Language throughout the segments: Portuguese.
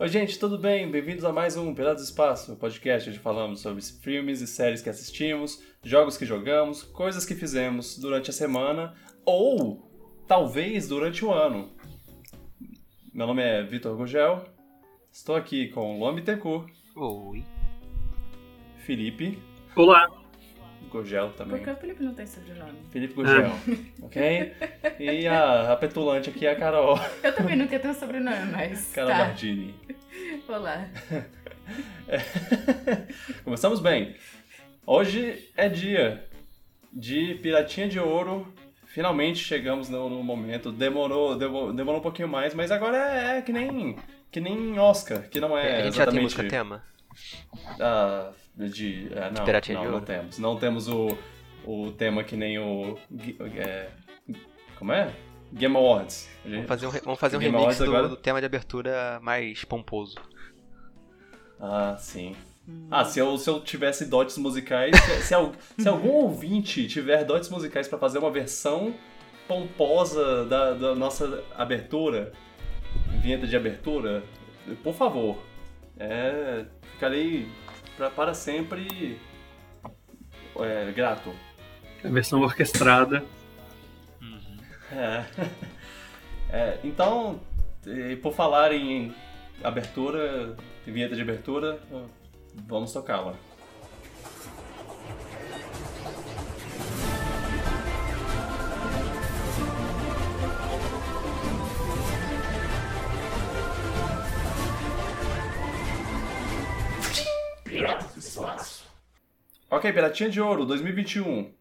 Oi, gente, tudo bem? Bem-vindos a mais um Pelados Espaço, podcast onde falamos sobre filmes e séries que assistimos, jogos que jogamos, coisas que fizemos durante a semana ou talvez durante o ano. Meu nome é Vitor Gugel, estou aqui com Luan Bittencourt, Oi. Felipe Olá. Gugel também. Porque o Felipe não tem sobrenome. Felipe Gugel, ok? E a, a petulante aqui é a Carol, Eu também nunca tenho sobrenome, mas. Carol tá. Bardini. Olá. Começamos bem. Hoje é dia de Piratinha de Ouro. Finalmente chegamos no, no momento. Demorou, demorou, demorou um pouquinho mais, mas agora é, é que nem que nem Oscar, que não é a gente já tem exatamente música tema? ah, de é, não, não, de não Ouro? temos. Não temos o, o tema que nem o é, como é? Game Awards. Vamos fazer um, vamos fazer um Game remix do, agora- do tema de abertura mais pomposo. Ah, sim. Ah, se eu, se eu tivesse dotes musicais, se, se se algum ouvinte tiver dotes musicais pra fazer uma versão pomposa da, da nossa abertura, vinheta de abertura, por favor, é, ficarei pra, para sempre é, grato. A versão orquestrada. É. É, então, por falar em abertura, vinheta de abertura, vamos tocá-la. Ok, Piratinha de Ouro 2021.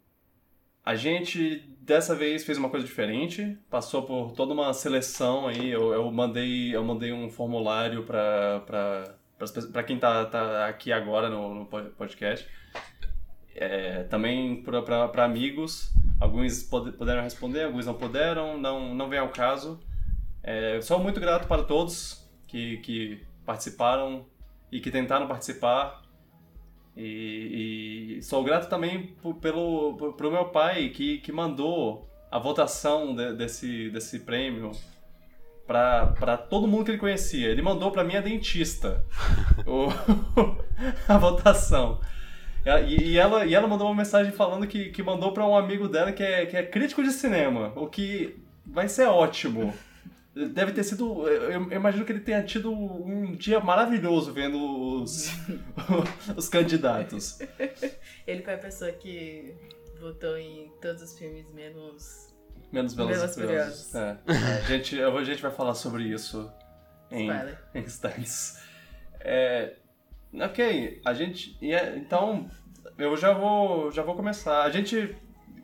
A gente dessa vez fez uma coisa diferente, passou por toda uma seleção aí. Eu, eu mandei eu mandei um formulário para quem tá, tá aqui agora no, no po- podcast. É, também para amigos. Alguns puderam responder, alguns não puderam, não, não vem ao caso. É, sou muito grato para todos que, que participaram e que tentaram participar. E, e sou grato também pelo pro meu pai que, que mandou a votação de- desse, desse prêmio pra todo mundo que ele conhecia. Ele mandou pra minha dentista o- a votação. E, e ela, e ela mandou uma mensagem falando que, que mandou pra um amigo dela que é, que é crítico de cinema, o que vai ser ótimo. Deve ter sido. Eu imagino que ele tenha tido um dia maravilhoso vendo os, os candidatos. Ele foi a pessoa que votou em todos os filmes, menos. Menos Velozes Furiosos. É. A, gente, a gente vai falar sobre isso em, em instantes. É, ok, a gente. é- Então, eu já vou, já vou começar. A gente.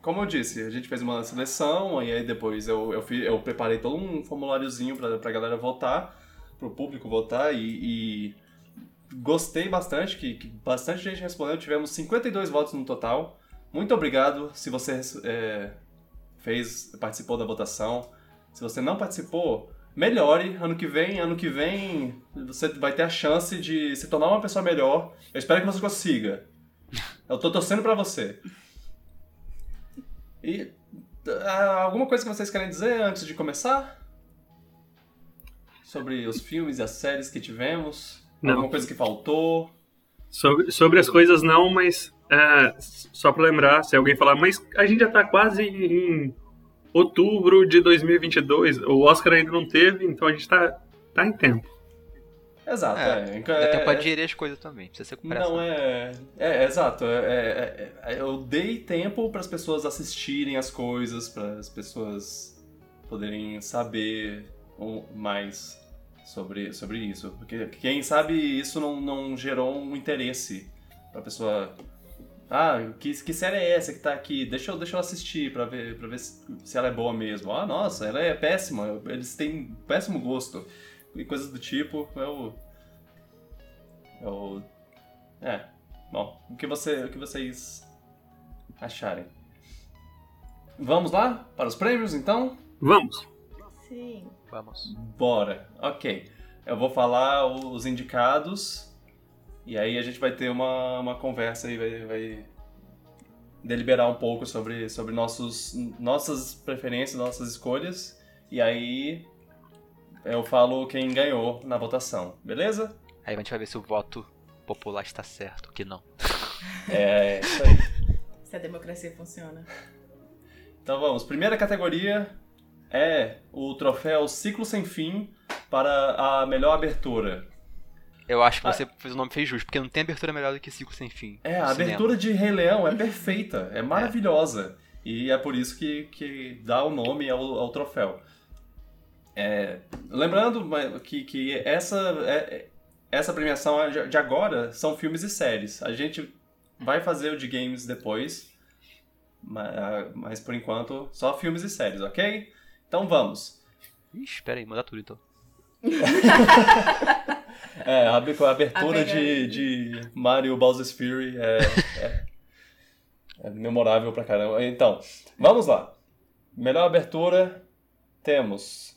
Como eu disse, a gente fez uma seleção e aí depois eu, eu, fi- eu preparei todo um formuláriozinho pra, pra galera votar, pro público votar e, e gostei bastante, que, que bastante gente respondeu. Tivemos 52 votos no total. Muito obrigado se você é, fez, participou da votação. Se você não participou, melhore. Ano que vem, ano que vem, você vai ter a chance de se tornar uma pessoa melhor. Eu espero que você consiga. Eu tô torcendo pra você. E ah, alguma coisa que vocês querem dizer antes de começar? Sobre os filmes e as séries que tivemos? Não. Alguma coisa que faltou? Sobre, sobre as coisas não, mas é, só pra lembrar, se alguém falar, mas a gente já tá quase em, em outubro de 2022, o Oscar ainda não teve, então a gente tá, tá em tempo. Exato, é. Dá tempo pra é, digerir as coisas também, precisa ser com pressa. Não, é. É, é, exato. É, é- é- eu dei tempo para as pessoas assistirem as coisas, para as pessoas poderem saber mais sobre, sobre isso. Porque quem sabe isso não, não gerou um interesse pra pessoa. Ah, que, que série é essa que tá aqui? Deixa eu, deixa eu assistir pra ver, pra ver se, se ela é boa mesmo. Ah, nossa, ela é péssima. Eles têm péssimo gosto. E coisas do tipo. Eu. Eu. É. Bom, o que, você, o que vocês acharem? Vamos lá? Para os prêmios, então? Vamos! Sim. Vamos. Bora. Ok. Eu vou falar os indicados e aí a gente vai ter uma, uma conversa e vai, vai deliberar um pouco sobre, sobre nossos, nossas preferências, nossas escolhas. E aí eu falo quem ganhou na votação, beleza? Aí a gente vai ver se o voto popular está certo, que não. É isso aí. Se a democracia funciona. Então vamos, primeira categoria é o troféu Ciclo Sem Fim para a melhor abertura. Eu acho que você fez o nome fez justo, porque não tem abertura melhor do que Ciclo Sem Fim. É, a cinema. abertura de Rei Leão é perfeita, é maravilhosa. E é por isso que, que dá o nome ao, ao troféu. É, lembrando mas, que, que essa, é- essa premiação de de agora são filmes e séries. A gente vai fazer o de games depois, ma- mas, por enquanto só filmes e séries, ok? Então vamos. Ixi, espera aí, manda tudo então. É, a ab- a abertura de, de Mario Bowser's Fury é, é, é memorável pra caramba. Então, vamos lá. Melhor abertura, temos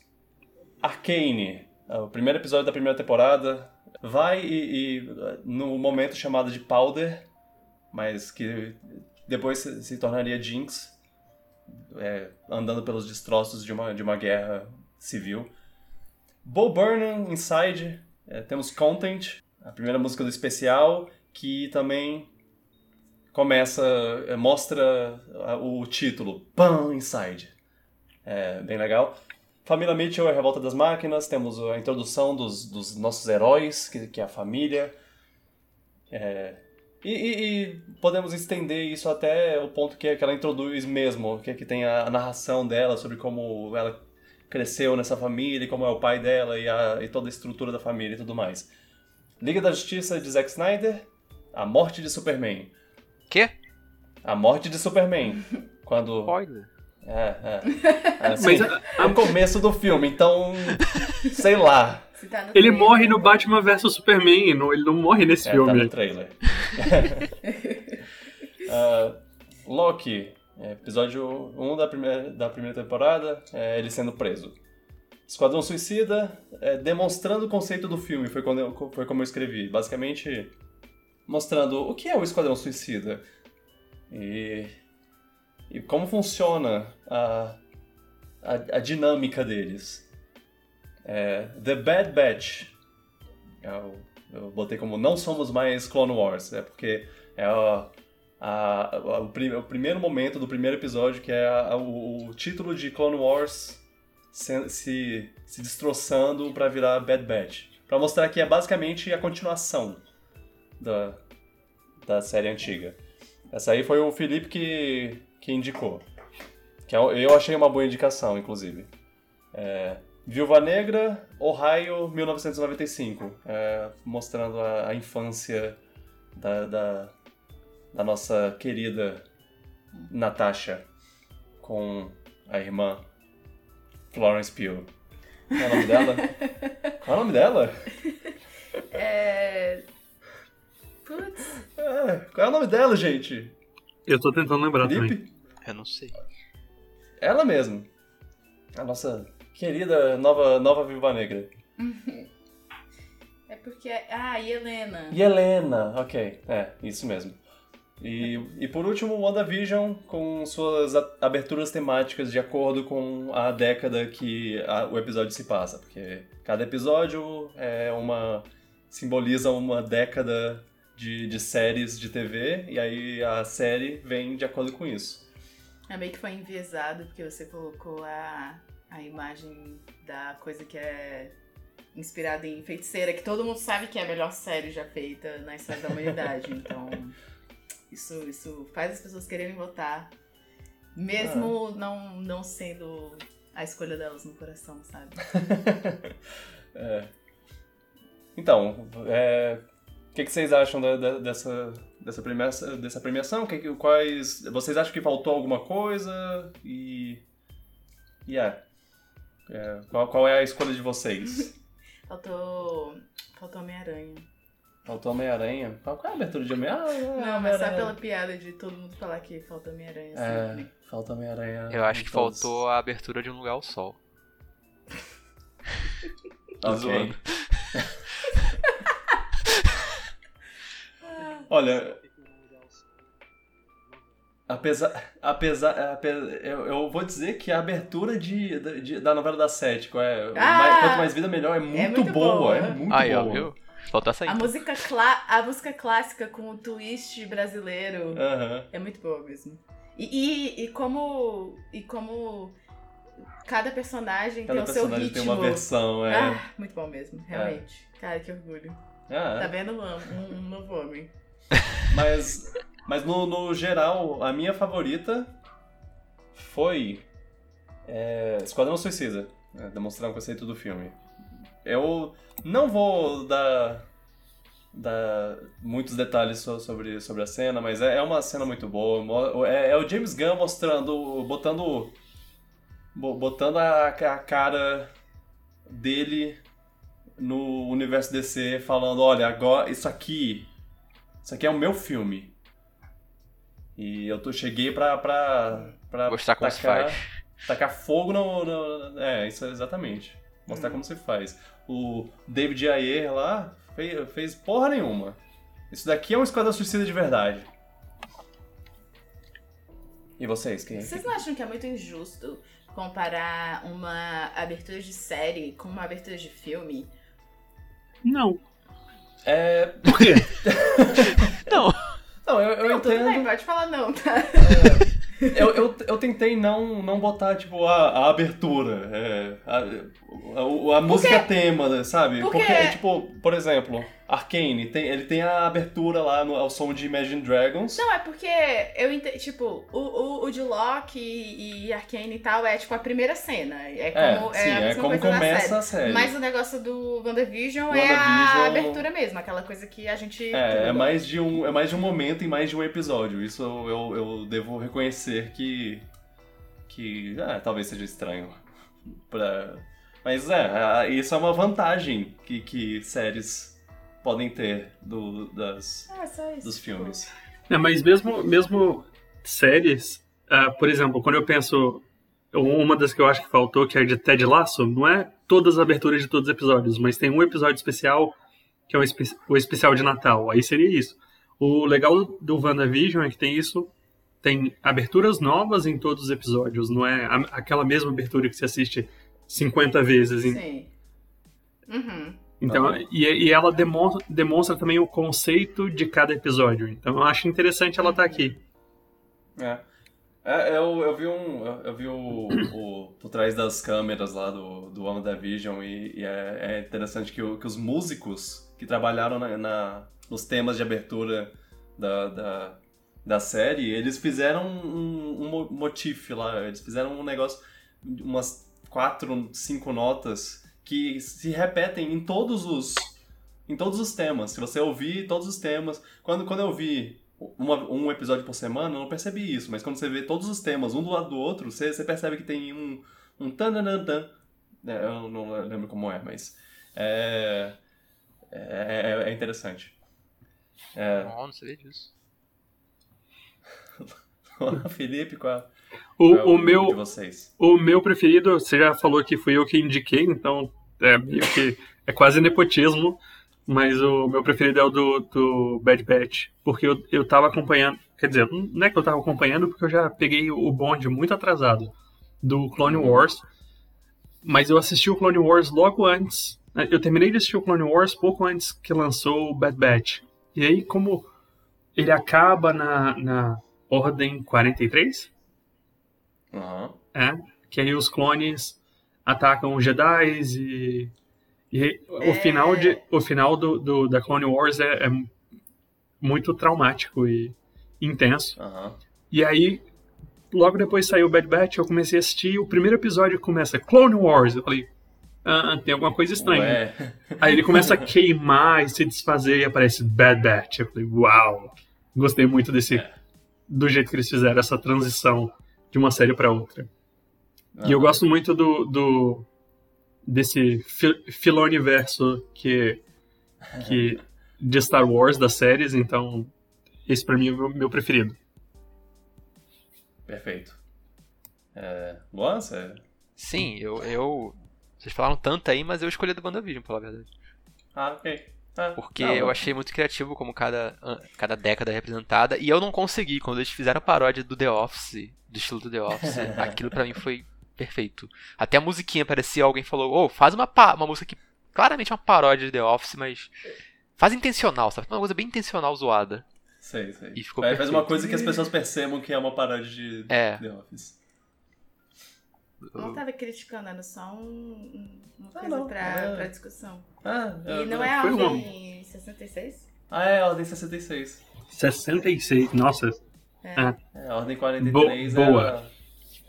Arcane, é o primeiro episódio da primeira temporada. Vai e, e, no momento chamado de Powder, mas que depois se, se tornaria Jinx, é, andando pelos destroços de uma, de uma guerra civil. Bo Burnham, Inside, é, temos Content, a primeira música do especial, que também começa, é, mostra o título, Pan Inside. É bem legal. Família Mitchell é a Revolta das Máquinas, temos a introdução dos, dos nossos heróis, que, que é a família. É, e, e- e podemos estender isso até o ponto que, que ela introduz mesmo, que, que tem a, a narração dela sobre como ela cresceu nessa família, como é o pai dela e, a, e toda a estrutura da família e tudo mais. Liga da Justiça de Zack Snyder, A Morte de Superman. Quê? A Morte de Superman. Quando. Spoiler. É, é. Assim, Mas a- é o começo do filme, então. Sei lá. Tá Ele trailer, morre no Batman vs Superman, não- ele não morre nesse É, tá filme. no trailer. Ah, Loki, é, episódio 1 da primeira, da primeira temporada, é, ele sendo preso. Esquadrão Suicida, é, demonstrando o conceito do filme, foi, quando eu- foi como eu escrevi. Basicamente, mostrando o que é o Esquadrão Suicida e, e como funciona a, a, a dinâmica deles. É, The Bad Batch, eu, eu botei como não somos mais Clone Wars, é porque é a, a- o, prim- o primeiro momento do primeiro episódio que é o, o título de Clone Wars se, se, se destroçando pra virar Bad Batch. Pra mostrar que é basicamente a continuação da, da série antiga. Essa aí foi o Felipe que, que indicou. Que eu eu achei uma boa indicação, inclusive. É, Viúva Negra, Ohio, 1995. é, mostrando a, a infância da, da, da nossa querida Natasha com a irmã Florence Pugh. Qual é o nome dela? Qual é o nome dela? É. Putz. É, qual é o nome dela, gente? Eu tô tentando lembrar também. Felipe? Eu não sei. Ela mesmo. A nossa querida nova, nova Viúva Negra. É porque. Ah, e Helena. E Helena, ok, é, isso mesmo. E, e por último, WandaVision com suas aberturas temáticas de acordo com a década que a- o episódio se passa, porque cada episódio é uma simboliza uma década de, de séries de TV e aí a série vem de acordo com isso. É meio que foi enviesado porque você colocou a, a imagem da coisa que é inspirada em feiticeira, que todo mundo sabe que é a melhor série já feita na história da humanidade. Então, isso, isso faz as pessoas quererem votar, mesmo não, não sendo a escolha delas no coração, sabe? É. Então, é, o que, que vocês acham da- da- dessa, dessa, premiação, dessa premiação? Que, que- quais, vocês acham que faltou alguma coisa? E. E é. É, qual, qual é a escolha de vocês? Faltou. Faltou Homem-Aranha. Faltou Homem-Aranha? Qual, qual é a abertura de Homem-Aranha? Ah, Não, mas só pela piada de todo mundo falar que falta Homem-Aranha É, sempre. falta Homem-Aranha. Eu acho que todos. faltou a abertura de Um Lugar ao Sol. Tô Ok. zoando. Olha. Apesar, apesar, ape- eu, eu vou dizer que a abertura de, de- da novela das sete, qual é? Ah! Mais- Quanto mais vida melhor, é muito, muito boa, boa. é muito Aí, ó, boa. viu? Faltou essa aí. A música, clá- a música clássica com o twist brasileiro Aham. é muito boa mesmo. E, e, e como. E como cada personagem Cada tem o seu personagem ritmo. tem uma versão, é. Ah, muito bom mesmo, realmente. Cara, que orgulho. Ah, Tá vendo um, um, um novo homem. Mas, mas no, no geral, a minha favorita foi é, Esquadrão Suicida, né, demonstrar o conceito do filme. Eu não vou dar, dar muitos detalhes so- sobre, sobre a cena, mas é, é uma cena muito boa. É, é o James Gunn mostrando, botando, bo- botando a, a cara dele no universo DC, falando, olha, agora isso aqui isso aqui é o meu filme. E eu tô, cheguei pra, pra, pra Mostrar como se tacar, faz. tacar fogo no, no- É, isso é exatamente. Mostrar como se faz. O David Ayer lá fez, fez porra nenhuma. Isso daqui é um Esquadrão Suicida de verdade. E vocês? Quem, Vocês não acham que é muito injusto comparar uma abertura de série com uma abertura de filme? Não. É. Por quê? Não, Não, eu, eu não, tudo bem, entendo. pode falar não, tá? Eu, eu, eu tentei não, não botar, tipo, a, a abertura, é, a, a, a música tema, sabe? Porque- Porque, tipo, por exemplo, Arcane, tem, ele tem a abertura lá no, ao som de Imagine Dragons. Não, é porque eu entendo, tipo, o, o, o de Loki e, e Arcane e tal é tipo a primeira cena. É é, como, sim, é a é mesma como começa série. a série. Mas o negócio do WandaVision é a WandaVision- abertura mesmo, aquela coisa que a gente. É, é mais, de um, é mais de um momento e mais de um episódio. Isso eu, eu, devo reconhecer que. que. Ah, talvez seja estranho. Pra... Mas é, isso é uma vantagem que, que séries podem ter do, das, É, só isso. dos filmes. É, mas mesmo, mesmo séries, ah, por exemplo, quando eu penso. Uma das que eu acho que faltou, que é de Ted Lasso, não é todas as aberturas de todos os episódios, mas tem um episódio especial que é o, espe- o especial de Natal. Aí seria isso. O legal do WandaVision é que tem isso. Tem aberturas novas em todos os episódios, não é a- aquela mesma abertura que você assiste 50 vezes. em- Sim. Uhum. Então, e, e ela demonstra, demonstra também o conceito de cada episódio. Então eu acho interessante ela estar aqui. É. É, eu, eu vi um. eu- Eu vi o, o por trás das câmeras lá do, do WandaVision e, e é, é interessante que, o- que os músicos que trabalharam na, na- nos temas de abertura da, da, da série, eles fizeram um, um mo- motif lá, eles fizeram um negócio, umas quatro, cinco notas que se repetem em todos os em todos os temas. Se você ouvir todos os temas, quando, quando eu vi uma- um episódio por semana, eu não percebi isso, mas quando você vê todos os temas um do lado do outro, você, você percebe que tem um um tananã. É, eu não lembro como é, mas é é, é- é interessante. É, não, não sabia disso. Felipe, qual, O, qual é o, de meu, vocês? o meu preferido, você já falou que fui eu que indiquei, então é meio que é quase nepotismo, mas o meu preferido é o do, do Bad Batch, porque eu, eu tava acompanhando, quer dizer, não é que eu tava acompanhando, porque eu já peguei o bonde muito atrasado do Clone Wars, mas eu assisti o Clone Wars logo antes, né, eu terminei de assistir o Clone Wars pouco antes que lançou o Bad Batch, e aí como ele acaba na, na Ordem 43, Aham. é, que aí os clones atacam os Jedi e, e o É. final, de, o final do, do- da Clone Wars é, é muito traumático e intenso. Aham. E aí, logo depois saiu o Bad Batch, eu comecei a assistir, o primeiro episódio começa Clone Wars, eu falei, ah, tem alguma coisa estranha. Ué. Aí ele começa a queimar e se desfazer e aparece Bad Batch. Eu falei, uau! Gostei muito desse. Do jeito que eles fizeram essa transição de uma série pra outra. E eu Aham. gosto muito do. do desse fi- filoniverso que, que. de Star Wars, das séries, então. Esse pra mim é o meu, preferido. Perfeito. É, Luan, você... Sim, eu, eu. Vocês falaram tanto aí, mas eu escolhi do WandaVision, pra falar a verdade. Ah, ok. Ah, Porque não, eu achei muito criativo como cada, cada década é representada. E eu não consegui, quando eles fizeram a paródia do The Office, do estilo do The Office, aquilo pra mim foi perfeito. Até a musiquinha parecia alguém falou, ô, faz uma, uma música que claramente é uma paródia de The Office, mas faz intencional, sabe? Uma coisa bem intencional zoada. Sei, sei. E ficou É, faz uma coisa que as pessoas percebam que é uma paródia de É. The Office. Eu não tava criticando, era só um- uma Ah, coisa não, pra, é. pra discussão. Ah, E não é a uma- ordem 66? Ah, é a Ordem 66. 66, nossa. É, a Ordem 43 Bo- boa.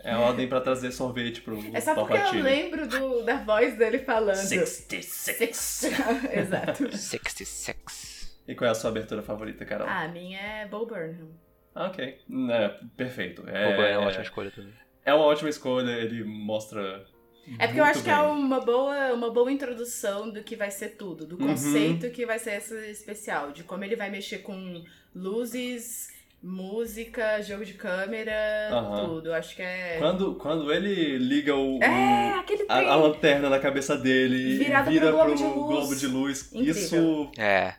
É, ordem pra trazer sorvete pro É só porque eu lembro do, da voz dele falando. 66. Six. Exato. 66. E qual é a sua abertura favorita, Carol? Ah, a minha é Bo Burnham. Ah, ok. É, perfeito. É, Boba é uma ótima escolha também. é uma ótima escolha, ele mostra. É porque eu muito acho que é bem. uma boa, uma boa introdução do que vai ser tudo, do Uhum. conceito que vai ser esse especial, de como ele vai mexer com luzes, música, jogo de câmera, Aham. tudo. Acho que é. Quando, quando ele liga o, É, o- aquele a, a lanterna na cabeça dele e Virado vira pro globo pro de luz. globo de luz, Incrível. isso É.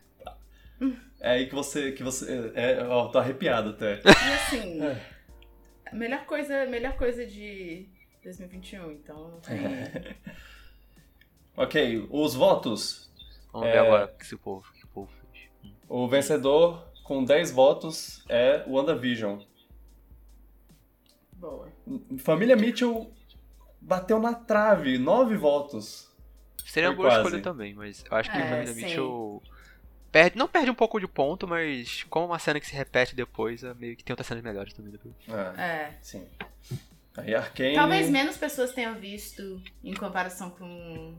é aí que você. Que você é, ó, tô arrepiado até. E assim, É. a melhor coisa, melhor coisa de 2021, então ok, os votos. Vamos É. ver agora o que esse povo, que povo fez. O vencedor com 10 votos é o WandaVision. Boa. Família Mitchell bateu na trave, 9 votos. Seria uma boa quase. escolha também, mas eu acho que É, Família sim. Mitchell perde, não perde um pouco de ponto, mas como uma cena que se repete depois, é meio que tem outras cenas melhores também depois. É, É. sim. Aí Arkane, Talvez menos pessoas tenham visto em comparação com.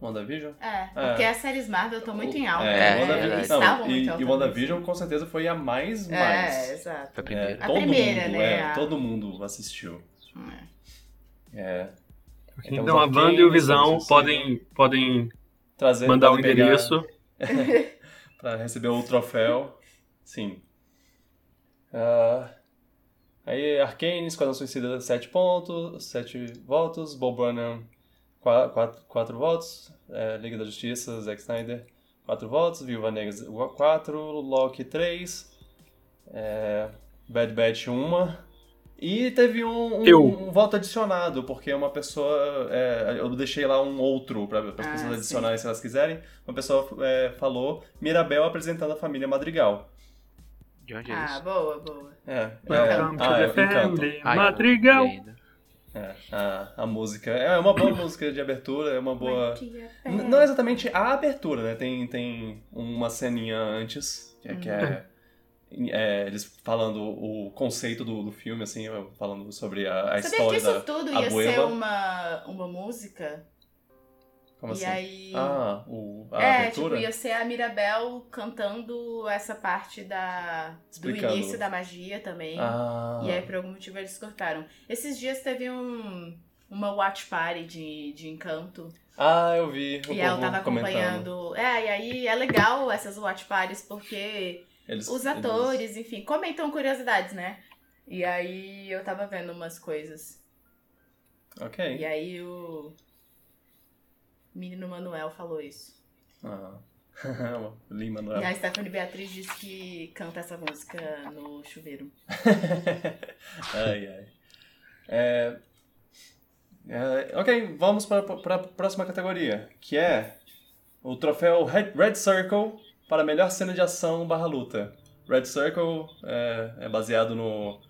WandaVision. É, porque as séries Marvel estão muito em alta. É, É, né? WandaVision. verdade. Não, e, alta. e WandaVision com certeza foi a mais mais. É, exato. Foi a É, primeira. A todo primeira, mundo, né, é, a- todo mundo assistiu. É. É. Então a Wanda e o Visão podem, podem trazer mandar o podem pegar endereço. pra receber o troféu. Sim. Ah, aí Arcane, Esquadrão Suicida 7 pontos, 7 votos, Bob Burnham 4, votos, é, Liga da Justiça, Zack Snyder 4 votos, Viúva Negra 4, Loki 3, é, Bad Batch 1 e teve um, um- Eu. um voto adicionado, porque uma pessoa. é, eu deixei lá um outro para as Ah, pessoas sim. adicionarem se elas quiserem. Uma pessoa é, falou Mirabel apresentando a família Madrigal. De onde é Ah, isso? boa, boa. É, é, Welcome to ah, é, Ah, não Madrigal. ainda. É, a, a música. É uma boa música de abertura, é uma boa. Pé. Não exatamente a abertura, né? Tem, tem uma ceninha antes, que é, que é, é, eles falando o conceito do, do filme, assim, falando sobre a, a Sabia que história isso da. tudo ia Abuela. ser uma, uma música? Como e assim? aí. Ah, o, a é, abertura? tipo, ia ser a Mirabel cantando essa parte da, do início da magia também. Ah, E aí, por algum motivo, eles cortaram. Esses dias teve um, uma watch party de, de encanto. ah, eu vi. O e ela tava comentando. acompanhando. É, e aí é legal essas watch parties porque Eles, os eles- atores, enfim, comentam curiosidades, né? E aí eu tava vendo umas coisas. Ok. E aí o menino Manuel falou isso. Ah. Lima, não E a Stephanie Beatriz disse que canta essa música no chuveiro. ai, ai. É, é, ok, vamos para a próxima categoria, que é o troféu Red Circle para a melhor cena de ação barra luta. Red Circle é, é baseado no,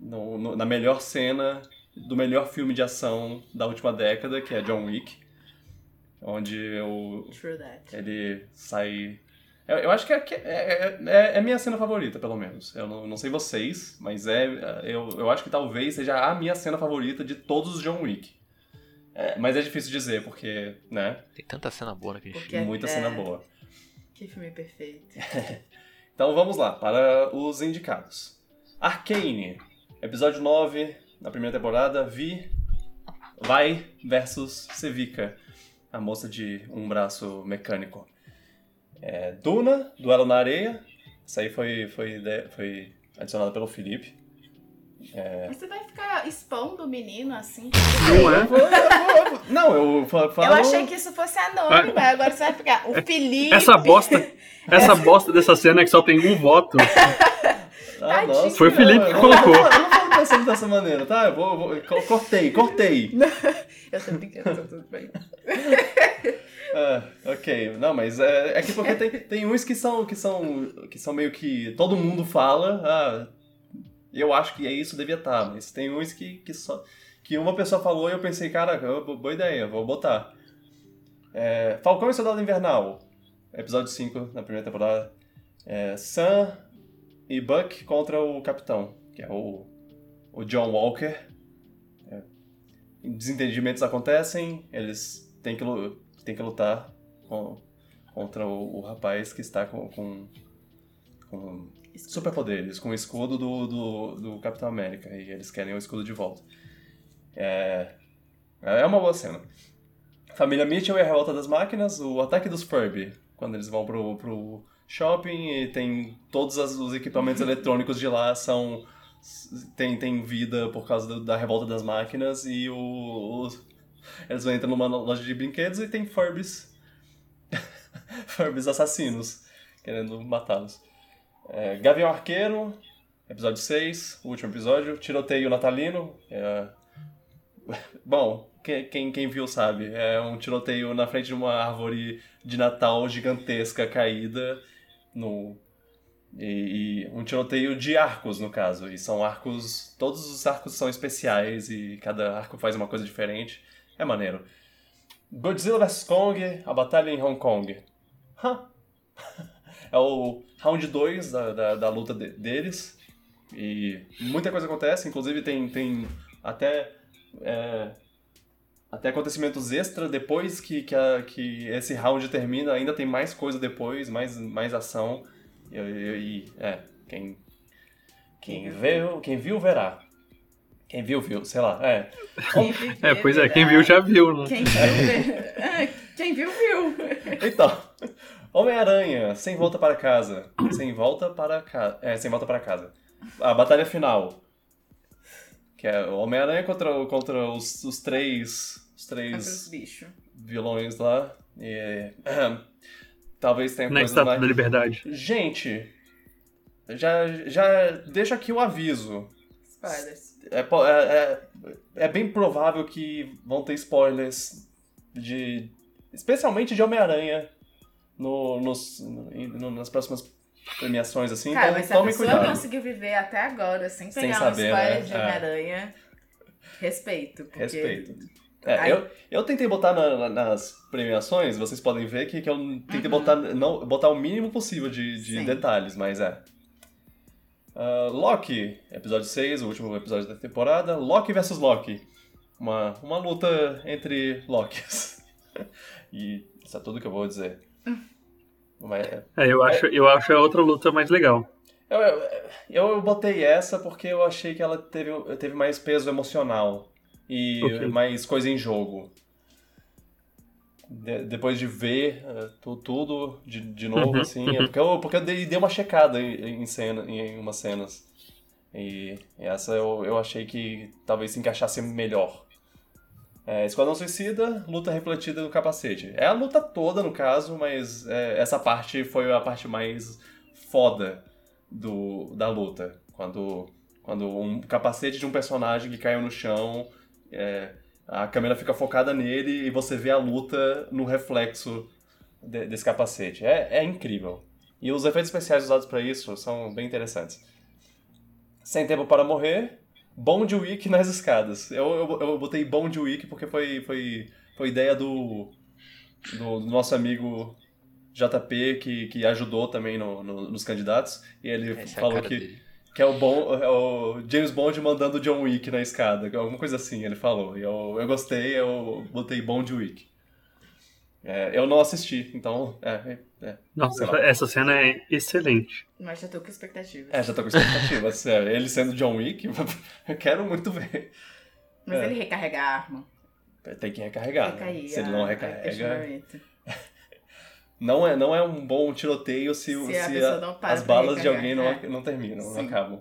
no- no- na melhor cena do melhor filme de ação da última década, que é John Wick, onde o, True that. ele sai. Eu, eu acho que é, que é, é, é minha cena favorita, pelo menos. Eu não, não sei vocês, mas é. Eu, eu acho que talvez seja a minha cena favorita de todos os John Wick. É, mas é difícil dizer, porque, né? Tem tanta cena boa naquele Porque- filme. Muita é- cena boa. Que filme perfeito. Então vamos lá, para os indicados. Arcane, episódio 9, na primeira temporada, Vi, Vai versus Sevica, a moça de um braço mecânico. É, Duna, Duelo na Areia, essa aí foi, foi, ide- foi adicionada pelo Felipe. Mas você vai ficar expondo o menino assim? Não é? Não, eu fa- falo. Eu achei que isso fosse anônimo, agora você vai ficar. O Felipe. Essa bosta, essa bosta dessa cena é que só tem um voto. Ah, nossa, Foi o Felipe que eu não- colocou. Eu não, eu não falo pensando dessa maneira, tá? Eu vou. eu vou- co- cortei, cortei. Eu tô brincando, tá tudo bem. Ah, ok, não, mas é, é que porque tem, tem uns que são, que são que são meio que todo mundo fala, ah, eu acho que é isso devia estar, mas tem uns que, que só que uma pessoa falou e eu pensei, cara, boa ideia, vou botar. É, Falcão e Soldado Invernal, episódio 5 na primeira temporada. É, Sam e Buck contra o Capitão, que é o, o John Walker. É, desentendimentos acontecem, eles têm que, têm que lutar com- contra o, o rapaz que está com, com, com superpoderes, com o escudo do, do, do Capitão América, e eles querem o escudo de volta. É, é uma boa cena. Família Mitchell e a Revolta das Máquinas, o ataque dos Furby, quando eles vão pro, pro shopping e tem todos os equipamentos eletrônicos de lá são tem, tem vida por causa do- da Revolta das Máquinas e o, os- eles entram numa loja de brinquedos e tem Furbies Furbies assassinos querendo matá-los. É, Gavião Arqueiro, episódio 6, o último episódio, tiroteio natalino. é, Bom, quem, quem viu sabe, é um tiroteio na frente de uma árvore de Natal gigantesca caída no e, e um tiroteio de arcos no caso, e são arcos, todos os arcos são especiais e cada arco faz uma coisa diferente. É maneiro. Godzilla vs Kong, a batalha em Hong Kong. Hã? É o round 2 da, da, da luta de- deles. E muita coisa acontece, inclusive tem, tem até. é, até acontecimentos extra depois que, que, a- que esse round termina, ainda tem mais coisa depois, mais, mais ação. E, e- e- é, quem, quem, viu, quem viu, verá. Quem viu, viu, sei lá. É. Viver, É, pois é, quem viu já viu, né? Quem viu, Ah, quem viu, viu. Então, Homem-Aranha, sem volta para casa. Sem volta para casa. É, sem volta para casa. A batalha final. Que é o Homem-Aranha contra, contra os, os três. Os três bichos. vilões lá. E. talvez tenha Na coisas Estátua mais. da Liberdade. Gente, já, já deixa aqui o aviso. Spoilers. É, é, é, é bem provável que vão ter spoilers de. Especialmente de Homem-Aranha no, nos, no- nas próximas premiações, assim. Cara, então mas se a tome pessoa cuidado. conseguiu viver até agora sem Sem pegar saber, um spoiler né? de É. Homem-Aranha, respeito. Porque... Respeito. É, eu, eu tentei botar na- na- nas premiações, vocês podem ver que, que eu tentei Uhum. botar, não, botar o mínimo possível de, de detalhes, mas é. Ah, Loki, episódio 6, o último episódio da temporada. Loki versus Loki. Uma, uma luta entre Lokis. e isso é tudo que eu vou dizer. Mas, é, É, eu acho, eu acho a outra luta mais legal. eu, eu, eu botei essa porque eu achei que ela teve, teve mais peso emocional e Ok. mais coisa em jogo. De- depois de ver eh, tu- tudo de, de novo, Uhum, assim, é porque eu, porque eu dei, dei uma checada em, em, cena, em umas cenas. E essa eu, eu achei que talvez se encaixasse melhor. É, Esquadrão Suicida, luta refletida no capacete. É a luta toda, no caso, mas é, essa parte foi a parte mais foda do, da luta. Quando, quando um capacete de um personagem que caiu no chão, é, a câmera fica focada nele e você vê a luta no reflexo de- desse capacete. É, é incrível. E os efeitos especiais usados para isso são bem interessantes. Sem Tempo para Morrer, Bond Week nas escadas. Eu, eu, eu botei Bond Week porque foi, foi, foi ideia do, do nosso amigo JP, que, que ajudou também no- no- nos candidatos. E ele Essa é falou cara que, dele. Que é, o bom, é o James Bond mandando o John Wick na escada. Alguma coisa assim, ele falou. E eu, eu gostei, eu botei Bond Week. É, eu não assisti, então. É, é, é. Nossa, essa, cena é excelente. Mas já tô com expectativas. É, já tô com expectativa, sério. Ele sendo John Wick, eu quero muito ver. Mas é. ele recarrega a arma. Tem que recarregar. Né? Se ele não a recarrega. Não é, não é um bom tiroteio se, Se a se a- não as balas de alguém não, é. não terminam, não Sim. acabam.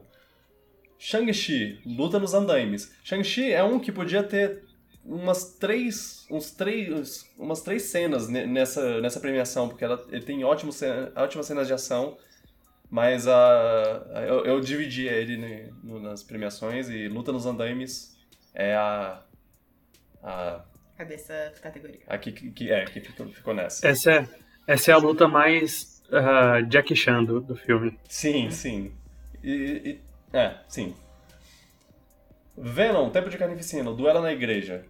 Shang-Chi, luta nos andaimes. Shang-Chi é um que podia ter umas três, uns três, umas três cenas ne- nessa, nessa premiação, porque ela, ele tem ótimos, ótimas cenas de ação, mas a, a- eu, eu dividi ele no- nas premiações e luta nos andaimes é a, a, essa categoria? a que, que, é, que ficou, ficou nessa. Essa é, essa é a luta mais ah, Jack Chan do, do filme. Sim, sim. E, e- é, sim. Venom, Tempo de Carnificina, Duelo na Igreja.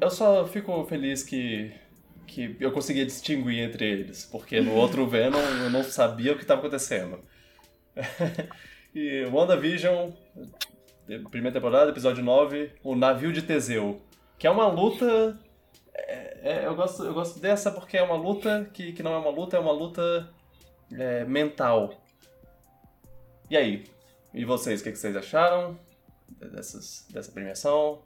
Eu só fico feliz que, que eu conseguia distinguir entre eles, porque no outro Venom eu não sabia o que estava acontecendo. e WandaVision, primeira temporada, episódio 9, O Navio de Teseu, que é uma luta... é- é, eu, gosto, eu gosto dessa porque é uma luta que, que não é uma luta, é uma luta é, mental. E aí? E vocês, o que, que vocês acharam dessas, dessa premiação?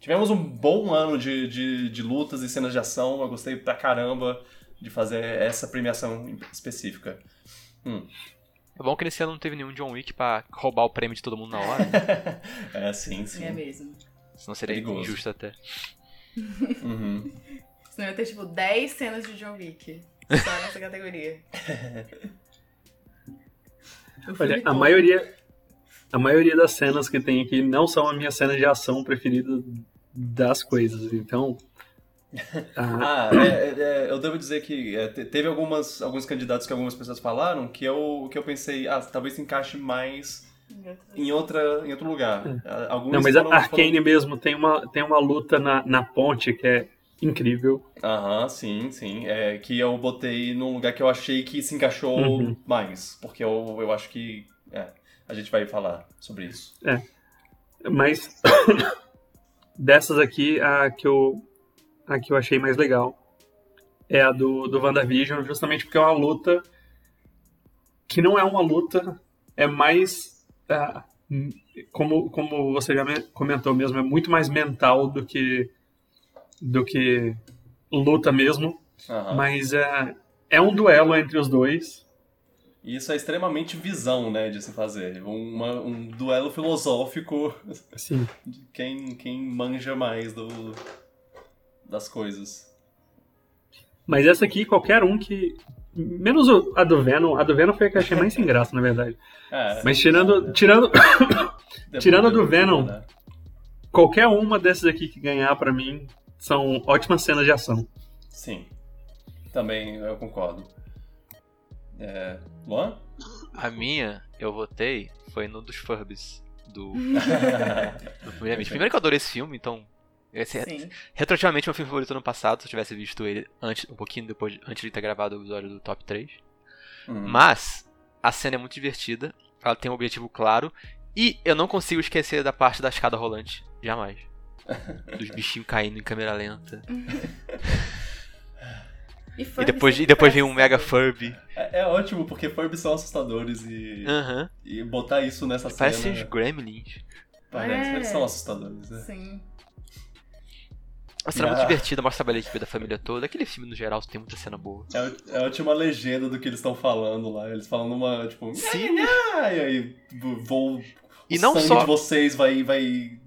Tivemos um bom ano de, de, de lutas e cenas de ação. Eu gostei pra caramba de fazer essa premiação específica. Hum. É bom que nesse ano não teve nenhum John Wick pra roubar o prêmio de todo mundo na hora, né? É, sim, sim. É mesmo. Senão seria Perigoso. injusto até. Uhum. Senão ia ter, tipo, 10 cenas de John Wick. Só nessa categoria. Olha, a maioria, a maioria das cenas que tem aqui não são a minha cena de ação preferida das coisas. Então, ah, Ah, é, é, é, eu devo dizer que é, te- teve algumas, alguns candidatos que algumas pessoas falaram que eu, que eu pensei, ah, talvez se encaixe mais em, outra, em outro lugar. Ah, Alguns não, mas a foram- Arcane mesmo tem uma, tem uma luta na, na ponte que é incrível. Aham, sim, sim. É, que eu botei num lugar que eu achei que se encaixou Uhum. mais. Porque eu, eu acho que. É, a gente vai falar sobre isso. Mas dessas aqui, a que eu, a que eu achei mais legal é a do, do WandaVision, justamente porque é uma luta que não é uma luta, é mais. Ah, hum, como, como você já me- comentou mesmo, é muito mais mental do que, do que luta mesmo. Aham. Mas é, é um duelo entre os dois. E isso é extremamente visão, né, de se fazer. Uma- um duelo filosófico Assim, de quem, quem manja mais do, das coisas. Mas essa aqui, qualquer um que. Menos o- a do Venom. A do Venom foi a que eu achei mais sem graça, na verdade. É, Mas tirando, tirando, tirando a do Venom. né? qualquer uma dessas aqui que ganhar pra mim são ótimas cenas de ação. Sim. Também eu concordo. É, Luan? A minha, eu votei, foi no dos Furbies. Do, do. Primeiro que eu adorei esse filme, então. Esse é Sim. retroativamente meu filme favorito ano passado, se eu tivesse visto ele antes, um pouquinho depois, antes de ter gravado o episódio do top 3. Hum. Mas a cena é muito divertida, ela tem um objetivo claro, e eu não consigo esquecer da parte da escada rolante. Jamais. Dos bichinhos caindo em câmera lenta. E, E depois, e depois vem um Mega Furby. É, é ótimo, porque Furby são assustadores e, Aham. e botar isso nessa Parece cena... uns gremlins. Parece, É. eles são assustadores, né? Sim. Uma cena muito Ah. divertida, mostra a equipe da família toda. Aquele filme, no geral, tem muita cena boa. É, é a última legenda do que eles estão falando lá. Eles falam numa, tipo... Sim. "Ah", e aí vou... E o não sangue só- de vocês vai, vai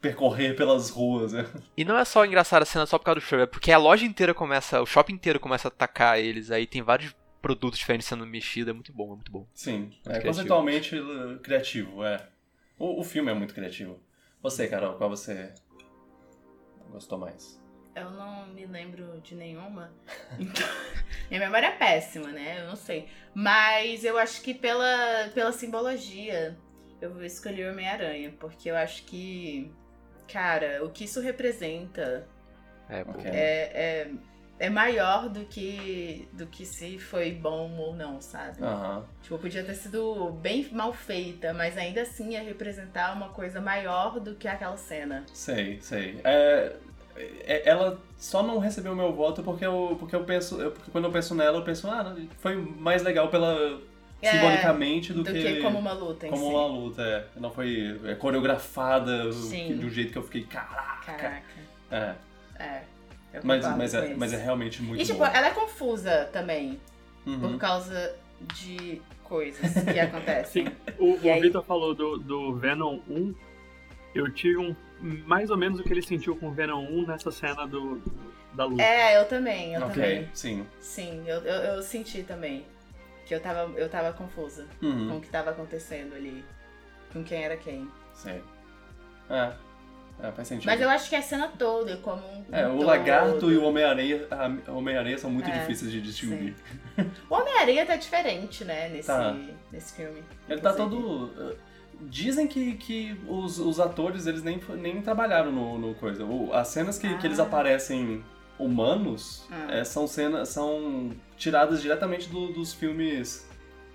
percorrer pelas ruas, né? E não é só engraçada a cena só por causa do show, é porque a loja inteira começa, o shopping inteiro começa a atacar eles, aí tem vários produtos diferentes sendo mexidos, é muito bom, é muito bom. Sim, é criativo. conceitualmente uh, criativo, é. O, o filme é muito criativo. Você, Carol, qual você gostou mais? Eu não me lembro de nenhuma. Então, minha memória é péssima, né? Eu não sei. Mas eu acho que pela, pela simbologia, eu vou escolher o Homem-Aranha. Porque eu acho que, cara, o que isso representa É, é, é, é maior do que, do que se foi bom ou não, sabe? Aham. Tipo, podia ter sido bem mal feita, mas ainda assim ia representar uma coisa maior do que aquela cena. Sei, sei. É, é- ela só não recebeu o meu voto porque eu, porque eu penso. eu- porque quando eu penso nela, eu penso, ah, foi mais legal pela. É, simbolicamente do, Do que, como uma luta como si. uma luta, é. Não foi é, coreografada Sim. de um jeito que eu fiquei, caraca. Caraca. É. É. Mas, mas, com é, mas é realmente muito E tipo, bom. ela é confusa também. Uhum. Por causa de coisas que acontecem. Sim, o, o aí? Vitor falou do, do Venom 1. Eu tive um mais ou menos o que ele sentiu com o Venom 1 nessa cena do, da luta. É, eu também, eu ok, também. sim. Sim, eu, eu, eu senti também. Que eu tava, eu tava confusa com Uhum. o que tava acontecendo ali. Com quem era quem. Sei. É. É, faz sentido. Mas eu acho que a cena toda, como um. É, o todo- lagarto e o Homem-Aranha Homem-Aranha são muito É, difíceis de distinguir. O Homem-Aranha tá diferente, né, nesse, Tá. nesse filme. Ele tá todo. uh, Dizem que, que os, os atores eles nem, nem trabalharam no, no coisa. O- as cenas que, que eles Ah. aparecem humanos Ah. é, são cenas são tiradas diretamente do- dos filmes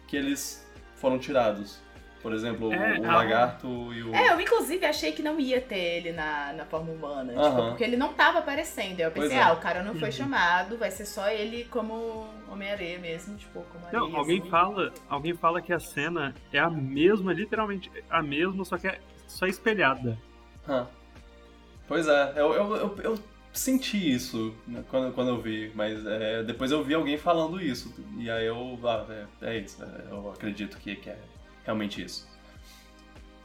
que eles foram tirados. Por exemplo, É, o, o a- lagarto e o. É, eu inclusive achei que não ia ter ele na, na forma humana. Tipo, Aham. porque ele não tava aparecendo. Eu pensei, é. ah, o cara não foi Uhum. chamado, vai ser só ele como Homem-Areia mesmo, tipo, como areia. Não, alguém assim. fala, alguém fala que a cena é a mesma, literalmente a mesma, só que é só espelhada. Hã. Pois é, eu, eu, eu, eu senti isso né, quando, quando eu vi, mas é, depois eu vi alguém falando isso. E aí eu. Ah, é, é isso, é, eu acredito que, que é realmente isso.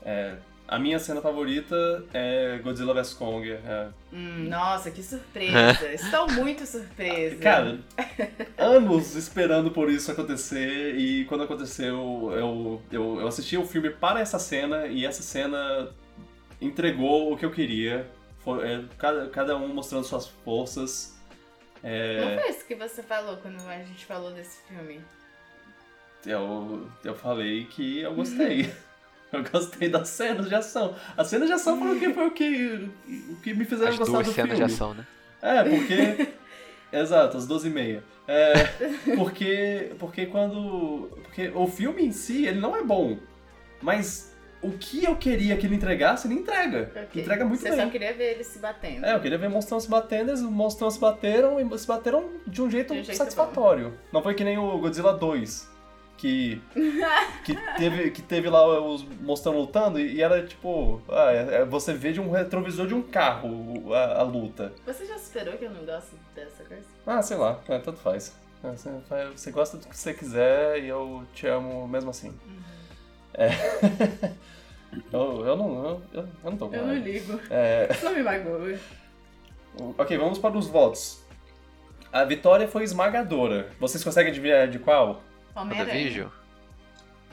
É, a minha cena favorita é Godzilla vs Kong. é. Hum, nossa, que surpresa. Estou muito surpresa. Cara, anos esperando por isso acontecer e quando aconteceu, eu, eu, eu assisti o filme para essa cena e essa cena entregou o que eu queria. Foi, é, cada, cada um mostrando suas forças. É, Não foi isso que você falou quando a gente falou desse filme? Eu, eu falei que eu gostei. Eu gostei das cenas de ação. As cenas de ação foi o que, foi o que, o que me fizeram As gostar duas do cenas filme. de ação, né? É, porque. Exato, às 12 e meia. É, porque, porque quando. Porque o filme em si, ele não é bom. Mas o que eu queria que ele entregasse, ele entrega. Ok. Entrega muito Você bem. só queria ver ele se batendo. É, eu queria ver monstrão se batendo, eles monstrão se bateram e se bateram de um jeito, De um jeito satisfatório. Não foi que nem o Godzilla 2, que, que, teve, que teve lá os monstrão lutando e, era tipo. Ah, é- é- você vê de um retrovisor de um carro a, a luta. Você já esperou que eu não gosto dessa coisa? Ah, sei lá, é, tanto faz. É, Você, você gosta do que você quiser e eu te amo mesmo assim. É. eu, eu não. Eu, eu, não tô com Eu não ligo. É, não me magoa. ok, vamos para os votos. A vitória foi esmagadora. Vocês conseguem adivinhar de qual? Homem-Aranha.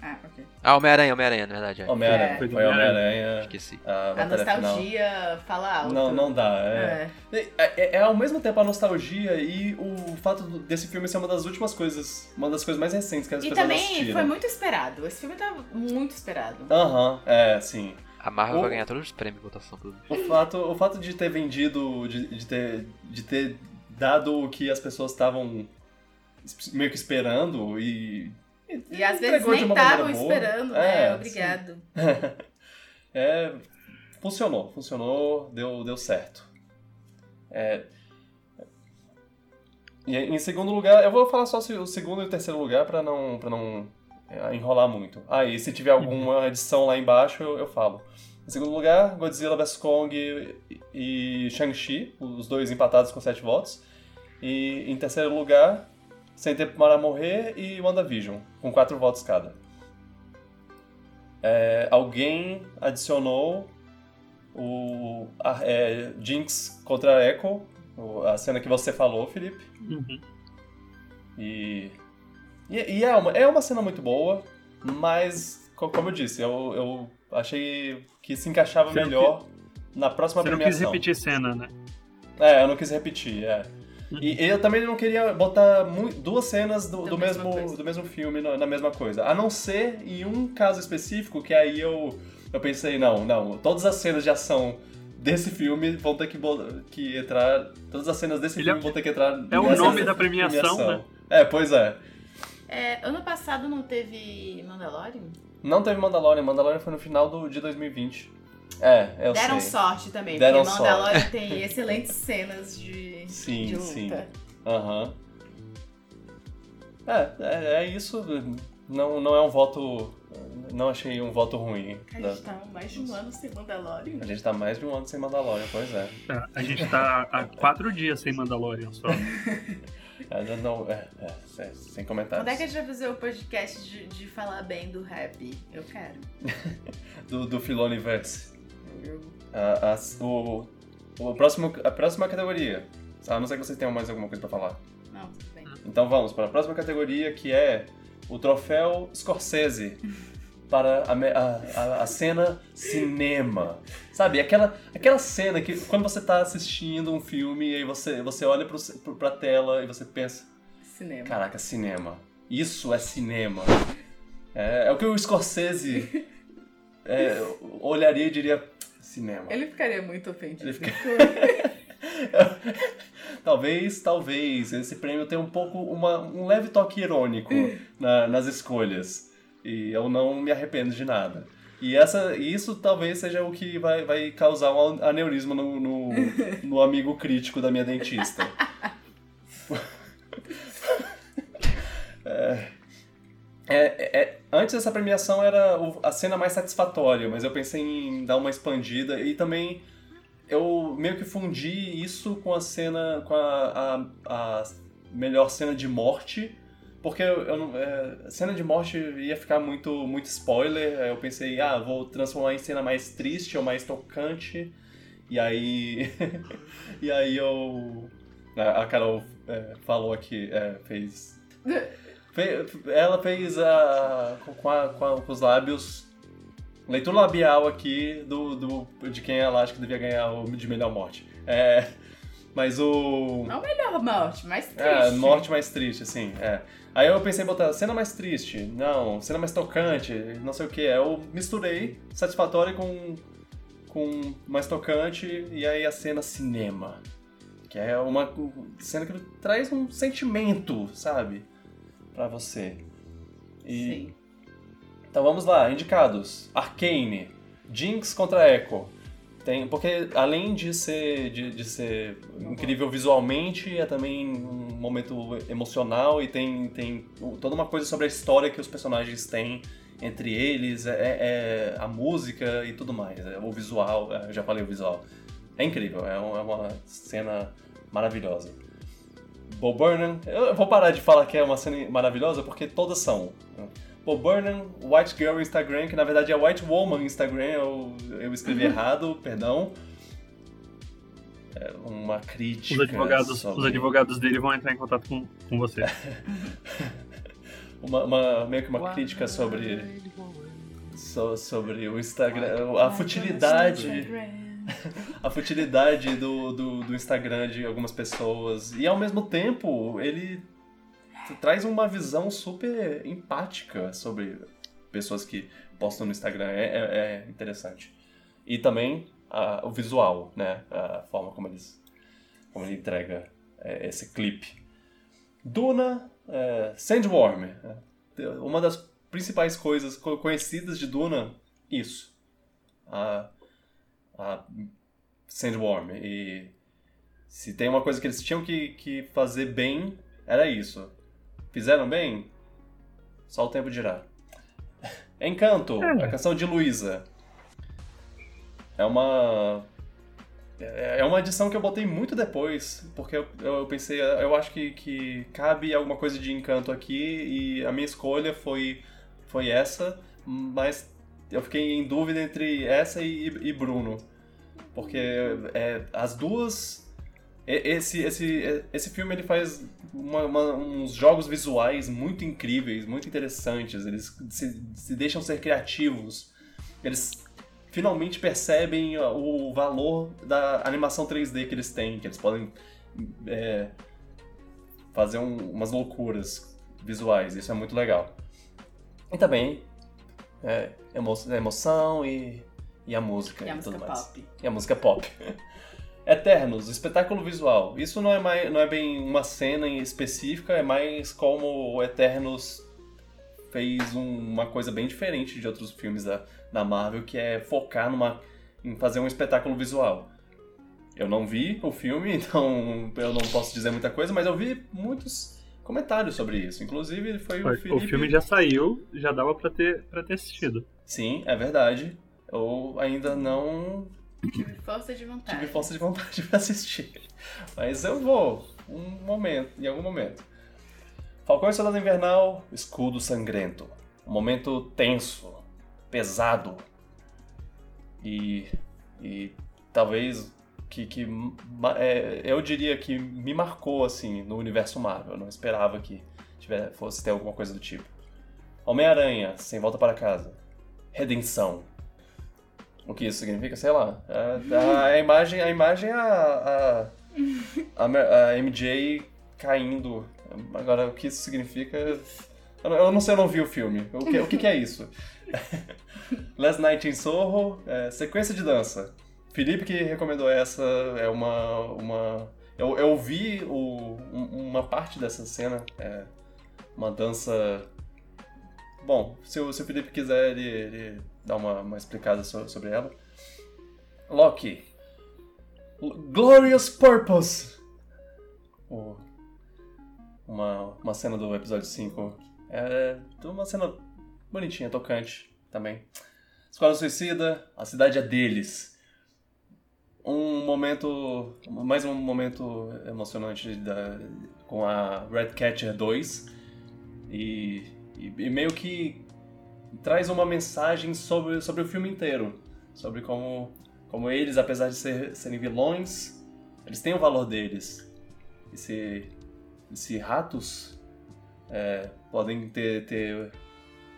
Ah, ok. Ah, Homem-Aranha, Homem-Aranha, na verdade. É. Homem-Aranha. É. Foi Homem-Aranha. Homem-Aranha. Esqueci. A, A batalha final. nostalgia fala alto. Não, não dá. É. É. É, é- é ao mesmo tempo a nostalgia e o fato desse filme ser uma das últimas coisas, uma das coisas mais recentes que as E pessoas também assistiram. foi muito esperado. Esse filme tá muito esperado. Aham, é, sim. A Marvel O- vai ganhar todos os prêmios de votação. Pelo... O fato, o fato de ter vendido, de, de, ter, de ter dado o que as pessoas estavam es- meio que esperando e. E às vezes nem estavam esperando, É, né? Obrigado. É, funcionou, funcionou, deu, deu certo. É, e em segundo lugar, eu vou falar só o segundo e o terceiro lugar pra não, pra não é, enrolar muito. Ah, e se tiver alguma edição lá embaixo, eu, eu falo. Em segundo lugar, Godzilla vs Kong e, e Shang-Chi, os dois empatados com sete votos. E em terceiro lugar, Sem Tempo para Morrer e WandaVision, com quatro votos cada. É, alguém adicionou o a, é, Jinx contra Echo, a cena que você falou, Felipe. Uhum. E, e, e é, uma, é uma cena muito boa, mas, co- como eu disse, eu, eu achei que se encaixava Você melhor na próxima Você não quis premiação. repetir cena, né? É, eu não quis repetir, é. E eu também não queria botar duas cenas do, do mesmo, coisa. do mesmo filme na, na mesma coisa. A não ser em um caso específico que aí eu, eu pensei, não, não, todas as cenas de ação desse filme vão ter que, que entrar. Todas as cenas desse Ele é- filme vão ter que entrar. É o nome da premiação, né? É, pois é. É, ano passado não teve Mandalorian? Não teve Mandalorian, Mandalorian foi no final do, de 2020. É, eu Deram sei. sorte também, Deram porque Mandalorian tem excelentes cenas de, Sim, de luta. sim. Aham. É, é, é isso. Não, não é um voto. Não achei um voto ruim. A Da- gente tá mais de um ano sem Mandalorian. A gente tá mais de um ano sem Mandalorian, pois é. Tá, A gente tá há quatro dias sem Mandalorian só. Eu não, é, é, sem- sem comentários. Quando é que a gente vai fazer o podcast de, de falar bem do rap? Eu quero. Do, do Filoniverse. A, a, o, o próximo, a próxima categoria. A não ser que vocês tenham mais alguma coisa pra falar. Não, tudo bem. Então vamos para a próxima categoria, que é o troféu Scorsese para a, a, a- a cena cinema. Sabe, aquela, aquela cena que quando você tá assistindo um filme e aí você, você olha pro, pra tela e você pensa, Cinema. caraca, cinema. Isso é cinema. É, é o que o Scorsese é, olharia e diria, cinema. Ele ficaria muito ofendido. Ele fica- Talvez, talvez, esse prêmio tenha um pouco, uma, um leve toque irônico na- nas escolhas. E eu não me arrependo de nada. E essa, isso talvez seja o que vai, vai causar um aneurisma no, no, no amigo crítico da minha dentista. É, é, é, antes essa premiação era a cena mais satisfatória, mas eu pensei em dar uma expandida e também eu meio que fundi isso com a cena, com a, a, a melhor cena de morte, porque eu, eu é, cena de morte ia ficar muito, muito spoiler, eu pensei, ah, vou transformar em cena mais triste ou mais tocante, e aí, e aí eu, a Carol é, falou aqui, é, fez, fe- ela fez a, com, a, com, a- com os lábios Leitura labial aqui do, do, de quem ela acha que devia ganhar o de melhor morte. É, mas o. Não melhor morte, mais triste. É, morte mais triste, assim, é. Aí eu pensei em botar cena mais triste, não, cena mais tocante, não sei o que. Eu misturei satisfatório com, com mais tocante e aí a cena cinema. Que é uma cena que traz um sentimento, sabe? Pra você. E, Sim. então vamos lá, indicados. Arcane, Jinx contra Echo. Tem, porque além de ser, de, de ser incrível visualmente, é também um momento emocional e tem, tem toda uma coisa sobre a história que os personagens têm entre eles, é, é a música e tudo mais. É, o visual, é, já falei o visual. É incrível, é é uma cena maravilhosa. Bo Burnham, eu vou parar de falar que é uma cena maravilhosa porque todas são. Bo Burnham, White Girl Instagram, que na verdade é White Woman Instagram, eu, eu escrevi errado, perdão. É uma crítica. Os advogados, sobre- os advogados dele vão entrar em contato com, com você. Uma, uma- meio que uma crítica sobre, so- sobre o Instagram, a futilidade. a futilidade do, do, do Instagram de algumas pessoas. E ao mesmo tempo, ele traz uma visão super empática sobre pessoas que postam no Instagram. É, é- é interessante. E também a- o visual, né? A forma como eles como ele entrega é, esse clipe. Duna, é, Sandworm. é, uma das principais coisas co- conhecidas de Duna, isso. A, a Sandworm. E se tem uma coisa que eles tinham que, que fazer bem, era isso. Fizeram bem? Só o tempo dirá. Encanto, É. a canção de Luísa. É uma. É é uma edição que eu botei muito depois, porque eu, eu pensei, eu acho que, que cabe alguma coisa de encanto aqui, e a minha escolha foi, foi essa, mas eu fiquei em dúvida entre essa e, e Bruno. Porque é, as duas. Esse, esse, esse filme ele faz uma- uma- uns jogos visuais muito incríveis, muito interessantes. Eles se, se deixam ser criativos. Eles finalmente percebem o valor da animação 3D que eles têm, que eles podem é, fazer um- umas loucuras visuais. Isso é muito legal. E também é, emo- emoção e, e a música E a tudo música mais. pop. E a música pop. Eternos, espetáculo visual. Isso não é, mais, não é bem uma cena em específica, é mais como o Eternos fez um- uma coisa bem diferente de outros filmes da, da Marvel, que é focar numa, em fazer um espetáculo visual. Eu não vi o filme, então eu não posso dizer muita coisa, mas eu vi muitos comentários sobre isso. Inclusive, foi o Felipe... O filme já saiu, já dava pra ter, pra ter assistido. Sim, é verdade. Eu ainda não Tive força de vontade. tive força de vontade pra assistir. Mas eu vou, um momento, em algum momento. Falcão e Soldado Invernal, Escudo Sangrento. Um momento tenso, pesado. E, e talvez que, que é, eu diria que me marcou assim no universo Marvel. Eu não esperava que tiver, fosse ter alguma coisa do tipo. Homem-Aranha, Sem Volta para Casa. Redenção. O que isso significa? Sei lá. A, a imagem, a imagem é a, a, a, MJ caindo. Agora, o que isso significa? Eu eu não sei, eu não vi o filme. O que, o que, que é isso? Last Night in Soho, é, sequência de dança. Felipe que recomendou essa, é uma... uma eu, eu vi o, um- uma parte dessa cena, é uma dança... Bom, se o, se o Felipe quiser, ele, ele dá uma, uma explicada so- sobre ela. Loki. Glorious Purpose. Uma, uma cena do episódio 5. É uma cena bonitinha, tocante também. Escola Suicida, a cidade é deles. Um momento. Mais um momento emocionante da, com a Redcatcher 2. E, e, e meio que traz uma mensagem sobre, sobre o filme inteiro. Sobre como, como eles, apesar de ser, serem vilões, eles têm o valor deles. E se, ratos é, podem ter, ter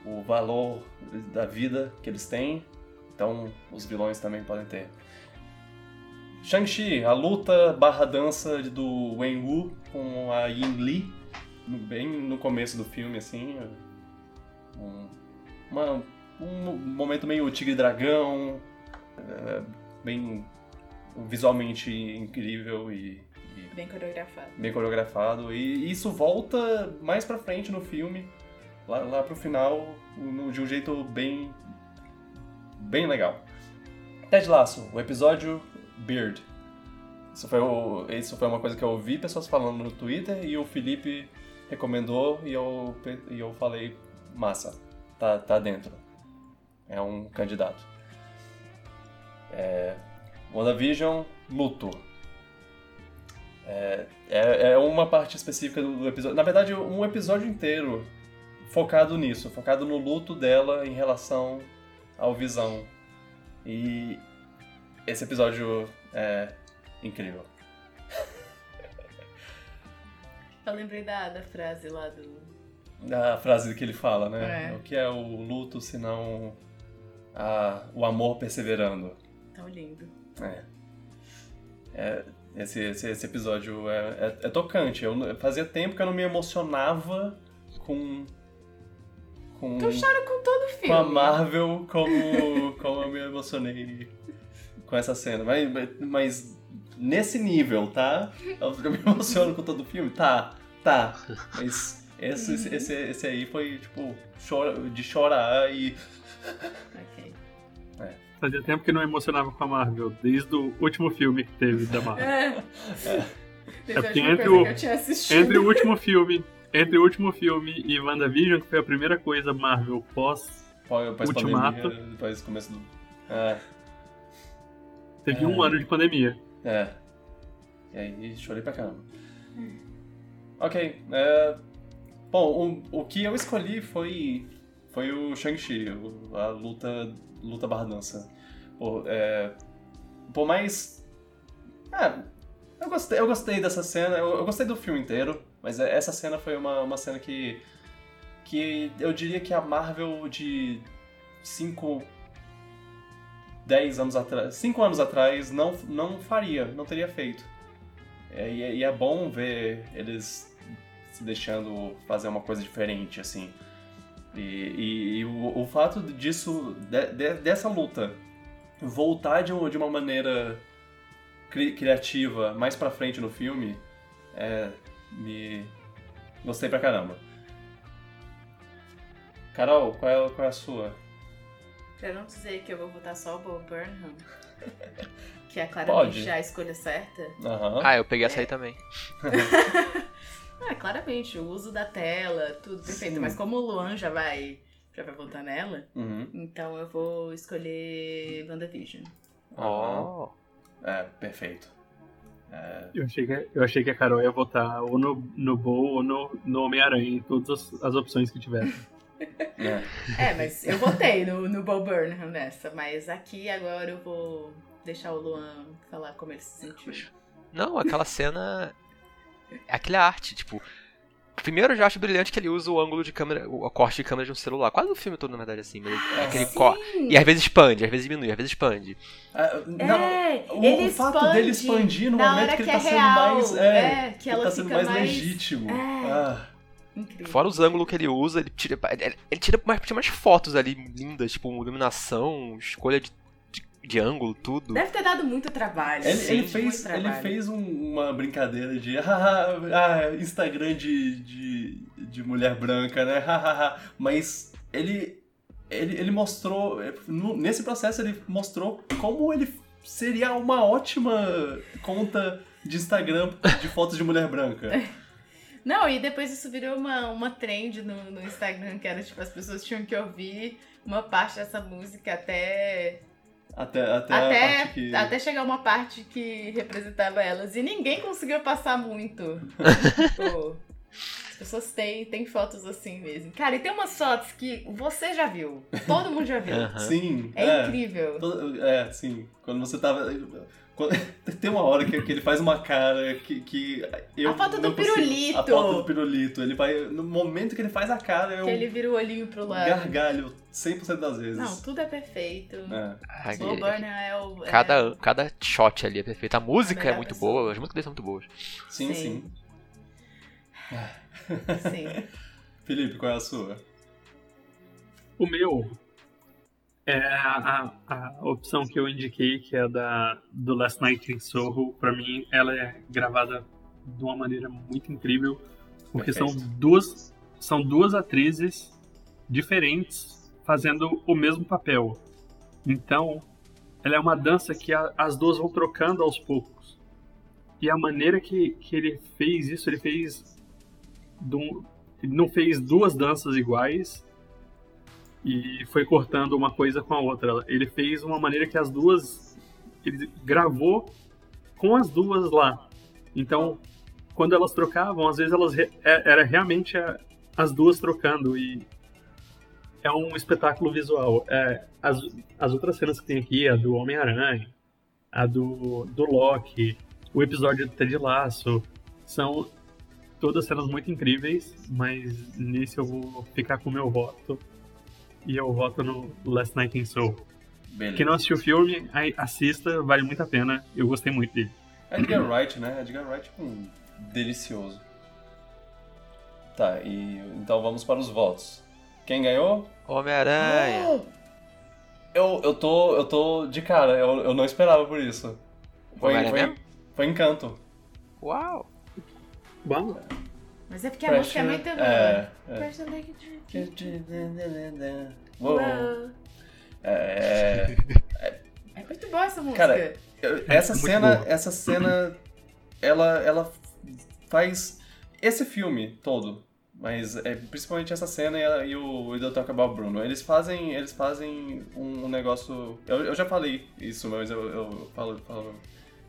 o valor da vida que eles têm, então os vilões também podem ter. Shang-Chi, a luta barra dança do Wen Wu com a Yin Li, bem no começo do filme, assim. Um, uma- um momento meio tigre e dragão, é, bem visualmente incrível e, e Bem coreografado. bem coreografado. E isso volta mais pra frente no filme, lá, lá pro final, no- de um jeito bem. bem legal. Ted Lasso, o episódio Beard. Isso foi, o, isso foi uma coisa que eu ouvi pessoas falando no Twitter e o Felipe recomendou e eu, e eu falei, massa, tá, tá dentro. É um candidato. É, WandaVision, luto. É, é uma parte específica do episódio. Na verdade, um episódio inteiro focado nisso, focado no luto dela em relação ao Visão. E esse episódio é incrível. Eu lembrei da, da frase lá do. A frase que ele fala, né? É. O que é o luto se não a- o amor perseverando? Tão lindo. É. É, esse, esse, esse episódio é, é, é tocante. Eu, fazia tempo que eu não me emocionava com. com, Tu chora com todo filme. com a Marvel como, como eu me emocionei com essa cena. Mas, mas nesse nível, tá? Eu me emociono com todo o filme? Tá, tá. Mas esse, esse, esse aí foi, tipo, chora, de chorar e. Ok. Fazia tempo que não emocionava com a Marvel, desde o último filme que teve da Marvel. É. Teve É porque entre o- que eu tinha assistido. Entre o último filme, entre o último filme e WandaVision, que foi a primeira coisa Marvel pós, Pós Ultimato. pandemia, depois começo do. É, teve É. um ano de pandemia. é. E aí chorei pra caramba. Ok. é, bom, o, o que eu escolhi foi. Foi o Shang-Chi, a luta, luta barra dança. Por, é, por mais. É, eu gostei, eu gostei dessa cena, eu, eu gostei do filme inteiro, mas é- essa cena foi uma, uma cena que. que eu diria que a Marvel de 5. 10 anos atrás. 5 anos atrás não, não faria, não teria feito. É, e, é- e é bom ver eles se deixando fazer uma coisa diferente, assim. E, e- e o, o fato disso, de- de- dessa luta, voltar de, um- de uma maneira cri- criativa mais pra frente no filme, é, me gostei pra caramba. Carol, qual é, qual é a sua? Pra não dizer que eu vou votar só o Bob Burnham, que é claramente Pode. a escolha certa. Aham. Ah, eu peguei essa aí também. Ah, claramente, o uso da tela, tudo perfeito. Sim. Mas como o Luan já vai, já vai votar nela, Uhum. então eu vou escolher WandaVision. Ó. É, perfeito. Eu achei, que, eu achei que a Carol ia votar ou no, no Bo ou no, no Homem-Aranha, em todas as, as opções que tivesse. É. É, mas eu votei no, no Bo Burnham nessa, mas aqui agora eu vou deixar o Luan falar como ele se sentiu. Não, aquela cena. Aquela arte, tipo. Primeiro eu já acho brilhante que ele usa o ângulo de câmera, o corte de câmera de um celular. Quase o filme todo, na verdade, assim. Mas É. aquele co- E às vezes expande, às vezes diminui, às vezes expande. Ah, não, É, o, ele o fato expande dele expandir no momento que ele que tá é sendo real, mais. é, que ele ela tá sendo mais, mais- legítimo. É. Ah, Incrível. Fora os ângulos que ele usa, ele tira, ele, ele tira mais, tinha umas fotos ali lindas, tipo iluminação, escolha de, de, ângulo, tudo. Deve ter dado muito trabalho. ele, sim, ele muito fez, ele trabalho. fez um- uma brincadeira de ah, ah, Instagram de, de, de mulher branca, né? Mas ele, ele, ele mostrou. Nesse processo, ele mostrou como ele seria uma ótima conta de Instagram de fotos de mulher branca. Não, e depois isso virou uma, uma trend no, no Instagram, que era tipo, as pessoas tinham que ouvir uma parte dessa música até. Até, até, a Até, parte que. até chegar uma parte que representava elas. E ninguém conseguiu passar muito. Tipo, as pessoas têm, têm fotos assim mesmo. Cara, e tem umas fotos que você já viu. Todo mundo já viu. Aham. Sim. É, incrível. Todo- É, sim. Quando você tava. quando- Tem uma hora que, que ele faz uma cara que. que eu A foto do consigo- pirulito. A foto do pirulito. Ele vai. No momento que ele faz a cara, eu Que ele vira o olhinho pro lado. gargalho 100% das vezes. Não, tudo é perfeito. É. Ah, Slow Burner é o. é- Cada, cada shot ali é perfeito. A música é muito pessoa. boa, as músicas dele são muito boas. Sim, sim, Sim. Sim. Felipe, qual é a sua? O meu é a, a, a opção que eu indiquei, que é da do Last Night in Soho. Pra mim, ela é gravada de uma maneira muito incrível, porque são duas são duas atrizes diferentes fazendo o mesmo papel. Então, ela é uma dança que a- as duas vão trocando aos poucos. E a maneira que, que ele fez isso, ele fez. ele não fez duas danças iguais e foi cortando uma coisa com a outra. Ele fez uma maneira que as duas. Ele gravou com as duas lá. Então, quando elas trocavam, às vezes elas re- é- era realmente a- as duas trocando e é um espetáculo visual. É, as, as outras cenas que tem aqui, a do Homem-Aranha, a do, do Loki, o episódio do Ted Lasso, são todas cenas muito incríveis, mas nesse eu vou ficar com o meu voto. E eu voto no Last Night in Soul. Beleza. Quem não assistiu o filme, assista, vale muito a pena. Eu gostei muito dele. Edgar Wright, né? Edgar Wright, hum, delicioso. Tá, e então vamos para os votos. Quem ganhou? Homem-Aranha. Eu, eu, tô, eu tô de cara, eu, eu não esperava por isso. Foi, foi, mesmo? foi encanto. Uau! Bom, Mas é porque a música é muito boa. É, é. Uou. Uou. É, É muito boa essa música. Cara, eu- essa cena, boa. essa cena, ela, ela faz esse filme todo, mas é, principalmente essa cena e, a- e o e o Talk About Bruno, eles fazem, eles fazem um negócio, eu, eu já falei isso, mas eu, eu falo, falo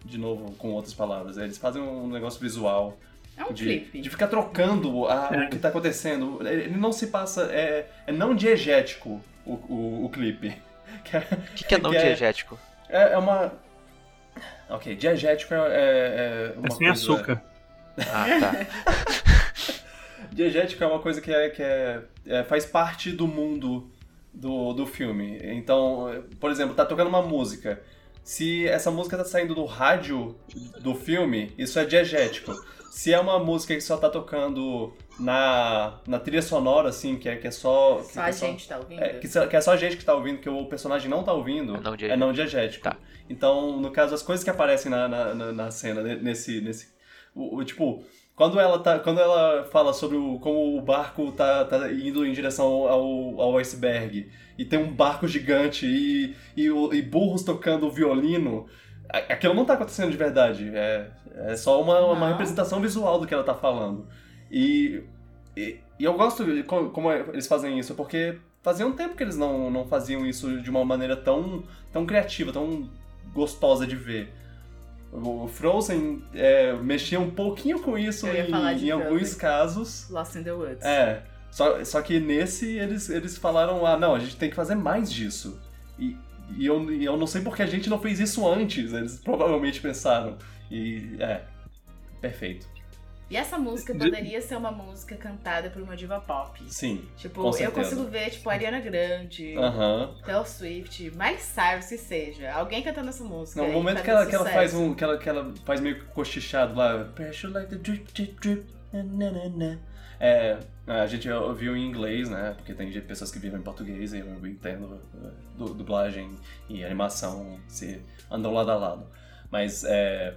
de novo com outras palavras, eles fazem um negócio visual é um de, clipe. de ficar trocando a- É. o que tá acontecendo. Ele não se passa. É, é não diegético o, o, o clipe. Que é, O que, que é não Que é- diegético? é, é uma. Ok, diegético é, é, é uma é sem coisa. açúcar. Ah, tá. Diegético é uma coisa que, é, que é, é- faz parte do mundo do, do filme. Então, por exemplo, tá tocando uma música. Se essa música tá saindo do rádio do filme, isso é diegético. Se é uma música que só tá tocando na, na trilha sonora, assim, que é, que é só. que Só é a gente tá ouvindo. É, que, só- que é só a gente que tá ouvindo, que o personagem não tá ouvindo, É não é diegético. não diegético. Tá. Então, no caso, as coisas que aparecem na, na, na- na cena, ne- nesse. nesse o, o- tipo, quando ela, tá, quando ela fala sobre o, como o barco tá, tá indo em direção ao, ao iceberg, e tem um barco gigante e, e, e burros tocando violino, aquilo não tá acontecendo de verdade. É, é só uma, uma representação visual do que ela tá falando. E, e, e eu gosto de co- como é- eles fazem isso, porque fazia um tempo que eles não, não faziam isso de uma maneira tão, tão criativa, tão gostosa de ver. O Frozen é, mexia um pouquinho com isso em, em alguns casos. Lost in the Woods. É, só, só que nesse eles, eles falaram, ah, não, a gente tem que fazer mais disso. E, e eu, e eu não sei porque a gente não fez isso antes, eles provavelmente pensaram. E, é, perfeito. E essa música De- poderia ser uma música cantada por uma diva pop. Sim, Tipo, eu consigo ver, tipo, Ariana Grande, aham. Taylor Swift, Miley Cyrus, que seja. Alguém cantando essa música. No momento que ela, que ela faz um. Que ela, que ela faz meio cochichado lá. Pressure like the drip, drip, drip. na, na, na, na." É, a gente ouviu em inglês, né? Porque tem pessoas que vivem em português e eu entendo eh, du- dublagem e animação se andam lado a lado. Mas é,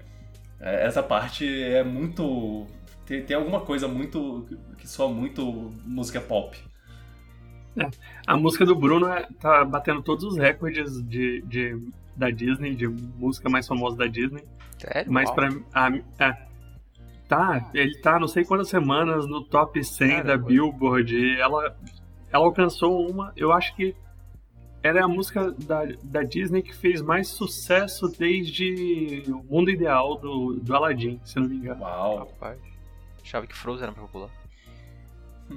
é, essa parte é muito. Tem, tem alguma coisa muito. que soa muito música pop. A música do Bruno é- tá batendo todos os recordes de, de- da Disney, de música mais famosa da Disney. Sério? Mas pra mim. a- é, tá, ele tá não sei quantas semanas no top 100 da Caramba. Billboard. e Ela, ela alcançou uma. Eu acho que ela é a música da, da Disney que fez mais sucesso desde o Mundo Ideal do, do Aladdin, se não me engano. Uau! Rapaz. Achava que Frozen era mais popular.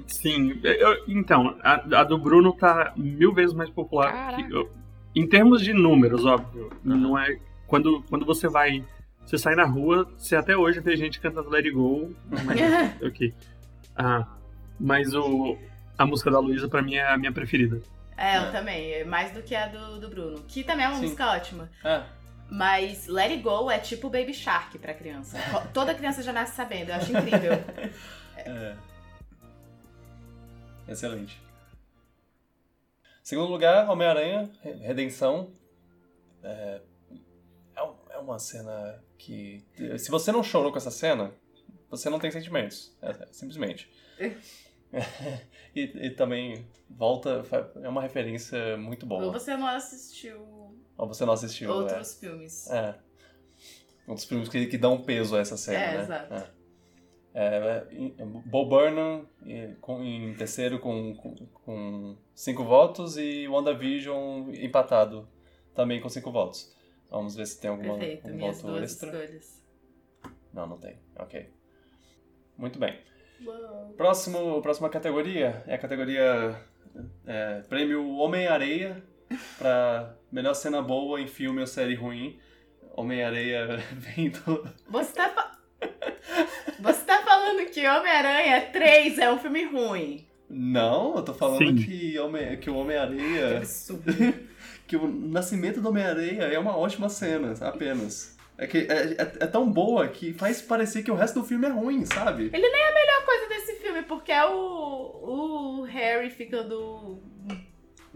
Sim, eu- então, a, a do Bruno tá mil vezes mais popular. Caraca. que eu- em termos de números, óbvio. Aham. Não é. Quando, quando você vai. Você sai na rua, você até hoje vê gente cantando Let It Go. Mas, ok. Ah, mas o, a música da Luísa, pra mim, é a minha preferida. É, eu É. também. é Mais do que a do, do Bruno. Que também é uma Sim. música ótima. É, Mas Let It Go é tipo Baby Shark pra criança. Toda criança já nasce sabendo. Eu acho incrível. É. Excelente. Segundo lugar, Homem-Aranha, Re- Redenção. É, é é uma cena que. Se você não chorou com essa cena, você não tem sentimentos. É, é, simplesmente. e, e também volta. É uma referência muito Ou boa. você não assistiu Ou você não assistiu. é. outros filmes. É. Um dos filmes que, que dão peso a essa cena, É, né? exato. É. É, em- Bo Burnham em, terceiro com, com, com cinco votos e WandaVision empatado também com cinco votos. Vamos ver se tem alguma, Perfeito. algum Minhas voto duas extra. escolhas. Não, não tem. Ok. Muito bem. Uou. Próximo, próxima categoria é a categoria é, Prêmio Homem-Areia para melhor cena boa em filme ou série ruim. Homem-Areia vem do, Você tá, fa- Você tá falando que Homem-Aranha 3 é um filme ruim. Não, eu tô falando Sim. que, Homem, que o absurdo. que o nascimento do Homem-Areia é uma ótima cena, apenas. É que é, é- é tão boa que faz parecer que o resto do filme é ruim, sabe? A melhor coisa desse filme, porque é o, o Harry ficando.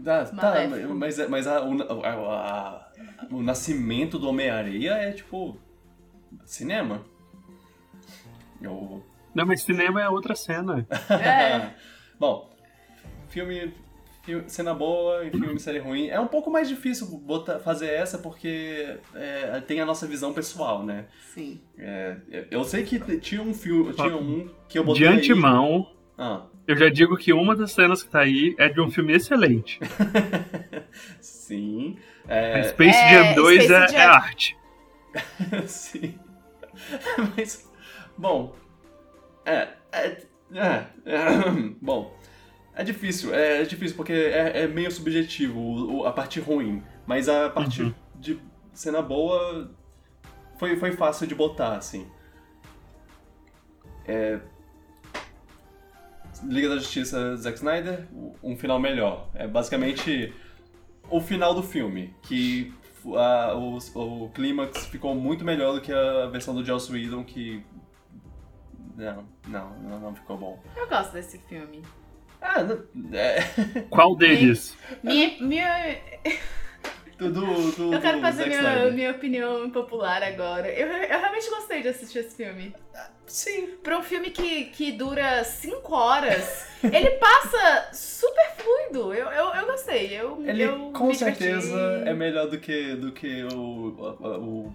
Ah, tá, mas, mas a- o, a- a- o nascimento do Homem-Areia é tipo. cinema. Eu, Não, mas cinema é outra cena. É. Bom, filme, filme- cena boa e filme série ruim. É um pouco mais difícil botar, fazer essa porque é, tem a nossa visão pessoal, né? Sim. É, eu sei que tinha um filme, tinha um que eu De botei aí- antemão, Ah, eu já digo que uma das cenas que tá aí é de um filme excelente. sim. É, Space É, Jam 2 Space é, Jam. é arte. sim. Mas, bom, é, é, é, é, bom, é difícil, é, é difícil porque é, é meio subjetivo o- o- a parte ruim, mas a parte Uhum. de cena boa foi, foi fácil de botar, assim. É, Liga da Justiça Zack Snyder, um final melhor. É basicamente o final do filme, que a- o, o clímax ficou muito melhor do que a versão do Joss Whedon, que... Não, não, não, não ficou bom. Eu gosto desse filme. Ah, não, é... Qual deles? Minha, minha, Do, do, do, eu quero fazer minha, minha opinião impopular agora. Eu, eu realmente gostei de assistir esse filme. Sim. Pra um filme que, que dura 5 horas, ele passa super fluido. Eu, eu, eu gostei. Eu, Ele eu com diverti. certeza é melhor do que, do que o, o, o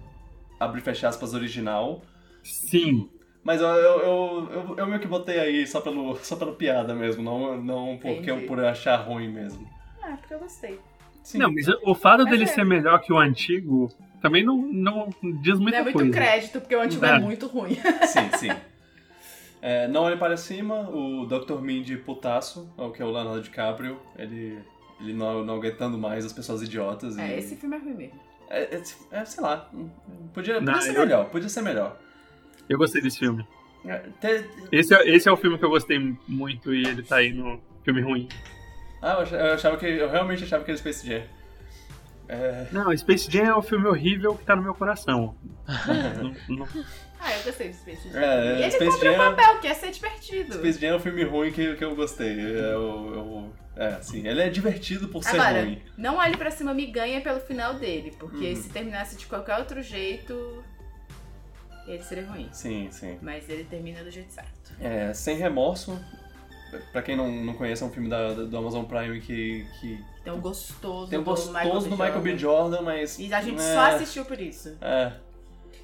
abre e fecha aspas original. Sim. Mas eu, eu, eu, eu, eu meio que botei aí só pelo, só pela piada mesmo, não, não porque eu, por achar ruim mesmo. Ah, porque eu gostei. Sim. Não, mas o fato Mas dele é. ser melhor que o antigo também não, não diz Não muita é muito coisa. crédito, porque o antigo é, É. muito ruim. Sim, sim. É, não olhe para cima, o Dr. Mindy putaço, é o que é o Leonardo DiCaprio, ele, ele não, não aguentando mais as pessoas idiotas. É, e, esse filme é ruim mesmo. é, é, é, sei lá, podia, podia Não, ser eu- melhor, podia ser melhor. Eu gostei desse filme. É, te- Esse é, esse é o filme que eu gostei muito e ele tá aí no filme ruim. Ah, eu ach- eu achava que, eu realmente achava que era Space Jam. É, Não, Space Jam é o filme horrível que tá no meu coração. Não- não- Ah, eu gostei de Space Jam. É, e ele Space cumpriu o papel, que é ser divertido. Space Jam é um filme ruim que, que eu gostei. Eu, eu- é, assim, ele é divertido por ser Agora, ruim. não olhe pra cima me ganha pelo final dele, porque Uhum. se terminasse de qualquer outro jeito, ele seria ruim. Sim, sim. Mas ele termina do jeito certo. É, Sem Remorso, pra quem não, não conhece, é um filme da, do Amazon Prime que, que Tem um gostoso tem um do gostoso do Michael B. Jordan, mas... E a gente é, só assistiu por isso. É.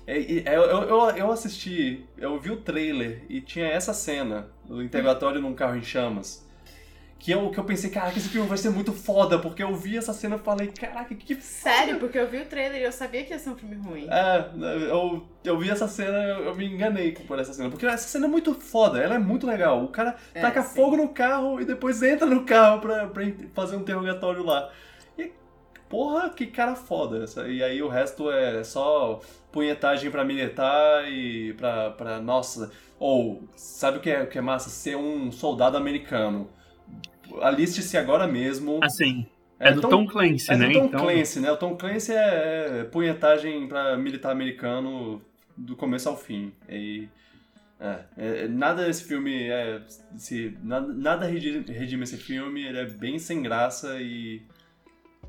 É, é, eu, eu, eu assisti, eu vi o trailer e tinha essa cena, do interrogatório num carro em chamas. Que eu, que eu pensei, caraca, esse filme vai ser muito foda, porque eu vi essa cena e falei, caraca, que Sério, porque eu vi o trailer e eu sabia que ia ser um filme ruim. É, eu, eu vi essa cena, eu, me enganei por essa cena. Porque essa cena é muito foda, ela é muito legal. O cara É, taca sim. fogo no carro e depois entra no carro pra, pra fazer um interrogatório lá. E, porra, que cara foda. Essa- E aí o resto é só punhetagem pra militar e pra, pra nossa. Ou, sabe o que é, o que é massa? Ser um soldado americano. Aliste-se agora mesmo. Assim, é, do tão- Tom Clancy, é né? do Tom então, Clancy, né? O Tom Clancy é, é punhetagem pra militar americano do começo ao fim. E, é, é, nada desse filme é. Se, nada, nada redime, redime esse filme, ele é bem sem graça e.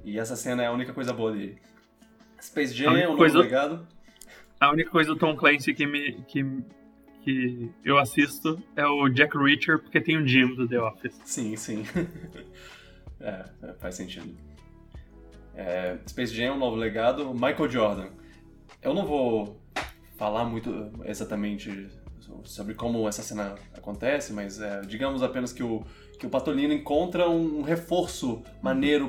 E essa cena é a única coisa boa dele. Space Jam é um coisa- legado. A única coisa do Tom Clancy que, me, que, que eu assisto é o Jack Reacher, porque tem o Jim do The Office. Sim, sim. é, é, faz sentido. É, Space Jam um novo legado. Michael Jordan. Eu não vou falar muito exatamente sobre como essa cena acontece, mas é, digamos apenas que o, que o Patolino encontra um reforço maneiro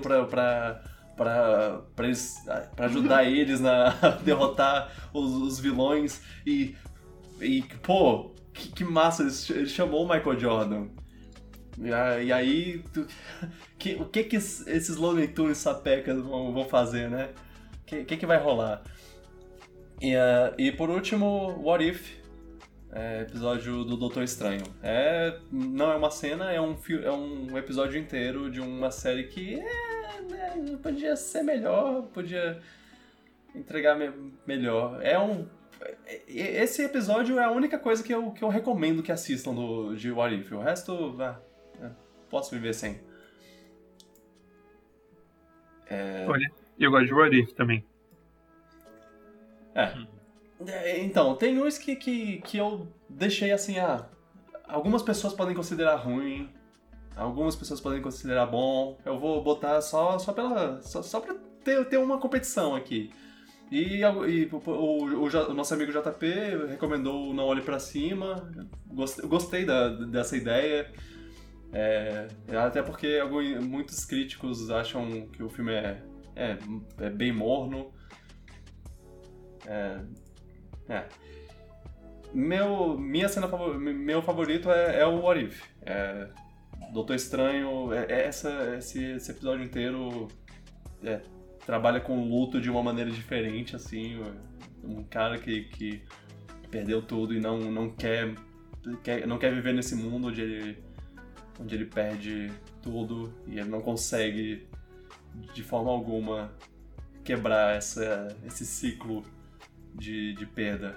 eles, pra ajudar eles na, a derrotar os, os vilões e, e pô, que, que massa, ele chamou o Michael Jordan. E, aí, tu- que- o que que es- esses Looney Tunes sapecas vão, vão fazer, né? O que, que que vai rolar? E, ah, e por último, What If, é, episódio do Doutor Estranho. É, não é uma cena, é um, é um episódio inteiro de uma série que é, né, podia ser melhor, podia entregar me- melhor. É um. Esse episódio é a única coisa que eu, que eu recomendo que assistam do, de What If. O resto, ah, é, posso viver sem. Olha, e eu gosto de What If também. É. É, Então, tem uns que, que, que eu deixei assim, ah, algumas pessoas podem considerar ruim, algumas pessoas podem considerar bom, eu vou botar só, só pela. só, só pra ter, ter uma competição aqui. E, e o, o- o nosso amigo JP recomendou Não Olhe Pra Cima, gostei, gostei da, dessa ideia. É, até porque algum- muitos críticos acham que o filme é, é, é bem morno. É, é. Meu, minha cena meu favorito é, é o What If. É, Doutor Estranho, é, essa, esse, esse episódio inteiro trabalha com luto de uma maneira diferente, assim. Um cara que, que perdeu tudo e não, não quer, quer não quer viver nesse mundo onde ele, onde ele perde tudo e ele não consegue de forma alguma quebrar essa, esse ciclo de, de perda.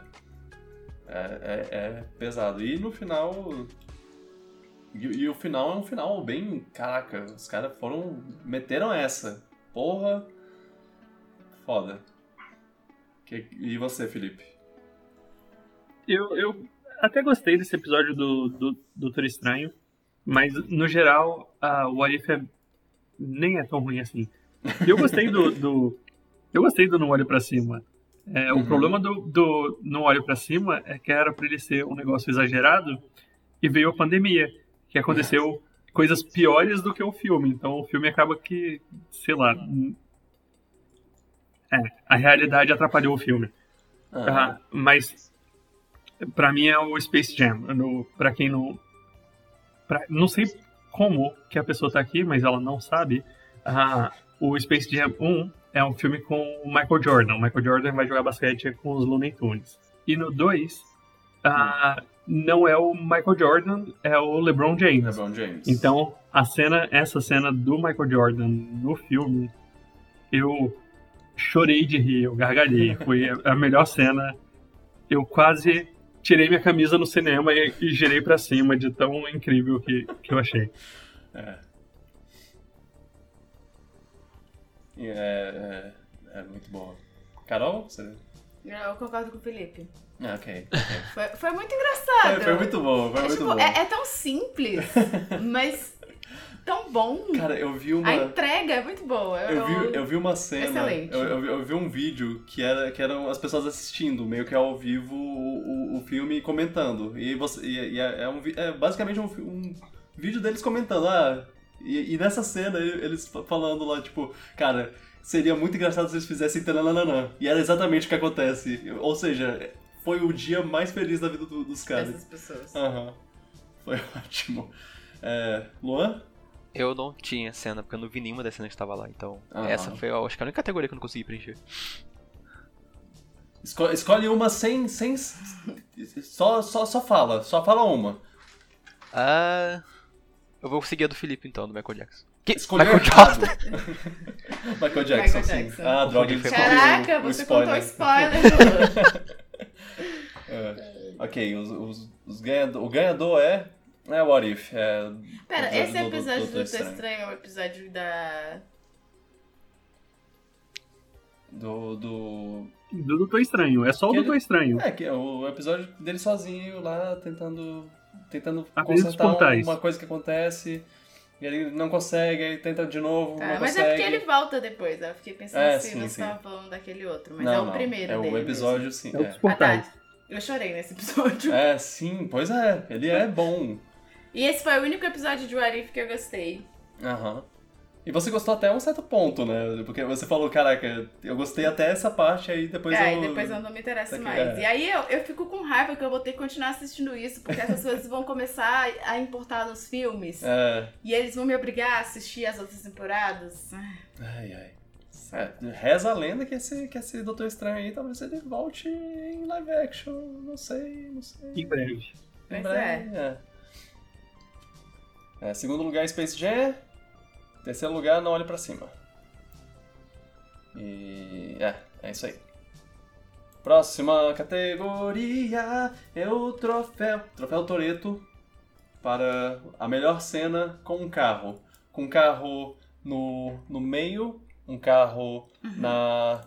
É, é- é pesado. E no final. E, e o final é um final bem. Caraca, os caras foram. meteram essa. Porra. Foda. Que- e você, Felipe? Eu, eu até gostei desse episódio do, do Doutor Estranho, mas no geral, a What If é- nem é tão ruim assim. Eu gostei do. do- eu gostei do Não Olho Pra Cima. É, O Uhum. problema do, do Não Olho Pra Cima é que era pra ele ser um negócio exagerado e veio a pandemia, que aconteceu coisas piores do que o filme. Então o filme acaba que, sei lá. É, a realidade atrapalhou o filme. Ah, mas pra mim é o Space Jam. Pra quem não. pra- não sei como que a pessoa tá aqui, mas ela não sabe. Ah, o Space Jam 1 é um filme com o Michael Jordan. O Michael Jordan vai jogar basquete com os Looney Tunes. E no 2, ah, não é o Michael Jordan, é o LeBron James. LeBron James. Então, a cena, essa cena do Michael Jordan no filme, eu chorei de rir, eu gargalhei. Foi a melhor cena. Eu quase tirei minha camisa no cinema e, e girei pra cima de tão incrível que, que eu achei. É. É, é, é muito boa. Carol? Você... Eu concordo com o Felipe. Ah, ok. Foi, foi muito engraçado. Foi, foi muito bom, foi É, muito tipo, bom. é, é tão simples, mas tão bom. Cara, eu vi A uma... entrega é muito boa. Eu vi, eu vi uma cena, Excelente. eu, eu, vi- eu vi um vídeo que, era, que eram as pessoas assistindo, meio que ao vivo, o, o, o filme e comentando. E, você, e, e é, é um, é basicamente um, um vídeo deles comentando. Ah, e, e nessa cena eles fa- falando lá, tipo, cara, seria muito engraçado se eles fizessem tananana. E era exatamente o que acontece. Ou seja, foi o dia mais feliz da vida do- dos caras. Dessas pessoas. Aham. Foi ótimo. É, Luan? Eu não tinha cena, porque eu não vi nenhuma das cenas que estava lá. Então, Ah. essa foi, acho que a única categoria que eu não consegui preencher. Esco- escolhe uma sem. sem só, só, só fala. Só fala uma. Ah. Eu vou seguir a do Felipe então, do Michael Jackson. Que? Escolheu Michael. Jordan? Michael Jackson, Michael sim. Jackson. Ah, droga, ele Caraca, o você spoiler. contou spoiler. É. Ok, os, os, os ganhador, o ganhador é. É What If. É, Pera, esse do- episódio do do Doutor Estranho. Estranho é o episódio da. Do. do... Do Doutor Estranho, é só o ele- Doutor Estranho. É, que é o episódio dele sozinho lá tentando. Tentando os consertar uma coisa que acontece. E ele não consegue, aí tenta de novo. Tá, não mas consegue. é porque ele volta depois. Eu fiquei pensando É, se sim, você sim. tava falando daquele outro. Mas não, é o não, primeiro É dele o episódio, mesmo. sim. É é. Ah, tá. Eu chorei nesse episódio. É, sim, pois é, ele é bom. E esse foi o único episódio de What If que eu gostei. Aham. E você gostou até um certo ponto, né? Porque você falou, caraca, eu gostei até essa parte, aí depois é, eu... e depois eu não me interesso Daqui- mais. é. E aí eu, eu fico com raiva que eu vou ter que continuar assistindo isso, porque essas coisas vão começar a importar nos filmes. É, E eles vão me obrigar a assistir as outras temporadas. ai, ai. É, reza a lenda que esse, que esse Doutor Estranho aí talvez ele volte em live action, não sei, não sei. Em breve. Em Pois breve, é. É, segundo lugar, Space Jam. Terceiro lugar, Não Olhe Pra Cima. E... é, é isso aí. Próxima categoria é o troféu, troféu Toreto para a melhor cena com um carro. Com um carro no, no meio, um carro na...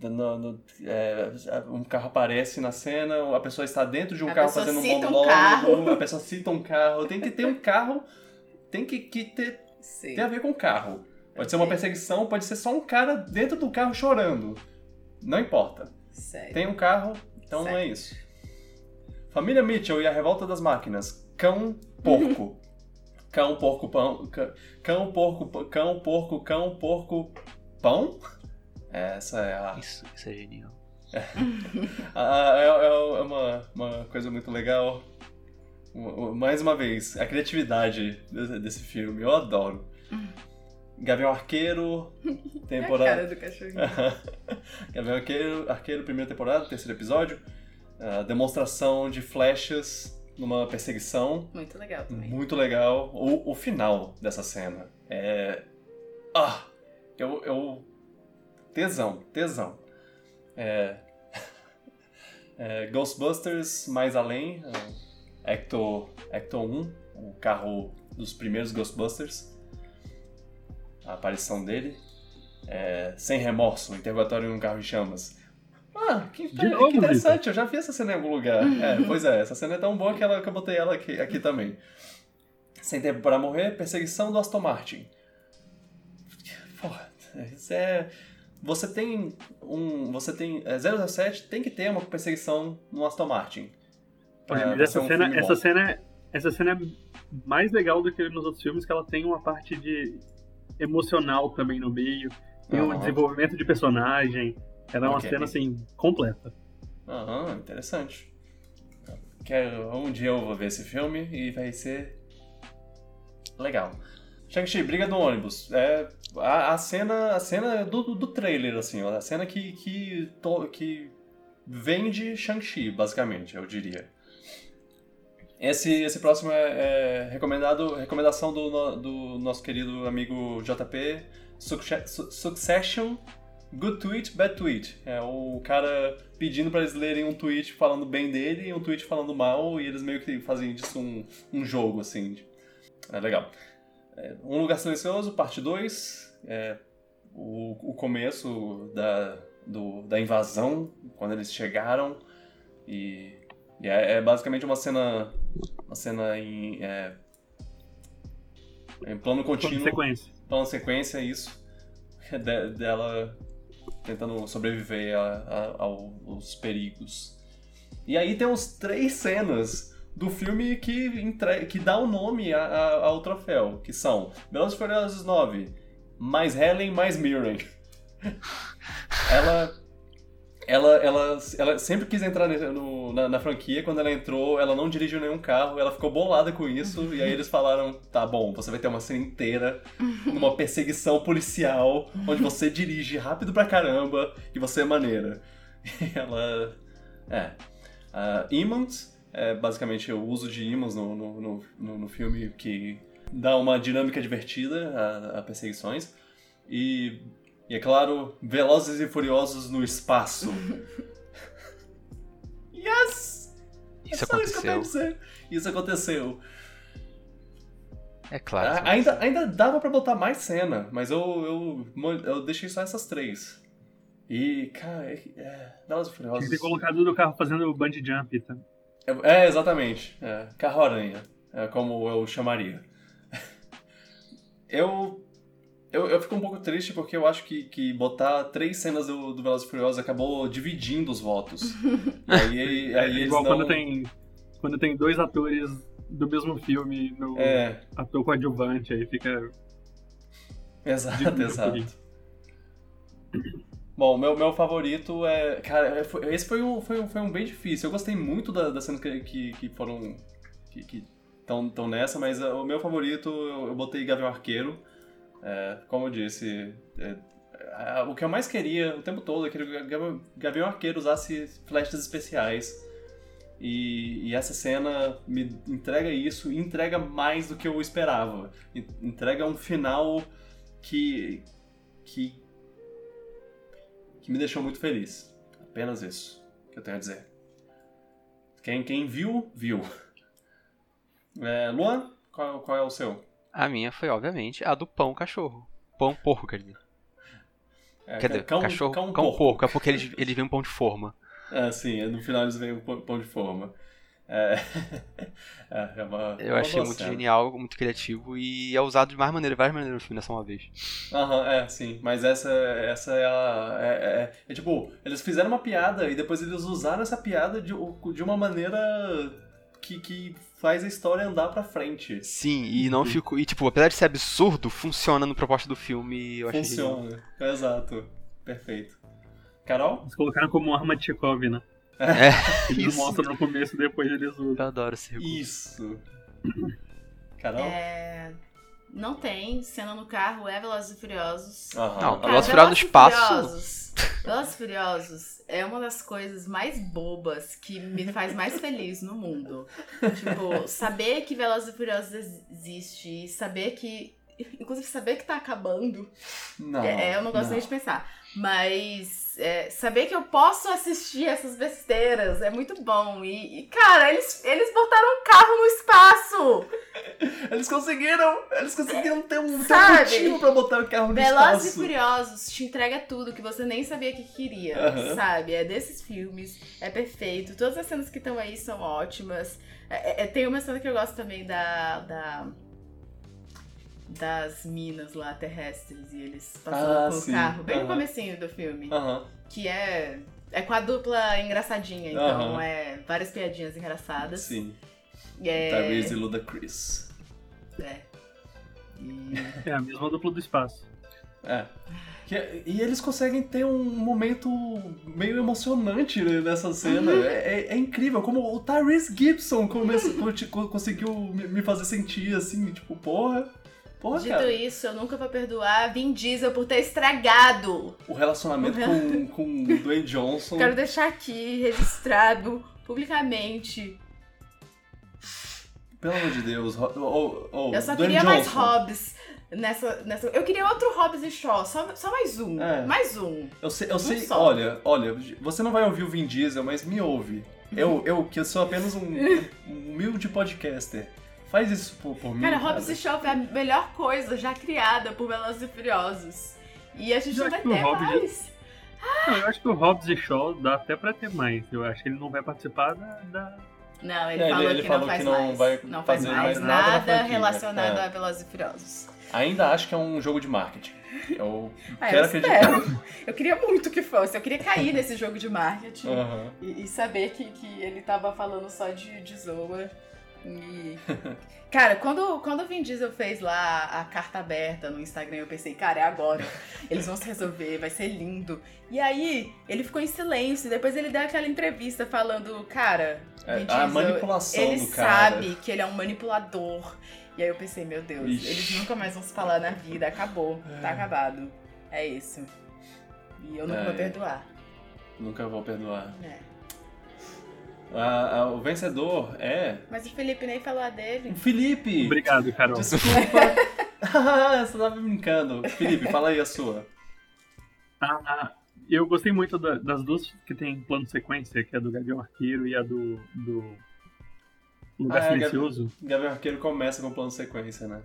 na- no- é, um carro aparece na cena, a pessoa está dentro de um A carro fazendo um um monólogo, carro. a pessoa cita um carro, tem que ter um carro, tem que, que ter, Sim. tem a ver com o carro. Pode ser uma perseguição, pode ser só um cara dentro do carro chorando. Não importa. Sério. Tem um carro, então Certo. é isso. Família Mitchell e a Revolta das Máquinas. Cão, porco. cão, porco, pão. Cão, porco, pão- cão, porco, cão, porco, pão? Essa é a. Isso, isso é genial. a- é, é uma, uma coisa muito legal. Mais uma vez, a criatividade desse, desse filme, eu adoro. Gavião Arqueiro, É a temporada. cara do cachorrinho. Gavião Arqueiro, Arqueiro, primeira temporada, terceiro episódio. Ah, demonstração de flechas numa perseguição. Muito legal também. Muito legal. O, o final dessa cena é. Ah! Eu. eu... Tesão, tesão. É... é, Ghostbusters mais além. é, Ecto, Ecto 1, o carro dos primeiros Ghostbusters. A aparição dele. É, sem remorso, interrogatório em um carro em chamas. Ah, que, que novo, interessante, eu já vi essa cena em algum lugar. É, pois é, essa cena é tão boa que, ela, que eu botei ela aqui, aqui também. Sem tempo para morrer, perseguição do Aston Martin. Porra, isso é. Você tem um. Você tem. É, 007 tem que ter uma perseguição no Aston Martin. Pra- mas pra essa um cena, essa cena, essa cena mais legal do que nos outros filmes que ela tem uma parte de emocional também no meio, tem um Aham. desenvolvimento de personagem. Ela é uma Ok. cena assim completa. Aham, interessante. Quero, um dia eu vou ver esse filme e vai ser legal. Shang-Chi, briga do ônibus. É, a, a cena, a cena do, do- trailer, assim, a cena que, que, to- que vende Shang-Chi, basicamente, eu diria. Esse, esse próximo é, é recomendado, recomendação do, do nosso querido amigo JP, Succe- Su- Succession Good tweet, bad tweet. É o cara pedindo pra eles lerem um tweet falando bem dele e um tweet falando mal, e eles meio que fazem disso um, um jogo, assim. É legal. É, um Lugar Silencioso, parte 2. É, o, o começo da, do- da invasão, quando eles chegaram. E, e é, é basicamente uma cena. Uma cena em. é, em plano Plano contínuo de sequência. plano sequência, isso. De- dela tentando sobreviver a- a- ao- aos perigos. E aí tem uns três cenas do filme que, entre... que dá o nome a- a- ao troféu, que são Velozes e Furiosos 9, mais Helen, mais Mirren. ela, ela, ela, ela sempre quis entrar no- na, na franquia, quando ela entrou, ela não dirigiu nenhum carro, ela ficou bolada com isso, e aí eles falaram, tá bom, você vai ter uma cena inteira numa perseguição policial, onde você dirige rápido pra caramba e você é maneira. E ela. É. Uh, imãs, é basicamente o uso de imãs no, no, no, no- no filme que dá uma dinâmica divertida a, a perseguições. E, e é claro, Velozes e Furiosos no espaço. yes! Isso é isso que eu tenho a aconteceu. dizer. Isso aconteceu. É claro. Isso ainda, ainda dava pra botar mais cena, mas eu, eu, eu deixei só essas três. E, cara, é, é, Velozes e Furiosos... que ter colocado do carro fazendo bungee jump. Tá? É, é, exatamente. É, Carro-aranha, é como eu chamaria. eu, eu, eu fico um pouco triste porque eu acho que, que botar três cenas do, do Velozes e Furiosos acabou dividindo os votos. aí, aí eles Igual não... quando tem quando tem dois atores do mesmo filme no É, ator coadjuvante, aí fica. Exato, exato. Bom, meu, meu favorito é. Cara, é, esse foi um, foi, um, foi um bem difícil. Eu gostei muito da- das cenas que, que, que foram. que estão tão nessa, mas uh, o meu favorito eu, eu botei Gavião Arqueiro. É, como eu disse, é, o que eu mais queria o tempo todo é que o Gavião- Arqueiro usasse flechas especiais. E, e essa cena me entrega isso entrega mais do que eu esperava. En- Entrega um final que. que. Que me deixou muito feliz. Apenas isso que eu tenho a dizer. Quem, quem viu, viu. É, Luan, qual, qual é o seu? A minha foi, obviamente, a do pão cachorro. Pão porco, quer dizer. É, Quer dizer, cão, cachorro, cão cão, porco. porco. É porque eles, eles vêm um pão de forma. É, sim, no final eles veem pão pão de forma. É, é, é uma, Eu uma achei muito cena. genial, muito criativo e é usado de mais maneira, várias maneiras no filme dessa uma vez. Aham, é, sim. Mas essa, essa é a. É, é- é tipo, eles fizeram uma piada e depois eles usaram essa piada de, de uma maneira que, que faz a história andar pra frente. Sim, e não ficou. E tipo, apesar de ser absurdo, funciona no proposta do filme eu achei. Funciona. Exato. Perfeito. Carol? Eles colocaram como arma de Chekhov, né? É, Eles isso. mostram no começo e depois eles usam. Eu adoro esse recurso. Isso. Carol? É, não tem cena no carro, é Velozes e Furiosos. Aham. Não, Cara, Velozes e Furiosos no Velozes e espaço. Furiosos- Velozes e Furiosos é uma das coisas mais bobas que me faz mais feliz no mundo. Tipo, saber que Velozes e Furiosos ex- existe, e saber que... Inclusive, saber que tá acabando, Não. é, eu não gosto nem de pensar. Mas é, saber que eu posso assistir essas besteiras é muito bom. E, e, cara, eles, eles botaram um carro no espaço! Eles conseguiram! Eles conseguiram ter um, ter um Sabe? motivo pra botar o carro no Velozes e espaço. Furiosos te entrega tudo que você nem sabia que queria, Aham. sabe? É desses filmes, é perfeito. Todas as cenas que estão aí são ótimas. É- é- tem uma cena que eu gosto também da, da- das minas lá terrestres e eles passando Ah, com sim. o carro, bem no Aham. comecinho do filme, Aham. que é é com a dupla engraçadinha, então Aham. é várias piadinhas engraçadas. Sim. É, Tyrese e Ludacris. É. E... É a mesma dupla do espaço. É. Que- e eles conseguem ter um momento meio emocionante né, nessa cena. Uhum. É, é- é incrível como o Tyrese Gibson começa, co- conseguiu me me fazer sentir assim, tipo, porra. Porra, Dito cara. isso, eu nunca vou perdoar Vin Diesel por ter estragado. O relacionamento com, com o Dwayne Johnson. Quero deixar aqui registrado publicamente. Pelo amor de Deus. Oh, oh, Eu só Dwayne queria mais Johnson. Hobbs nessa, nessa. Eu queria outro Hobbs e Shaw, só, só mais um. É. Mais um. Eu sei, eu sei só. olha, olha, você não vai ouvir o Vin Diesel, mas me ouve. Eu, eu que eu sou apenas um, um humilde podcaster. Faz isso por, por mim. Cara, cara. Hobbs e Shaw é a melhor coisa já criada por Velozes e Furiosos. E a gente Eu não vai ter Hobbs- mais. Não, eu acho que o Hobbs e Shaw dá até pra ter mais. Eu acho que ele não vai participar da. da- Não, ele É, ele- falou ele que falou não faz que não mais. vai não faz fazer mais mais nada na nada, franquia, relacionado é. a Velozes e Furiosos. Ainda acho que é um jogo de marketing. Eu Ah, quero eu acreditar. espero. Eu queria muito que fosse. Eu queria cair nesse jogo de marketing. Aham. E, e saber que, que ele tava falando só de, de zoa. E. Cara, quando, quando o Vin Diesel fez lá a carta aberta no Instagram, eu pensei, cara, é agora. Eles vão se resolver, vai ser lindo. E aí, ele ficou em silêncio. Depois ele deu aquela entrevista falando, cara, É, Vin a Diesel, manipulação ele do cara. sabe que ele é um manipulador. E aí eu pensei, meu Deus, Ixi. eles nunca mais vão se falar na vida. Acabou, tá acabado. É isso. E eu nunca É. vou perdoar. Nunca vou perdoar. É. Ah, ah, o vencedor é. Mas o Felipe nem falou a dele. O Felipe! Obrigado, Carol. Desculpa! Ah, Você tava brincando. Felipe, fala aí a sua. Ah, eu gostei muito da- das duas que tem plano sequência, que é a do Gavião Arqueiro e a do, do Lugar Ah, é, Silencioso. Gabriel Arqueiro começa com o plano sequência, né?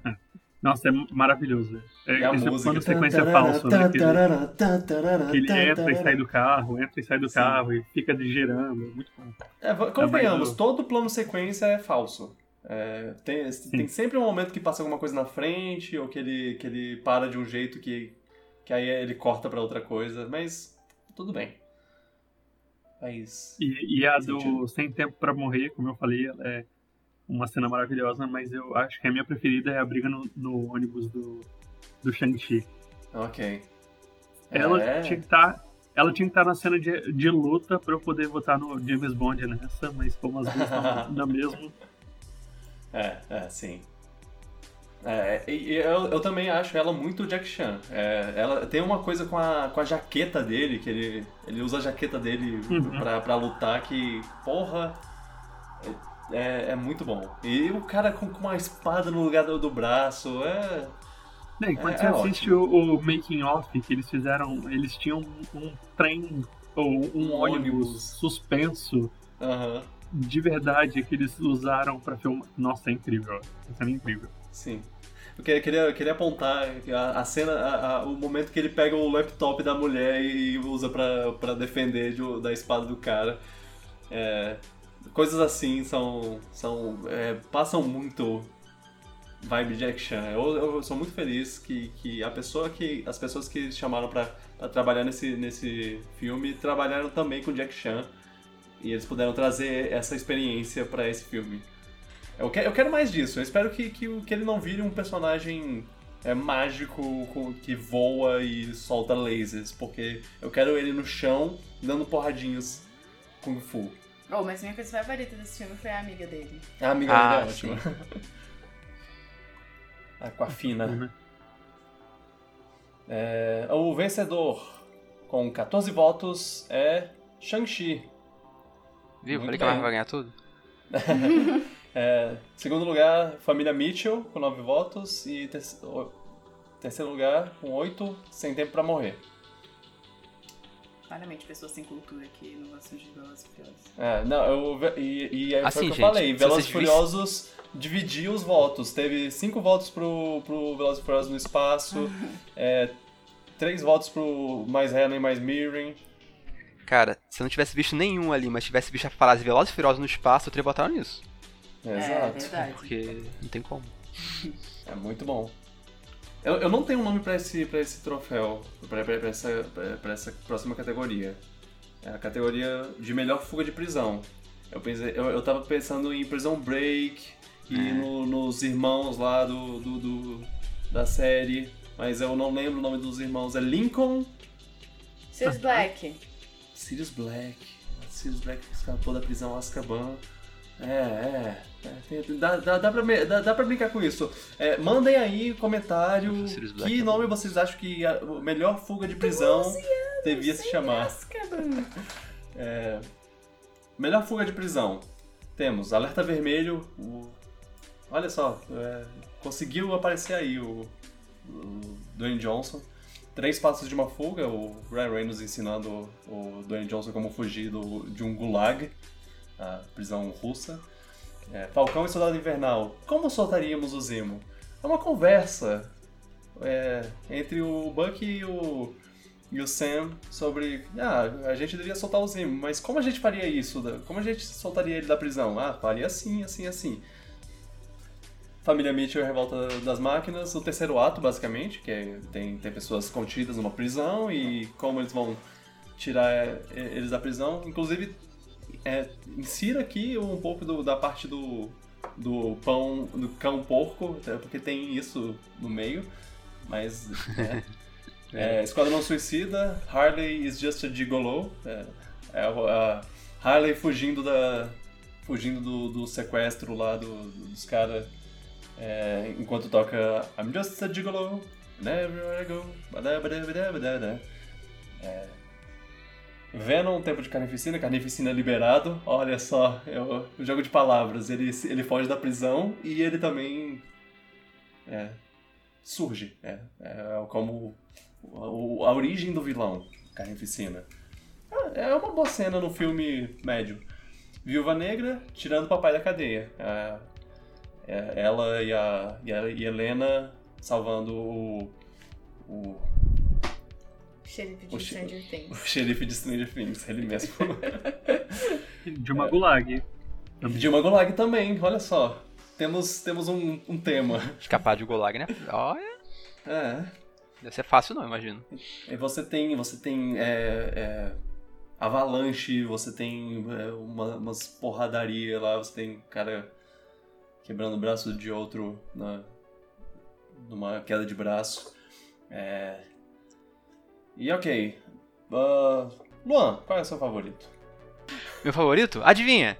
Nossa, é maravilhoso. É, E a esse música. plano sequência falso, né? Que ele, que ele entra e sai do carro, entra e sai do Sim. carro e fica girando. Muito bom. É, va- convenhamos, do- todo plano sequência é falso. É, tem, tem sempre um momento que passa alguma coisa na frente, ou que ele, que ele para de um jeito que, que aí ele corta pra outra coisa, mas tudo bem. Mas. E, e a Sentido. do Sem Tempo Pra Morrer, como eu falei, é uma cena maravilhosa, mas eu acho que a minha preferida é a briga no, no ônibus do, do Shang-Chi. Ok. Ela É. tinha que estar. Ela tinha que estar na cena de, de luta pra eu poder votar no James Bond nessa, mas como as duas estão na mesma. É, é, sim. É, e e eu, eu também acho ela muito Jack Chan. É, ela tem uma coisa com a, com a jaqueta dele, que ele, ele usa a jaqueta dele Uhum. pra, pra lutar, que, porra, é, é muito bom. E o cara com, com uma espada no lugar do, do braço, é... Né, quando É, você é assiste o, o making off que eles fizeram, eles tinham um, um trem ou um, Um ônibus, ônibus. suspenso Aham, de verdade que eles usaram pra filmar. Nossa, é incrível. Cena é incrível. sim. Eu queria, queria, queria apontar a, a cena, a- a- o momento que ele pega o laptop da mulher e usa pra, pra defender de- da espada do cara. É, coisas assim são. são é, passam muito vibe Jack Chan. Eu, eu sou muito feliz que, que a pessoa que. As pessoas que chamaram pra, trabalhar nesse, nesse filme trabalharam também com Jack Chan. E eles puderam trazer essa experiência pra esse filme. Eu quero, eu quero mais disso. Eu espero que, que, que ele não vire um personagem é, mágico com- que voa e solta lasers. Porque eu quero ele no chão dando porradinhos Kung Fu. Oh, mas minha coisa favorita desse filme foi a amiga dele. A amiga Ah, dele é ótima. A Aquafina. Né? É, o vencedor com 14 votos é Shang-Chi. Viu? Muito Falei que a bem. Marvel vai ganhar tudo. É, segundo lugar, família Mitchell, com 9 votos. E ter- o- terceiro lugar, com 8, sem tempo pra morrer. Claramente, pessoas sem cultura que não gostam de Velozes e Furiosos. É, não, eu, e, e aí foi Assim, o que eu gente, falei. se Velozes e Furiosos dividiu os votos. Teve 5 votos pro, pro Velozes e Furiosos no espaço, é, 3 votos pro Mais Helen, Mais Mirren. Cara, se eu não tivesse visto nenhum ali, mas tivesse visto a frase Velozes e Furiosos no espaço, eu teria votado nisso. É, Exato. verdade. Porque não tem como. É muito bom. Eu, eu não tenho um nome pra esse, pra esse troféu, pra essa, pra, pra essa próxima categoria. É a categoria de melhor fuga de prisão. Eu, pensei, eu, eu tava pensando em Prison Break, que É. no- nos irmãos lá do, do, do- da série, mas eu não lembro o nome dos irmãos. É Lincoln, Sirius Black. Sirius Black. Sirius Black escapou da prisão Azkaban. É, é. dá, dá, dá, pra, dá, dá pra brincar com isso. É, mandem aí comentário que é nome vocês acham que a melhor fuga de prisão devia se chamar. É, melhor fuga de prisão. Temos Alerta Vermelho. o- olha só, é, conseguiu aparecer aí o, o Dwayne Johnson. Três Passos de uma Fuga, o Ryan Reynolds ensinando o Dwayne Johnson como fugir do- de um gulag, a prisão russa. É, Falcão e Soldado Invernal. Como soltaríamos o Zemo? É uma conversa é, entre o Buck e o, e o Sam sobre. Ah, a gente deveria soltar o Zemo, mas como a gente faria isso? Como a gente soltaria ele da prisão? Ah, faria assim, assim, assim. Família Mitchell Revolta das Máquinas, o terceiro ato, basicamente, que é, tem, tem pessoas contidas numa prisão e como eles vão tirar é, eles da prisão. Inclusive, é, insira aqui um pouco do- da parte do, do pão, do cão porco, até porque tem isso no meio, mas... né. É, Esquadrão Suicida, Harley is just a gigolo. É, é a Harley fugindo da fugindo do, do sequestro lá do- dos caras é, enquanto toca I'm just a gigolo, never I go. badabadabadabada. É, Venom, Tempo de Carnificina, Carnificina liberado. Olha só, é o, jogo de palavras. Ele, ele foge da prisão e ele também é, surge. É, é como o- a origem do vilão, Carnificina. É é uma boa cena no filme médio. Viúva Negra tirando o papai da cadeia. É, é, ela e a, e a e Helena salvando o, o, Xerife de O Stranger o Things. xerife de Stranger Things, ele mesmo. De uma gulag. de uma Gulag também, olha só. Temos, temos um, um tema. Escapar de Gulag, né? Olha, É. deve ser fácil não, imagino. E você tem, você tem é, é, avalanche, você tem é, uma, umas porradaria lá, você tem cara quebrando o braço de outro na, numa queda de braço. É, e ok. Ah, Luan, qual é o seu favorito? Meu favorito? Adivinha?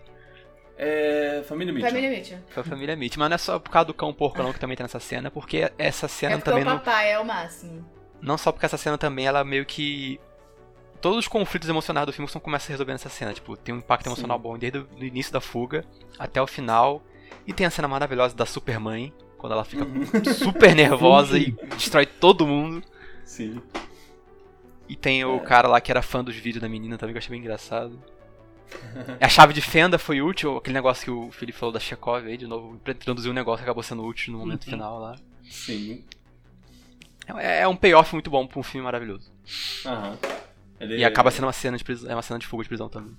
É Família Mitchell. Família Mitchell. Foi a família Mitch. Mas não é só por causa do cão porco não que também tem nessa cena, porque essa cena É porque também o não... papai é o máximo. Não só porque essa cena também, ela meio que... Todos os conflitos emocionais do filme são começam a resolver nessa cena. Tipo, tem um impacto Sim. emocional bom desde o do início da fuga até o final. E tem a cena maravilhosa da Supermãe, quando ela fica Uhum. super nervosa e destrói todo mundo. Sim. E tem o É. cara lá que era fã dos vídeos da menina também, que eu achei bem engraçado. A chave de fenda foi útil, aquele negócio que o Felipe falou da Chekhov aí, de novo, pra introduzir um negócio que acabou sendo útil no momento Uhum. final lá. Sim. É, é um payoff muito bom pra um filme maravilhoso. Aham. Ele- E acaba sendo uma cena de prisão, é uma cena de fuga de prisão também,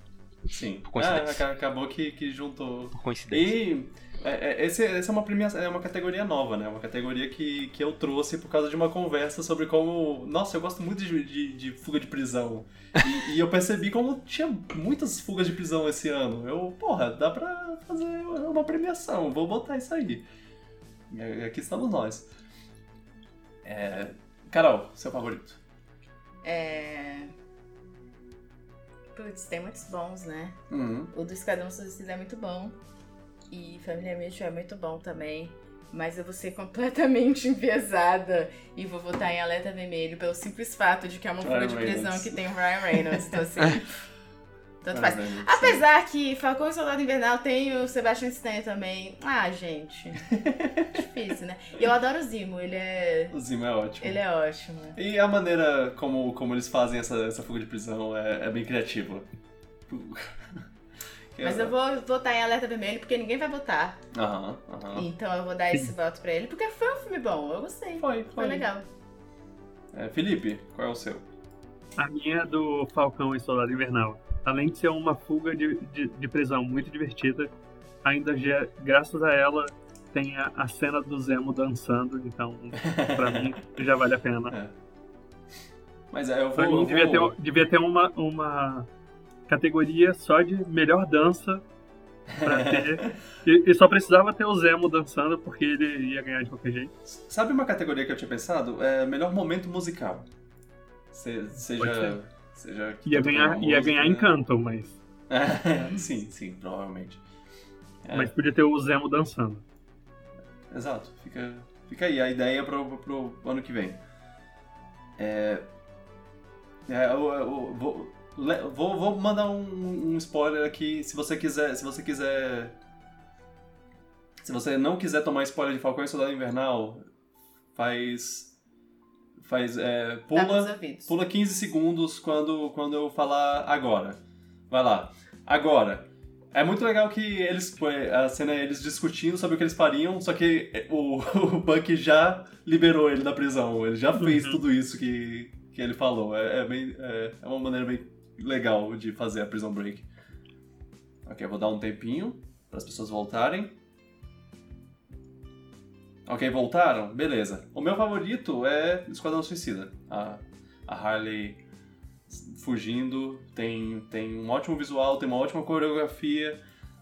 Sim. por coincidência. Ah, aca- acabou que, que juntou por coincidência. E é, é, esse, essa é uma premiação, é uma categoria nova, né? Uma categoria que, que eu trouxe por causa de uma conversa sobre como. Nossa, eu gosto muito de, de, de fuga de prisão. E, e eu percebi como tinha muitas fugas de prisão esse ano. Eu, porra, dá pra fazer uma premiação, vou botar isso aí. E aqui estamos nós. É, Carol, seu favorito? É. Putz, tem muitos bons, né? Uhum. O do Esquadrão Suicida é muito bom. E Família Mitchell é muito bom também. Mas eu vou ser completamente enviesada e vou votar em Alerta Vermelho pelo simples fato de que é uma fuga de prisão que tem o Ryan Reynolds. Então, assim. tanto faz. Apesar que Falcão e Soldado Invernal tem o Sebastian Stan também. Ah, gente. Difícil, né? E eu adoro o Zimo, ele é. O Zimo é ótimo. Ele é ótimo. E a maneira como, como eles fazem essa, essa fuga de prisão é, é bem criativa. Mas eu vou votar em Alerta Vermelho porque ninguém vai votar. Aham, aham. Então eu vou dar esse voto pra ele. Porque foi um filme bom, eu gostei. Foi, foi. Foi legal. É, Felipe, qual é o seu? A minha é do Falcão e Soldado Invernal. Além de ser uma fuga de, de, de prisão muito divertida, ainda já, graças a ela tem a, a cena do Zemo dançando, então pra mim já vale a pena. Mas é, eu vou. Pra mim eu devia vou- ter, devia ter uma, uma categoria só de melhor dança pra ter. E, e só precisava ter o Zemo dançando porque ele ia ganhar de qualquer jeito. Sabe uma categoria que eu tinha pensado? É melhor momento musical. Se- seja. seja Ia ganhar, ia música, ganhar encanto, mas, É, sim, sim, provavelmente. É. mas podia ter o Zemo dançando. Exato, fica, fica aí a ideia pro, pro ano que vem. É, é, eu, eu vou, le- vou, vou mandar um, um spoiler aqui, se você quiser, se você quiser, se você não quiser tomar spoiler de Falcão e Soldado Invernal, faz, faz, é, pula, pula 15 segundos quando, quando eu falar agora. Vai lá. Agora. É muito legal que eles. A cena é eles discutindo sobre o que eles fariam, só que o, o Bucky já liberou ele da prisão. Ele já fez Uhum. tudo isso que, que ele falou. É, é, bem, é, é uma maneira bem legal de fazer a Prison Break. Ok, vou dar um tempinho para as pessoas voltarem. Ok, voltaram? Beleza. O meu favorito é Esquadrão Suicida. A, a Harley fugindo, tem, tem um ótimo visual, tem uma ótima coreografia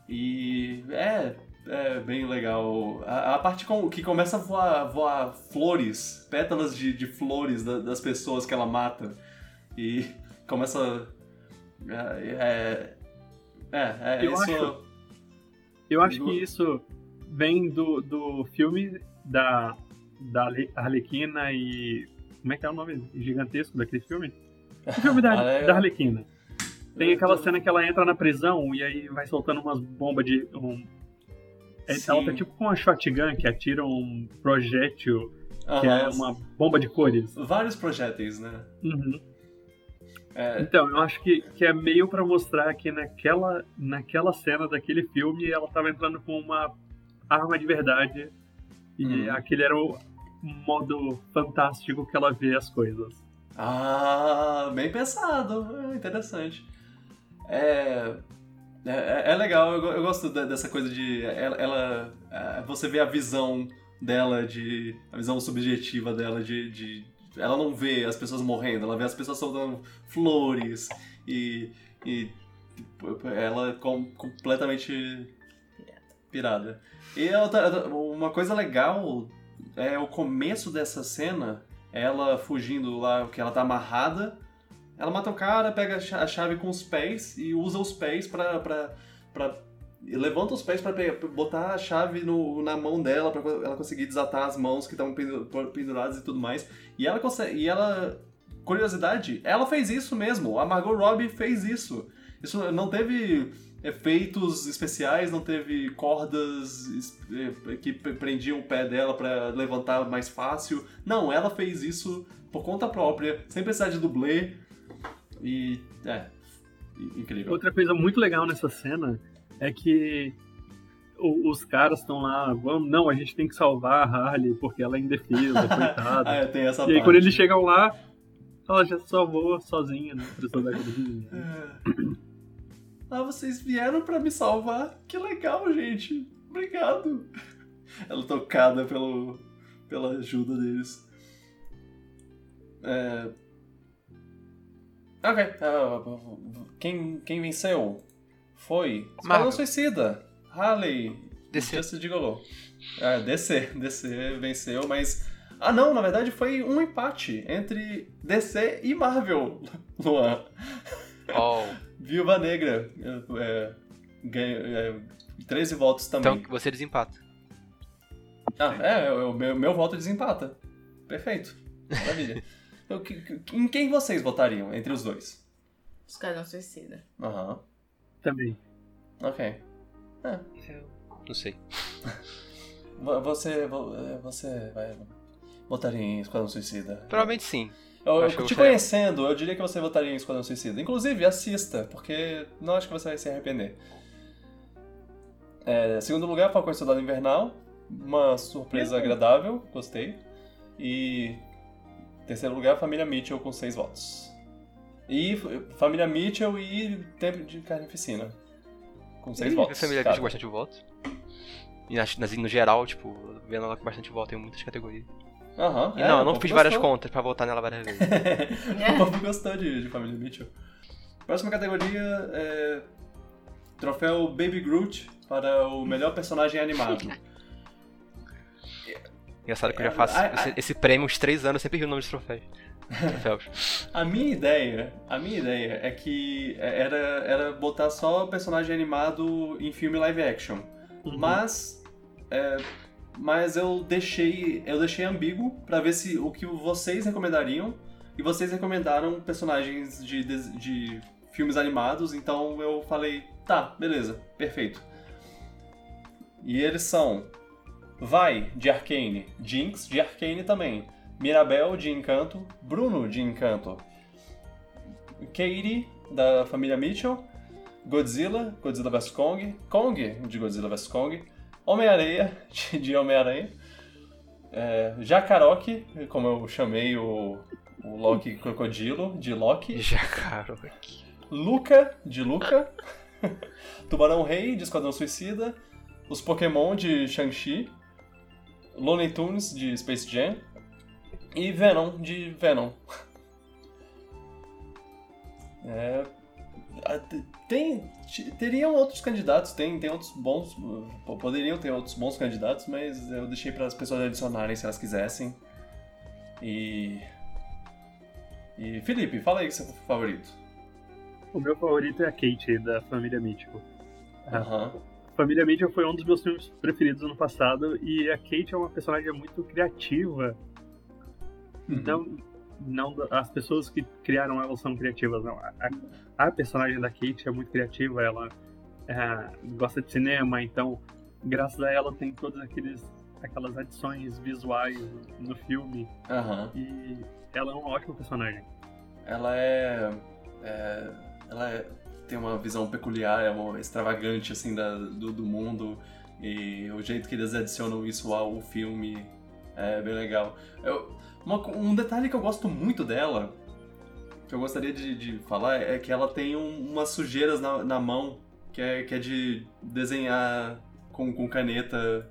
e é, é bem legal. A, a parte com, que começa a voar, voar flores, pétalas de, de flores da- das pessoas que ela mata e começa. É. É, é, é Eu isso. acho- Eu acho que isso vem do, do filme da, da Arle- Arlequina e. Como é que é o nome gigantesco daquele filme? O filme da, da Arlequina. Tem aquela cena que ela entra na prisão e aí vai soltando umas bombas de. Um... é- Ela tá tipo com uma shotgun que atira um projétil que é uma bomba de cores. Vários projéteis, né? Uhum. É, Então, eu acho que, que é meio pra mostrar que naquela, naquela cena daquele filme ela tava entrando com uma arma de verdade e Hum. aquele era o modo fantástico que ela vê as coisas. Ah, bem pensado. É interessante. É, é, é legal, eu, eu gosto de- dessa coisa de. Ela, ela- é, você vê a visão dela, de. A visão subjetiva dela de, de. Ela não vê as pessoas morrendo, ela vê as pessoas soltando flores e. e ela com, completamente pirada. E outra- uma coisa legal é o começo dessa cena ela fugindo lá, que ela tá amarrada. Ela mata o cara, pega a cha- a chave com os pés e usa os pés pra. pra, levanta os pés pe- botar a chave no, na mão dela, co- ela conseguir desatar as mãos que estão penduradas e tudo mais. E ela consegue. E ela. Curiosidade, ela fez isso mesmo. A Margot Robbie fez isso. Isso não teve efeitos especiais, não teve cordas eh, que pre- prendiam o pé dela pra levantar mais fácil. Não, ela fez isso por conta própria, sem precisar de dublê. E. é. Incrível. Outra coisa muito legal nessa cena é que os caras estão lá, vamos, não, a gente tem que salvar a Harley porque ela é indefesa, ah, coitada. é, tem essa e aí parte. quando eles chegam lá, ela já salvou sozinha, né? Precisou da. É. Ah, vocês vieram pra me salvar? Que legal, gente. Obrigado. Ela tocada pelo, pela ajuda deles. É... Ok. ah, quem, quem venceu foi Esquadrão Marvel. Suicida. Harley. DC. Justice Gigolo. É, DC. DC venceu, mas... Ah, não. Na verdade, foi um empate entre DC e Marvel. Luan. Oh, Viúva Negra é, é, ganha, é, 13 votos também. então você desempata. Ah, é, o meu, meu voto desempata. Perfeito. Maravilha. Eu, que- que- em quem vocês votariam entre os dois? Esquadrão Suicida. Aham. Também. Ok. Não sei. Vo- Você, vo- é, você vai, votaria em Esquadrão Suicida? Provavelmente sim. Eu, eu te conhecendo, eu diria que você votaria em Esquadrão Suicida. Inclusive, assista, porque não acho que você vai se arrepender. É, segundo lugar, Falcão e Soldado Invernal. Uma surpresa agradável, gostei. E terceiro lugar, Família Mitchell com seis votos. E Família Mitchell e Tempo de Carnificina. Com seis Ih, votos. A família com bastante voto. E nas, nas- no geral, tipo, vendo ela com bastante voto em muitas categorias. Aham. E é, não, eu não fiz várias gostou. contas pra votar nela várias vezes. o povo gostou de, de Família Mitchell. Próxima categoria é troféu Baby Groot para o melhor personagem animado. Engraçado que eu já É, faço a- esse, a- esse prêmio uns três anos, sempre rio o nome de troféus. Troféus. A minha ideia, a minha ideia é que era, era botar só personagem animado em filme live action. Uhum. Mas é, mas eu deixei eu deixei ambíguo pra ver se o que vocês recomendariam e vocês recomendaram personagens de, des- de filmes animados, então eu falei, tá, beleza, perfeito. E eles são Vai, de Arcane, Jinx, de Arcane também, Mirabel, de Encanto, Bruno, de Encanto, Katie, da família Mitchell, Godzilla, Godzilla vs. Kong, Kong, de Godzilla vs. Kong, Homem-Areia, de, Homem-Aranha, é, Jacaroque, como eu chamei o, o Loki Crocodilo, de Loki, aqui. Luca, de Luca, Tubarão Rei, de Esquadrão Suicida, os Pokémon, de Shang-Chi, Looney Tunes, de Space Jam, e Venom, de Venom. É, tem, teriam outros candidatos, tem, tem outros bons, poderiam ter outros bons candidatos, mas eu deixei para as pessoas adicionarem se elas quisessem. E... E Felipe, fala aí que seu favorito. O meu favorito é a Kate, da família Mitchell. Aham. Família Mitchell foi um dos meus filmes preferidos ano passado e a Kate é uma personagem muito criativa. Uhum. Não, não as pessoas que criaram ela são criativas, não. A, a- a personagem da Kate é muito criativa, ela é, gosta de cinema, então graças a ela tem todas aqueles aquelas adições visuais no filme Aham. e ela é uma ótima personagem. Ela é, é- Ela é- tem uma visão peculiar, é uma extravagante, assim, da, do, do mundo. E o jeito que eles adicionam isso ao filme é bem legal. Eu- uma um detalhe que eu gosto muito dela, que eu gostaria de, de falar, é que ela tem um- umas sujeiras na, na mão, que é, que é de desenhar com, com caneta.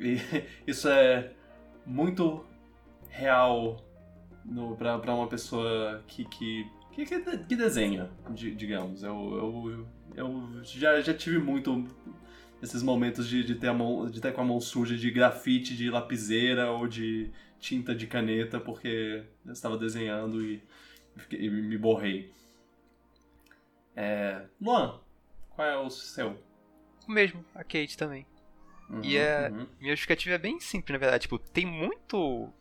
E isso é muito real pra uma pessoa que, que, que, que, que desenha, di- digamos. Eu, eu, eu já, já tive muito esses momentos de, de, ter a mão, de ter com a mão suja de grafite, de lapiseira ou de tinta de caneta, porque eu estava desenhando e, e me borrei. É, Luan, qual é o seu? O mesmo, a Kate também. Uhum, E é- uhum. Minha justificativa é bem simples, na verdade. Tipo, tem muito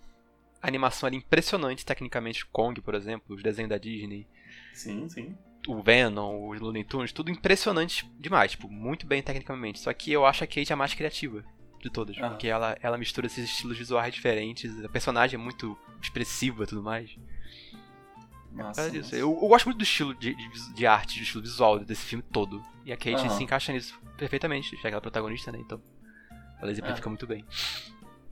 animação ali impressionante tecnicamente. Kong, por exemplo, os desenhos da Disney. Sim, sim. o Venom, os Looney Tunes, tudo impressionante demais, tipo, muito bem tecnicamente. Só que eu acho a Kate a mais criativa de todas, Ah. porque ela, ela mistura esses estilos visuais diferentes, a personagem é muito expressiva e tudo mais. Disso. massa. Eu, eu gosto muito do estilo de, de, de arte, do estilo visual desse filme todo. E a Kate Aham. se encaixa nisso perfeitamente, já que ela é protagonista, né? Então, ela exemplifica Ah. muito bem.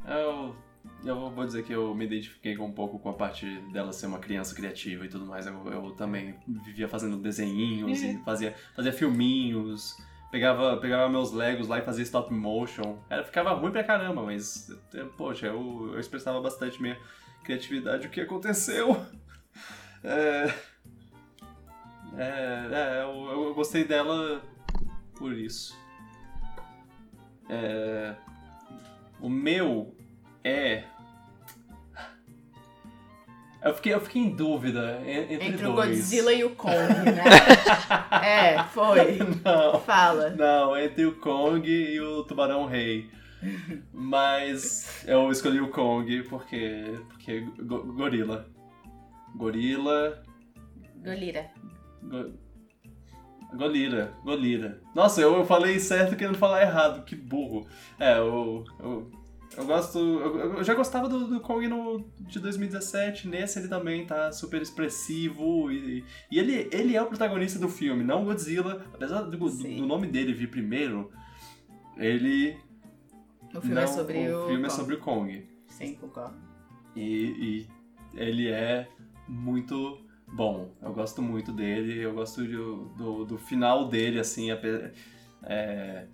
Eu, eu vou dizer que eu me identifiquei um pouco com a parte dela ser uma criança criativa e tudo mais. Eu, eu também vivia fazendo desenhinhos e fazia, fazia filminhos. Pegava, pegava meus Legos lá e fazia stop motion. Era, ficava ruim pra caramba, mas, poxa, eu, eu expressava bastante minha criatividade. O que aconteceu? É, é, é, eu, eu gostei dela por isso. É, o meu é. Eu fiquei, eu fiquei em dúvida en- entre, Entre o dois. Godzilla e o Kong, né? é, foi. Não, Fala. não, entre o Kong e o Tubarão Rei. Mas eu escolhi o Kong porque. porque go- gorila. Gorila. Golira. Go... Golira, Golira. Nossa, eu, eu falei certo querendo falar errado, que burro. É, eu. Eu, eu gosto. Eu, eu já gostava do, do Kong no, de 2017, nesse ele também tá super expressivo. E, e ele, ele é o protagonista do filme, não Godzilla. Apesar do, do, nome dele vir primeiro, ele. O filme não, é sobre o. o filme é Kong. sobre o Kong. Sim, concordo. E, e ele é muito bom. Eu gosto muito dele, eu gosto do, do, do final dele, assim. É,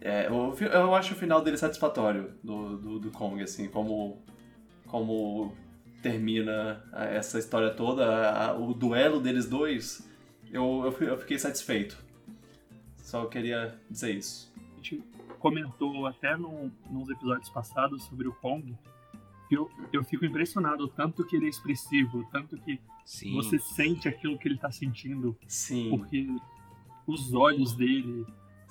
é, o fi- eu acho o final dele satisfatório, do, do, do Kong, assim, como, como termina a- essa história toda, a- o duelo deles dois, eu, eu, eu fiquei satisfeito. Só queria dizer isso. A gente comentou até no, nos episódios passados sobre o Kong. que Eu, eu fico impressionado tanto que ele é expressivo, tanto que Sim. você sente aquilo que ele tá sentindo, Sim. porque os olhos dele,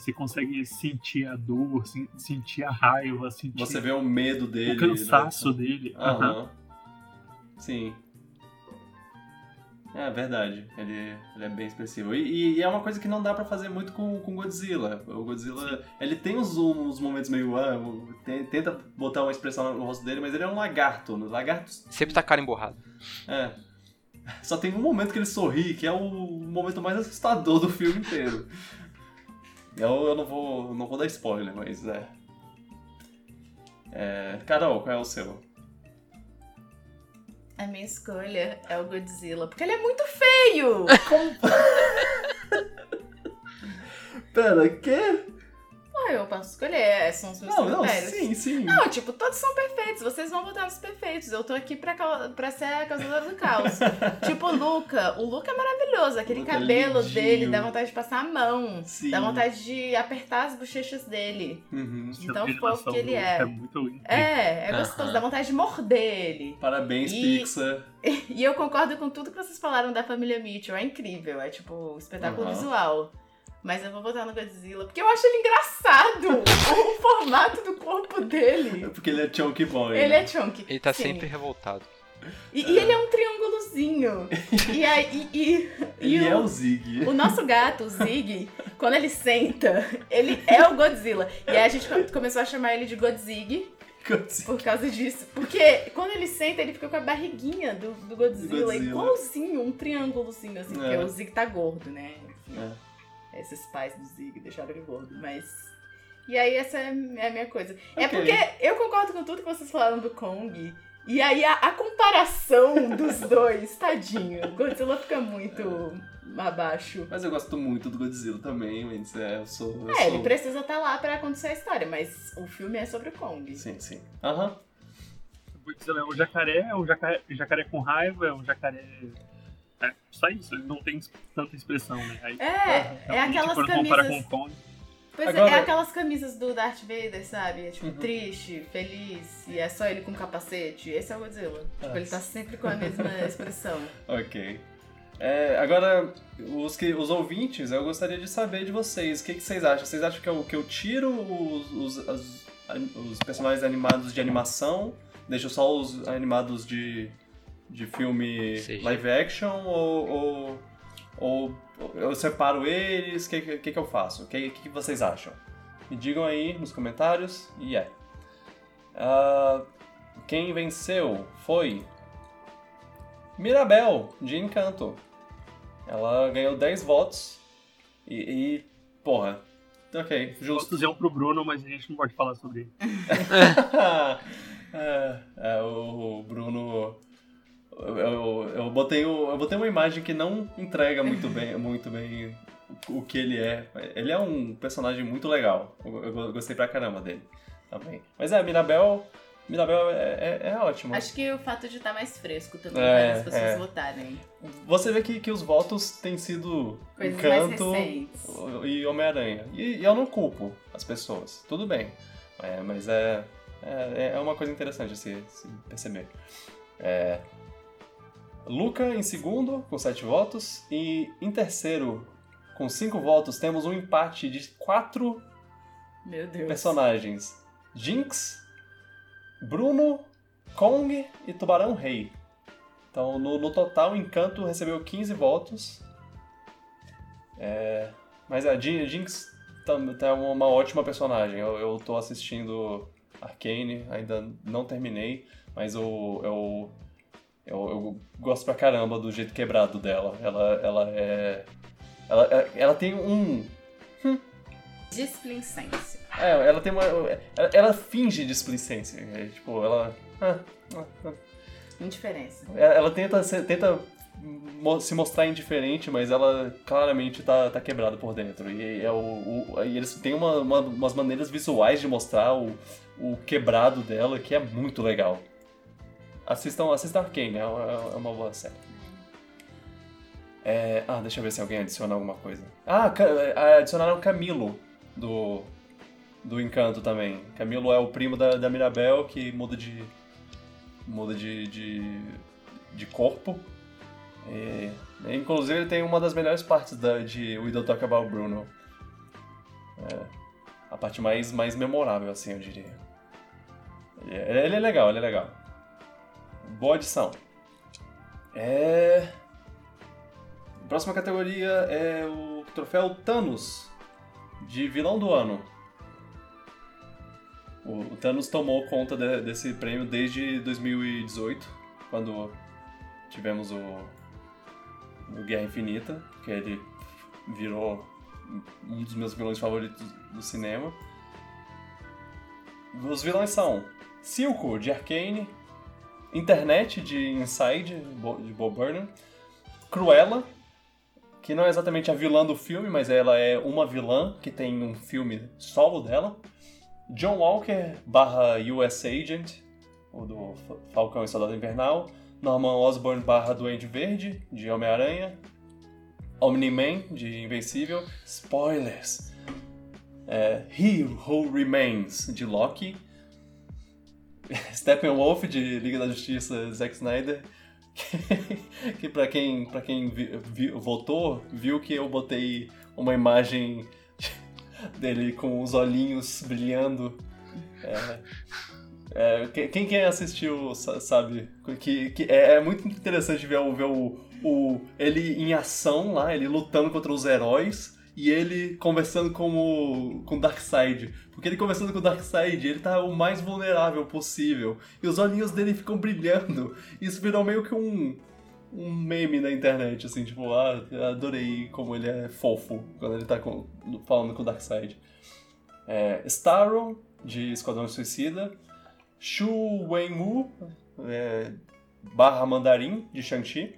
você consegue sentir a dor, sen- sentir a raiva, sentir Você vê o medo dele. o cansaço né? dele. Aham. Aham. Sim. É verdade, ele, ele é bem expressivo. E, e é uma coisa que não dá pra fazer muito com com Godzilla. O Godzilla, ele tem uns, uns momentos meio. Ah, tem- tenta botar uma expressão no rosto dele, mas ele é um lagarto. né? Lagartos. Sempre tá cara emborrado. É. Só tem um momento que ele sorri, que é o momento mais assustador do filme inteiro. Eu, eu não, vou, não vou dar spoiler, mas é. é. Carol, qual é o seu? A minha escolha é o Godzilla, porque ele é muito feio! Pera, que? Eu posso escolher, são os meus Não, não, critérios. sim, sim. Não, tipo, todos são perfeitos. Vocês vão votar nos perfeitos. Eu tô aqui pra, pra ser a causadora do caos. tipo, o Luca. O Luca é maravilhoso. Aquele Luca é cabelo lindinho. dele dá vontade de passar a mão. Sim. Dá vontade de apertar as bochechas dele. Uhum. Então, fofo que ele é. É muito lindo. É, é gostoso. Dá vontade de morder ele. Parabéns, E- Pixar. E eu concordo com tudo que vocês falaram da família Mitchell. É incrível. É tipo, espetáculo Aham. visual. Mas eu vou votar no Godzilla, porque eu acho ele engraçado. o formato do corpo dele. Porque ele é Chunky Boy. Ele né? é chunky. Ele tá Sim. sempre revoltado. E, e ele é um triângulozinho. e aí. E, e- e Ele o, é o Zig. o nosso gato, o Zig, quando ele senta, ele é o Godzilla. E aí a gente co- começou a chamar ele de Godzig por causa disso. Porque quando ele senta, ele fica com a barriguinha do, do Godzilla, Godzilla. igualzinho, um triângulozinho, assim, porque É. o Zig tá gordo, né? Enfim, É. Esses pais do Zig deixaram ele gordo, mas. E aí, essa é a minha coisa. É Ok. porque eu concordo com tudo que vocês falaram do Kong. E aí, a, a comparação dos dois, tadinho. Godzilla fica muito abaixo. Mas eu gosto muito do Godzilla também, mas é, eu sou. Eu É, sou... ele precisa estar lá pra acontecer a história, mas o filme é sobre o Kong. Sim, sim. Aham. O Godzilla é um jacaré, é um jacaré, jacaré com raiva, é um jacaré. É, só isso, ele não tem tanta expressão, né? Aí, É, é realmente, aquelas quando com camisas. o Kong, Pois é, Agora- é aquelas camisas do Darth Vader, sabe? É tipo Uhum. triste, feliz, e é só ele com capacete. Esse é o Godzilla. Tipo, Nossa. ele tá sempre com a mesma expressão. Ok. É, agora, os, que, os ouvintes, eu gostaria de saber de vocês. O que, que vocês acham? Vocês acham que eu, que eu tiro os, os, as- os personagens animados de animação, deixo só os animados de, de filme CG. live action, ou, ou, ou eu separo eles? O que, que, que eu faço? O que, que vocês acham? Me digam aí nos comentários e é. Ah, quem venceu foi Mirabel, de Encanto. Ela ganhou 10 votos. E, e, porra, ok, justo. votos iam pro Bruno, mas a gente não pode falar sobre ele. é, é, o Bruno. Eu, eu, eu botei o- eu botei uma imagem que não entrega muito bem, muito bem o, que ele é. Ele é um personagem muito legal. Eu, eu gostei pra caramba dele também. Mas é, Mirabel. Mirabel é, é, é ótimo. Acho que o fato de estar mais fresco também É, faz as pessoas é. votarem. Você vê que, que os votos têm sido Coisas Encanto e Homem-Aranha. E, e eu não culpo as pessoas, tudo bem. É, mas é, é, é uma coisa interessante se, se perceber. É, Luca em segundo, com sete votos. E em terceiro, com cinco votos, temos um empate de quatro personagens: Jinx, Bruno, Kong e Tubarão Rei. Então, no, no total, Encanto recebeu 15 votos. É, mas a Jin- Jinx tá uma ótima personagem. Eu, eu tô assistindo Arcane, ainda não terminei, mas eu, eu, eu, eu gosto pra caramba do jeito quebrado dela. Ela, ela é. Ela, ela tem um, Displicência. é, ela tem uma. Ela, ela finge displicência. É, tipo, ela. ah, ah, ah. Indiferença. Ela tenta, ser- tenta mo- se mostrar indiferente, mas ela claramente tá, tá quebrada por dentro. E, é o, o- e eles têm uma, uma- umas maneiras visuais de mostrar o, o quebrado dela que é muito legal. Assistam, assistam Arcane, é uma, é uma boa série. É, ah, deixa eu ver se alguém adiciona alguma coisa. Ah, é, adicionaram Camilo do, do Encanto também. Camilo é o primo da, da Mirabel que muda de. muda de. de, de corpo. E, inclusive ele tem uma das melhores partes da, de We Don't Talk About Bruno. É, a parte mais, mais memorável, assim, eu diria. Ele é, ele é legal, ele é legal. Boa adição. É. Próxima categoria é o troféu Thanos, de vilão do ano. O, Thanos tomou conta de- desse prêmio desde 2018, quando tivemos o, o Guerra Infinita, que ele virou um dos meus vilões favoritos do cinema. Os vilões são Silco, de Arcane, Internet, de Inside, de Bob Burnham, Cruella, que não é exatamente a vilã do filme, mas ela é uma vilã que tem um filme solo dela. John Walker barra US Agent, o do Fa- Falcão e Soldado Invernal. Norman Osborn barra Duende Verde, de Homem-Aranha. Omni-Man, de Invencível. Spoilers! É, He Who Remains, de Loki. Steppenwolf, de Liga da Justiça, Zack Snyder. Que, que pra quem, pra quem vi- vi- votou, viu que eu botei uma imagem dele com os olhinhos brilhando. É, é, que- quem, quem assistiu sa- sabe que, que é, é muito interessante ver, ver o, o, ele em ação lá, ele lutando contra os heróis e ele conversando com o com Darkseid. Porque ele conversando com o Darkseid, ele tá o mais vulnerável possível. E os olhinhos dele ficam brilhando. Isso virou meio que um, um meme na internet, assim, tipo, ah, adorei como ele é fofo quando ele tá com- falando com o Darkseid. É, Starro, de Esquadrão Suicida. Shu Wenwu, é, barra Mandarim, de Shang-Chi.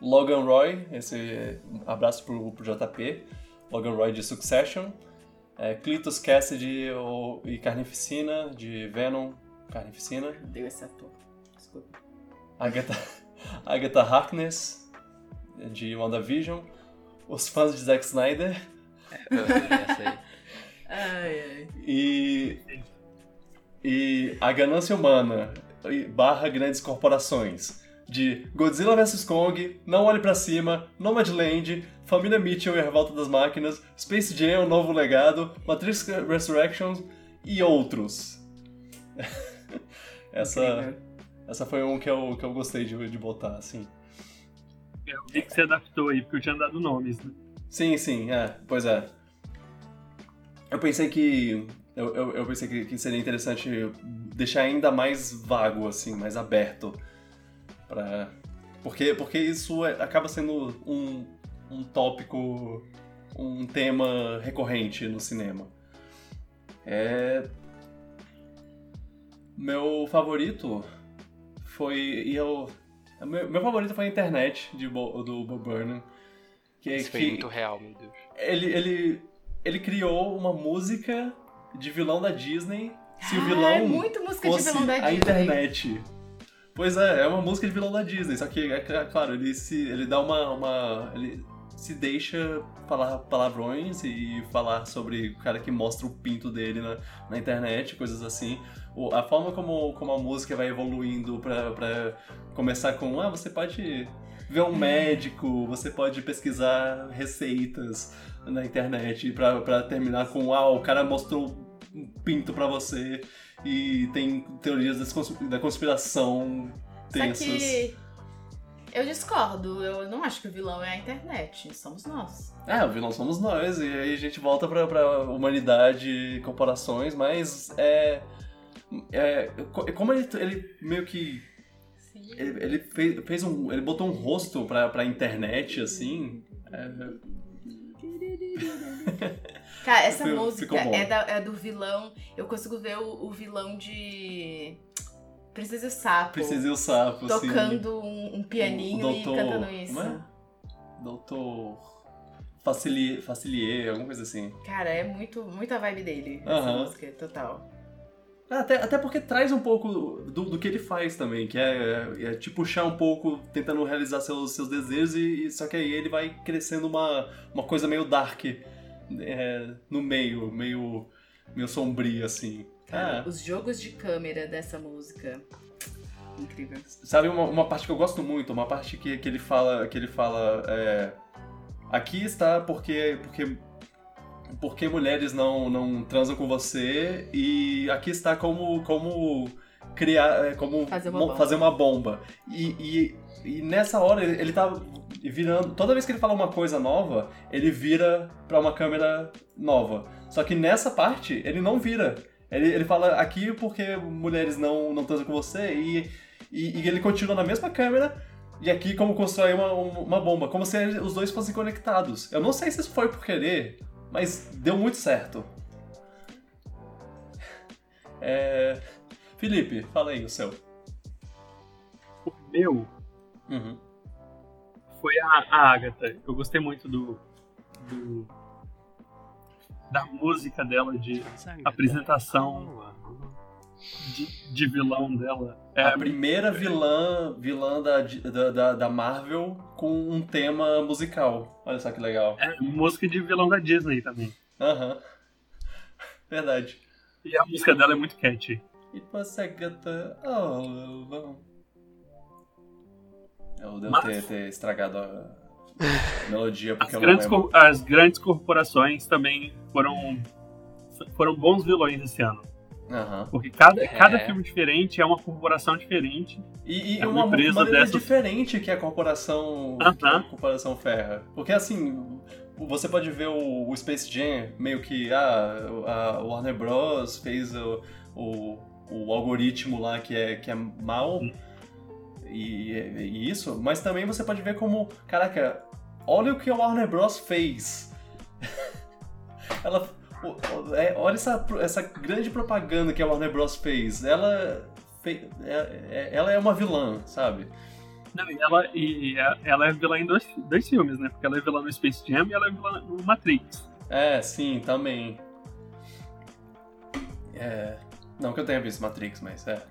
Logan Roy, esse abraço pro, pro JP. Logan Roy de Succession. É, Cletus Cassidy o- e Carnificina, de Venom, Carnificina. Deu esse ator. Desculpa. Agatha, Agatha Harkness, de WandaVision. Os fãs de Zack Snyder. Sei. Ai, ai. E, e a ganância humana e barra grandes corporações de Godzilla vs Kong, Não Olhe Pra Cima, Nomadland, Família Mitchell e a Revolta das Máquinas, Space Jam, O Novo Legado, Matrix Resurrections e outros. essa, Incrível. essa foi um que eu, que eu gostei de, de botar, assim. Eu vi que você adaptou aí, porque eu tinha dado nomes, né? Sim, sim, é, pois é. Eu pensei que. Eu, eu, eu pensei que, que seria interessante deixar ainda mais vago, assim, mais aberto. Pra... Porque, porque isso é- acaba sendo um, um tópico, um tema recorrente no cinema. É. Meu favorito foi. E eu. Meu, meu favorito foi a internet de, Bo- do Bob Burnham. Que, Isso foi que- muito real, meu Deus. ele, ele, ele criou uma música de vilão da Disney se o Ah, vilão é muito música de fosse vilão da a Disney. internet. Pois é, é uma música de vilão da Disney, só que, é cl- claro, ele se ele dá uma, uma ele se deixa falar palavrões e falar sobre o cara que mostra o pinto dele na, na internet, coisas assim. O- a forma como, como a música vai evoluindo pra, pra começar com, ah, você pode ver um médico, você pode pesquisar receitas na internet pra, pra terminar com, ah, o cara mostrou um pinto pra você e tem teorias da conspiração Só tensas. que eu discordo. Eu não acho que o vilão é a internet. Somos nós. É, o vilão somos nós, e aí a gente volta pra, pra humanidade, corporações, mas é. é co- como ele, ele meio que. Sim. Ele, ele fez, fez um. Ele botou um rosto pra, pra internet, assim. é, Cara, essa Ficou- música é, da- é do vilão. Eu consigo ver o, o vilão de. Princesa e o Sapo. Precisa o sapo. Tocando um, um pianinho O e doutor- cantando isso. como é? Doutor. Facilier, Facilier, alguma coisa assim. Cara, é muito, muita vibe dele. Essa música, total. Até, até porque traz um pouco do, do que ele faz também, que é, é te puxar um pouco, tentando realizar seus, seus desejos, e, e só que aí ele vai crescendo uma, uma coisa meio dark é, no meio, meio, meio sombrio, assim. Cara, Ah. os jogos de câmera dessa música. Incrível. Sabe uma, uma parte que eu gosto muito, uma parte que, que ele fala, que ele fala, é, aqui está porque porque porque mulheres não, não transam com você e aqui está como como criar, é, como Fazer uma bomba. fazer uma bomba. E, e, e nessa hora ele, ele tá virando, toda vez que ele fala uma coisa nova, ele vira pra uma câmera nova. Só que nessa parte ele não vira. Ele, ele fala aqui porque mulheres não, não transam com você e, e, e ele continua na mesma câmera e aqui como constrói uma, uma bomba, como se os dois fossem conectados. Eu não sei se isso foi por querer, mas deu muito certo. É... Felipe, fala aí o seu. O meu Uhum. foi a, a Agatha. Eu gostei muito do, do- da música dela, de apresentação de, de vilão dela. É, a primeira vilã, vilã da, da, da, Marvel com um tema musical. Olha só que legal. é música de vilão da Disney também. Aham. Verdade. E a música dela é muito catchy. It was Agatha all along. Eu devo Mas- ter, ter estragado a melodia porque As eu grandes, as grandes corporações também foram, foram bons vilões esse ano. Aham. Porque cada, É. cada filme diferente é uma corporação diferente. E, e É uma uma, empresa maneira dessas- diferente que a corporação, Aham. que a corporação ferra. Porque assim, você pode ver o, o Space Jam meio que ah, a Warner Bros. fez o, o, o algoritmo lá que é, que é mal. Hum. E, e isso, mas também você pode ver como, caraca, olha o que a Warner Bros. fez. Ela. é, olha essa, essa grande propaganda que a Warner Bros. fez. Ela. é- é- ela é uma vilã, sabe? Não, e ela, e ela é vilã em dois, dois filmes, né? Porque ela é vilã no Space Jam e ela é vilã no Matrix. É, sim, também. É. Não que eu tenha visto Matrix, mas é.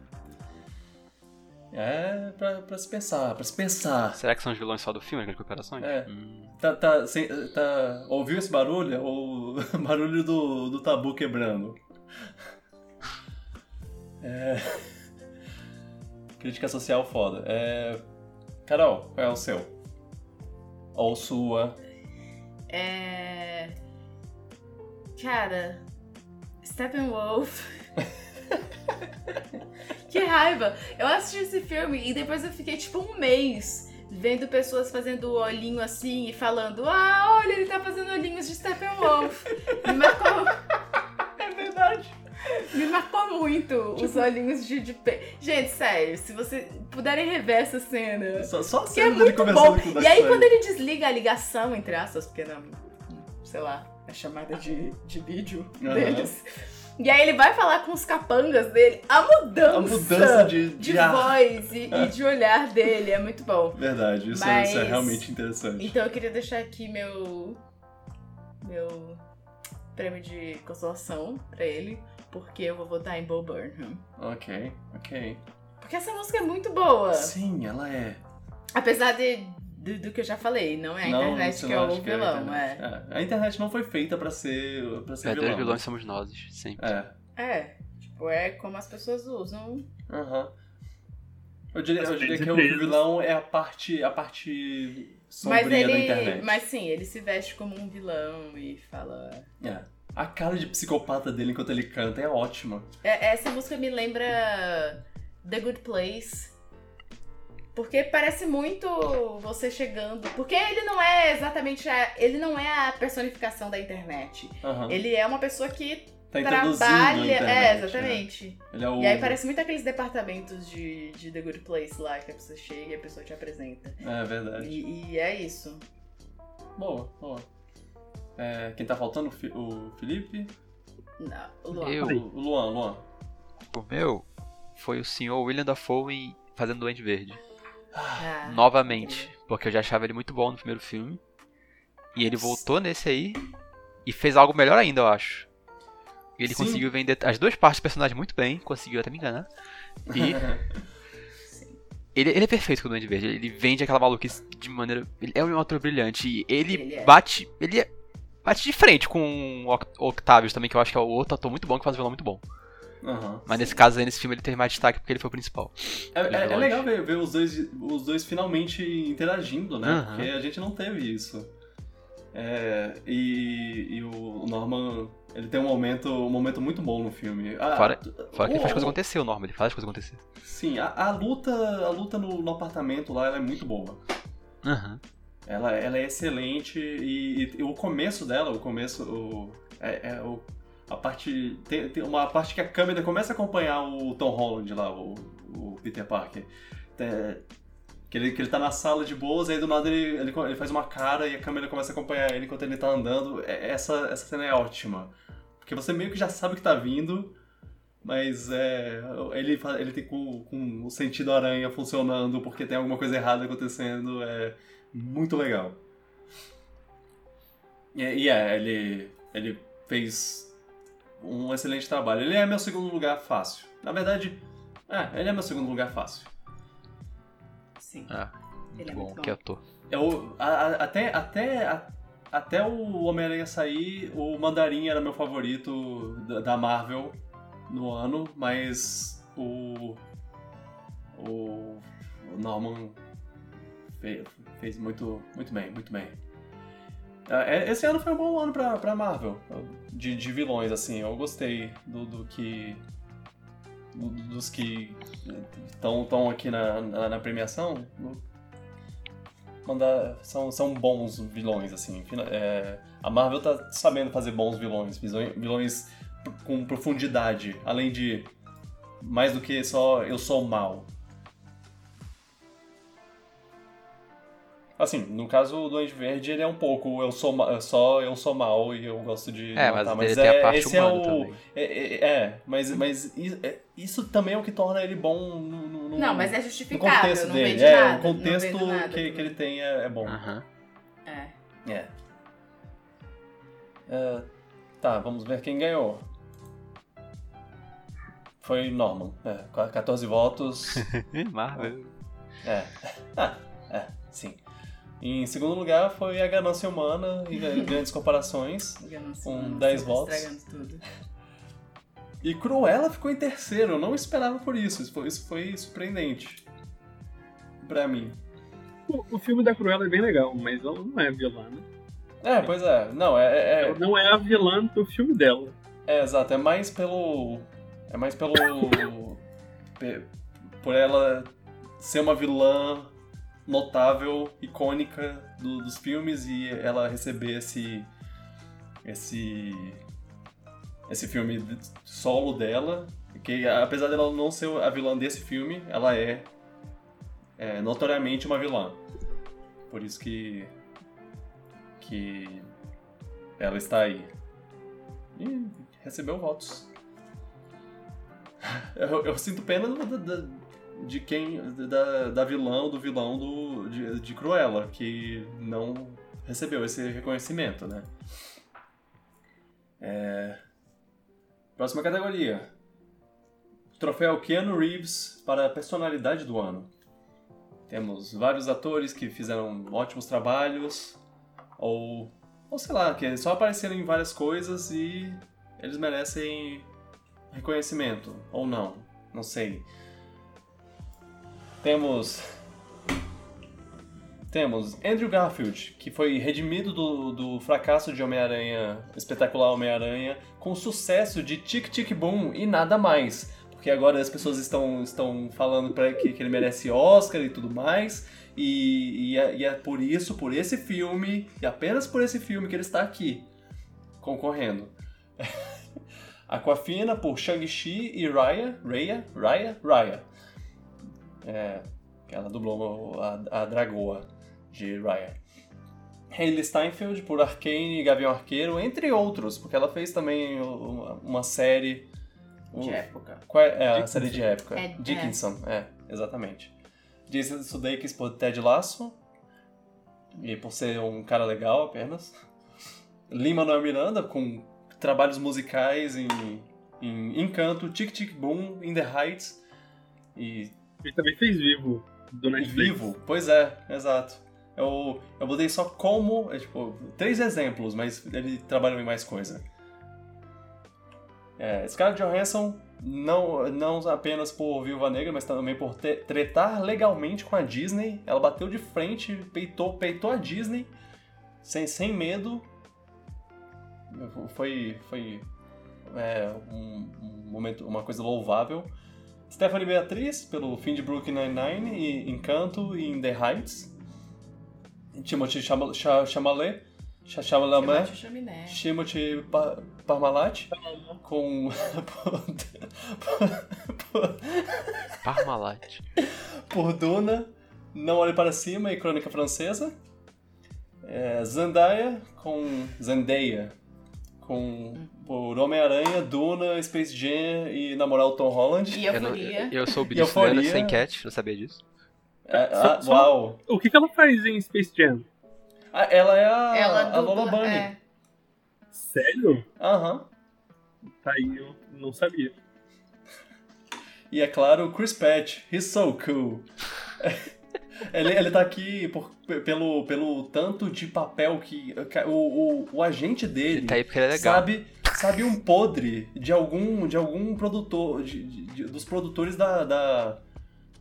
É pra, pra se pensar, pra se pensar. Será que são os vilões só do filme, as grandes corporações? É. Hum. Tá, tá, tá, ouviu esse barulho? O barulho do, do tabu quebrando. É... Crítica social foda. É... Carol, qual é o seu? Ou sua? É. Cara. Steppenwolf. que raiva! Eu assisti esse filme e depois eu fiquei tipo um mês vendo pessoas fazendo olhinho assim e falando: Ah, olha, ele tá fazendo olhinhos de Steppenwolf. Me marcou. É verdade. Me marcou muito os olhinhos de, de pe... Gente, sério, se vocês puderem rever essa cena. Só, só a é cena dele muito bom. E aí, quando ele desliga a ligação, entre aspas, porque não, sei lá, a chamada de, de vídeo Aham. deles. E aí ele vai falar com os capangas dele, a mudança, A mudança de, de de voz e, e de olhar dele é muito bom. Verdade, isso, Mas- isso é realmente interessante. Então eu queria deixar aqui meu. meu prêmio de consolação pra ele, porque eu vou votar em Bo Burnham. Ok, ok. Porque essa música é muito boa. Sim, ela é. Apesar de, do, do que eu já falei, não é a Não, internet que é o acha que a vilão, internet- é. A internet não foi feita pra ser, pra ser Verdadeiros vilão. vilões somos nós, sempre. É. É, tipo, é como as pessoas usam. Aham. Eu diria, eu diria que o vilão é a parte, a parte sombria Mas da ele. internet. Mas sim, ele se veste como um vilão e fala. É. A cara de psicopata dele enquanto ele canta é ótima. É, essa música me lembra The Good Place. Porque parece muito você chegando. Porque ele não é exatamente a. Ele não é a personificação da internet. Aham. Ele é uma pessoa que tá trabalha. internet, é, né? exatamente. Ele é o... E aí parece muito aqueles departamentos de, de The Good Place lá, que a pessoa chega e a pessoa te apresenta. É verdade. E, e é isso. Boa, boa. É, quem tá faltando? O Felipe? Não, o Luan. Eu. O Luan, Luan. O meu foi o senhor William Dafoe fazendo Duende Verde. Ah, Novamente. Porque eu já achava ele muito bom no primeiro filme. E ele voltou nesse aí e fez algo melhor ainda, eu acho. E ele Sim. conseguiu vender as duas partes do personagem muito bem, conseguiu até me enganar. E ele, ele é perfeito com o Duende Verde, ele vende aquela maluquice de maneira. Ele é um ator brilhante e ele, Ele é. bate. Ele é- bate de frente com o Oct- Octavius também, que eu acho que é o outro ator muito bom que faz o vilão muito bom. Aham. Mas nesse caso aí, nesse filme, ele teve mais destaque porque ele foi o principal. É, é- é legal ver, ver os, dois, os dois finalmente interagindo, né? Aham. Porque a gente não teve isso. É, e, e o Norman, ele tem um momento, um momento muito bom no filme. Ah, Fora- Fora que ele faz o- coisa acontecer, o Norma, ele faz coisa acontecer. Sim, a, a luta, a luta no, no apartamento lá ela é muito boa. Aham. Ela, ela é excelente e, e- e o começo dela, o começo, o, é, é o, a parte tem, tem uma parte que a câmera começa a acompanhar o Tom Holland lá, o, o Peter Parker. É, que ele, que ele tá na sala de boas, aí do nada ele, ele, ele faz uma cara e a câmera começa a acompanhar ele enquanto ele tá andando. É- Essa, essa cena é ótima. Porque você meio que já sabe o que tá vindo, mas é, ele, ele tem com, com o sentido aranha funcionando porque tem alguma coisa errada acontecendo. É muito legal. E, e é, ele, ele fez um excelente trabalho. Ele é meu segundo lugar fácil. Na verdade, é, ele é meu segundo lugar fácil. Sim. Ah, Ele muito é bom, muito bom. que ator. Eu, a- a- até, até, a- até o Homem-Aranha sair, o Mandarim era meu favorito da, da Marvel no ano, mas o. O, o Norman fe- fez muito, muito bem, muito bem. É- Esse ano foi um bom ano pra, pra Marvel, de, de vilões, assim. Eu gostei do, do que. do- dos que estão aqui na, na, na premiação. Mandar, são, são bons vilões, assim. É, a Marvel tá sabendo fazer bons vilões, vilões com profundidade, além de mais do que só eu sou mal. Assim, no caso do Duende Verde, ele é um pouco eu sou ma- só eu sou mal e eu gosto de É, matar, mas ele tem a parte esse é o também. é, é, é, mas, mas é, isso também é o que torna ele bom no, no- no- Não, mas é no justificável, contexto não dele. é, nada. o contexto nada que, que ele tem é, é bom. Aham. É. É. É, Tá, vamos ver quem ganhou. Foi Norman. É, 14 votos. Marvel. É. Ah, é, sim. Em segundo lugar foi A Ganância Humana e Grandes Comparações. Com nossa, 10 tá votos. Estragando tudo. E Cruella ficou em terceiro. Eu não esperava por isso. Isso foi, isso foi surpreendente. Pra mim. O, o filme da Cruella é bem legal, mas ela não é vilã, né? É, pois é. Não, é, é, Ela não é a vilã do filme dela. É, exato. É mais pelo. É mais pelo. pe- por ela ser uma vilã notável, icônica do- dos filmes e ela receber esse. Esse. Esse filme solo dela. Que apesar dela não ser a vilã desse filme, ela é, é notoriamente uma vilã. Por isso que. Que. Ela está aí. E recebeu votos. Eu, eu sinto pena do- da- de quem. Da, da vilã, do vilão do, de, de Cruella, que não recebeu esse reconhecimento, né? É, Próxima categoria. Troféu Keanu Reeves para a personalidade do ano. Temos vários atores que fizeram ótimos trabalhos, ou ou sei lá, que só apareceram em várias coisas e eles merecem reconhecimento, ou não, não sei. Temos. Temos Andrew Garfield, que foi redimido do, do fracasso de Homem-Aranha, espetacular Homem-Aranha, com sucesso de Tic Tic Boom e nada mais. Porque agora as pessoas estão, estão falando pra que, que ele merece Oscar e tudo mais. E, e, é, e é por isso, por esse filme, e apenas por esse filme que ele está aqui, concorrendo. Aquafina por Shang-Chi e Raya, Raya, Raya, Raya. É, que ela dublou a, a Dragoa de Raya. Hayley Steinfeld por Arcane e Gavião Arqueiro, entre outros, porque ela fez também uma, uma série... De época. qual é, é a série de época? É, Dickinson, é, exatamente. Jason Sudeikis por Ted Lasso. E por ser um cara legal apenas. Lin-Manuel Miranda com trabalhos musicais em, em Encanto, Tic Tic Boom, In the Heights e Ele também fez Vivo do Netflix. Vivo. Pois é, exato. Eu, eu botei só como, é, tipo, três exemplos, mas ele trabalhou em mais coisa. É, Scarlett Johansson, não, não apenas por Viúva Negra, mas também por te- tretar legalmente com a Disney. Ela bateu de frente, peitou, peitou a Disney, sem, sem medo. Foi, foi é, um, um momento, uma coisa louvável. Stephanie Beatriz, pelo fim de Brooklyn Nine-Nine, e Encanto e In The Heights. Timothy Chalamet, Cha- Chalamet. Timothy Pa- Parmalat, com... Parmalat. por Duna, Não Olhe Para Cima e Crônica Francesa. É, Zendaya com Zendaya com por Homem-Aranha, Duna, Space Jam e namorar o Tom Holland. E Eu, não- eu sou o E Euforia. Billy sem cat, não sabia disso. É, Só- ah, só- uau! O que, que ela faz em Space Jam? Ah, ela é a, Ela a Lola. Bunny. É. Sério? Aham. Tá aí, eu não sabia. E é claro, Chris Pratt, he's so cool. ele, ele tá aqui por- pelo, pelo tanto de papel que. O, o, o agente dele Ele tá aí porque ele é legal. sabe, sabe um podre de algum, de algum produtor, de, de- de- dos produtores da, da,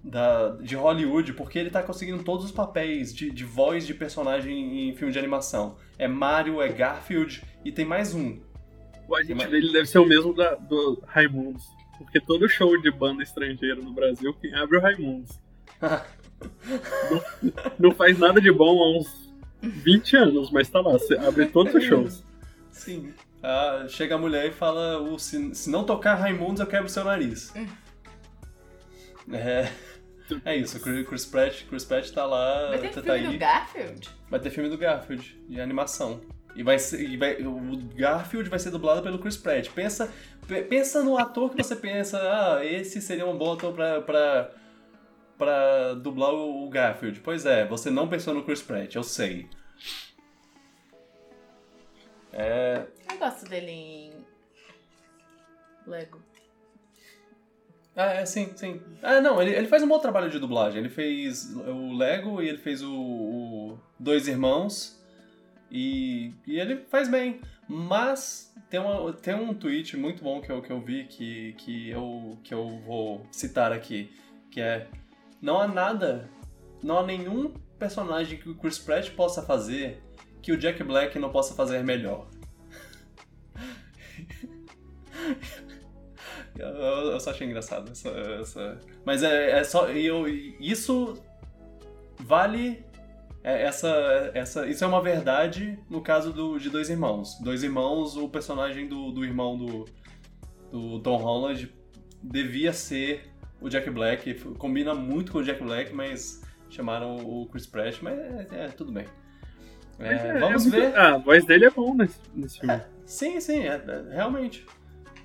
da- de Hollywood, porque ele tá conseguindo todos os papéis de, de voz de personagem em filme de animação. É Mario, é Garfield e tem mais um. O agente Mas- dele deve ser o mesmo da, do Raimundos. Porque todo show de banda estrangeira no Brasil, quem abre é o Raimundos. não, não faz nada de bom há uns 20 anos, mas tá lá, você abre todos os shows. Sim. Ah, chega a mulher e fala: "O- se, se não tocar Raimundos, eu quebro seu nariz. É. É isso, Chris Chris Pratt, Chris Pratt tá lá, Vai ter tá filme aí. do Garfield? Vai ter filme do Garfield, de animação. E vai ser. e vai- o Garfield vai ser dublado pelo Chris Pratt. Pensa, pe- pensa no ator que você pensa, ah, esse seria um bom ator pra, pra, pra dublar o Garfield. Pois é, você não pensou no Chris Pratt, eu sei. É. Eu gosto dele em Lego. Ah, é, sim, sim. Ah, não, ele, ele faz um bom trabalho de dublagem. Ele fez o Lego e ele fez o, o Dois Irmãos. E, e ele faz bem. Mas tem, uma, tem um tweet muito bom que eu, que eu vi que, que, eu, que eu vou citar aqui. Que é: Não há nada, não há nenhum personagem que o Chris Pratt possa fazer que o Jack Black não possa fazer melhor. Eu, eu- só achei engraçado essa. essa- Mas é, é só. Eu, isso vale. é, essa, essa, isso é uma verdade no caso do, de Dois Irmãos. Dois Irmãos, o personagem do, do irmão do, do Tom Holland devia ser o Jack Black. Combina muito com o Jack Black, mas chamaram o Chris Pratt, mas é, é, tudo bem. É, Mas é- vamos é muito- ver. Ah, a voz dele é bom nesse, nesse filme. Sim, sim, é, é, realmente.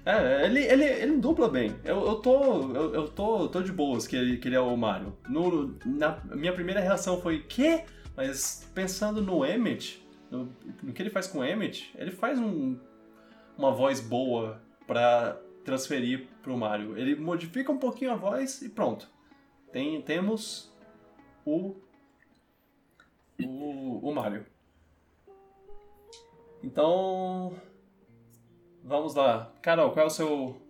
É, ele, ele, ele dupla bem. Eu, eu, tô, eu, eu tô, tô de boas que ele, que ele é o Mario. No, na minha primeira reação foi, quê? Mas pensando no Emmett, no, no que ele faz com o Emmett, ele faz um, uma voz boa pra transferir pro Mario. Ele modifica um pouquinho a voz e pronto. Tem, temos o, o, o Mario. Então, vamos lá. Carol, qual é o seu.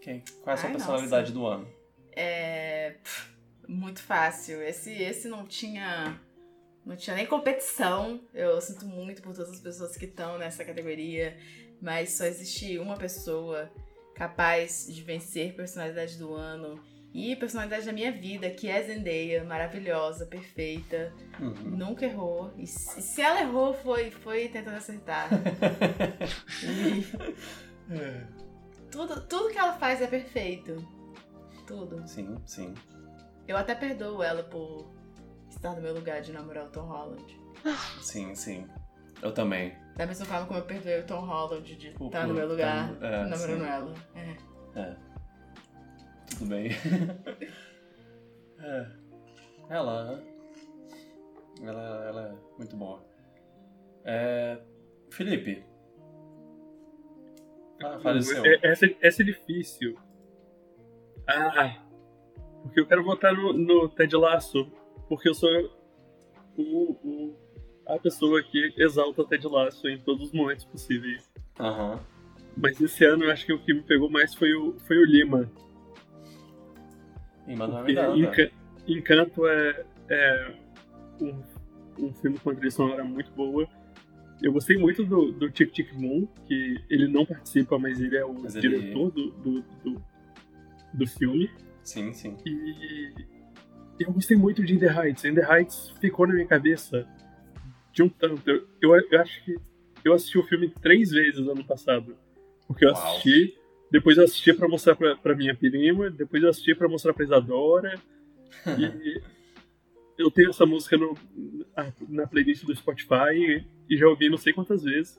Quem? Qual é a sua Ai, personalidade do ano? É. pff, Muito fácil. Esse, esse não tinha. Não tinha nem competição. Eu sinto muito por todas as pessoas que estão nessa categoria. Mas só existe uma pessoa capaz de vencer personalidade do ano e personalidade da minha vida, que é Zendaya, maravilhosa, perfeita, Uhum. nunca errou. E se ela errou, foi, foi tentando acertar. E É. tudo, tudo que ela faz é perfeito. Tudo. Sim, sim. Eu até perdoo ela por estar no meu lugar de namorar o Tom Holland. Sim, sim. Eu também. Da mesma forma como eu perdoei o Tom Holland de Por- estar no meu lugar estar no- é, namorando ela. É. É. Tudo bem. é. Ela. Ela, ela é muito boa. É. Felipe. Ah, faleceu. Essa, essa é difícil. Ah, porque eu quero votar no, no Ted Lasso, porque eu sou o, o- a pessoa que exalta Ted Lasso em todos os momentos possíveis. Aham. Mas esse ano eu acho que o que me pegou mais foi o, foi o Lima. Porque Miranda. Enca- Encanto é, é um, um filme com uma trilha sonora muito boa. Eu gostei muito do, do Tic Tic Boom, que ele não participa, mas ele é o Mas ele- diretor do, do, do, do filme. Sim, sim. E eu gostei muito de In The Heights. In The Heights ficou na minha cabeça de um tanto. Eu, eu, eu acho que eu assisti o filme três vezes ano passado. Porque eu Uau. assisti, depois eu assisti pra mostrar pra, pra minha prima, depois eu assisti pra mostrar pra Isadora. e eu tenho essa música no, na, na playlist do Spotify e, e já ouvi não sei quantas vezes.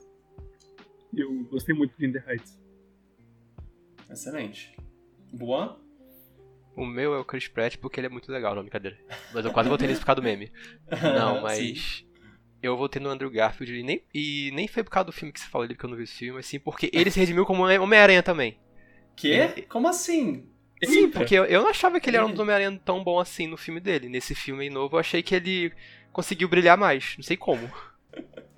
E eu gostei muito de In The Heights. Excelente. Boa? O meu é o Chris Pratt porque ele é muito legal, não, brincadeira. Mas eu quase votei nesse por causa do meme. Não, Sim. Eu votei no Andrew Garfield e nem, e nem foi por causa do filme que você falou ali, porque eu não vi esse filme, mas sim porque ele se redimiu como Homem-Aranha também. Quê? Como assim? Sim, Eita. porque eu, eu não achava que ele era um Homem-Aranha tão bom assim no filme dele. Nesse filme aí novo, eu achei que ele conseguiu brilhar mais. Não sei como.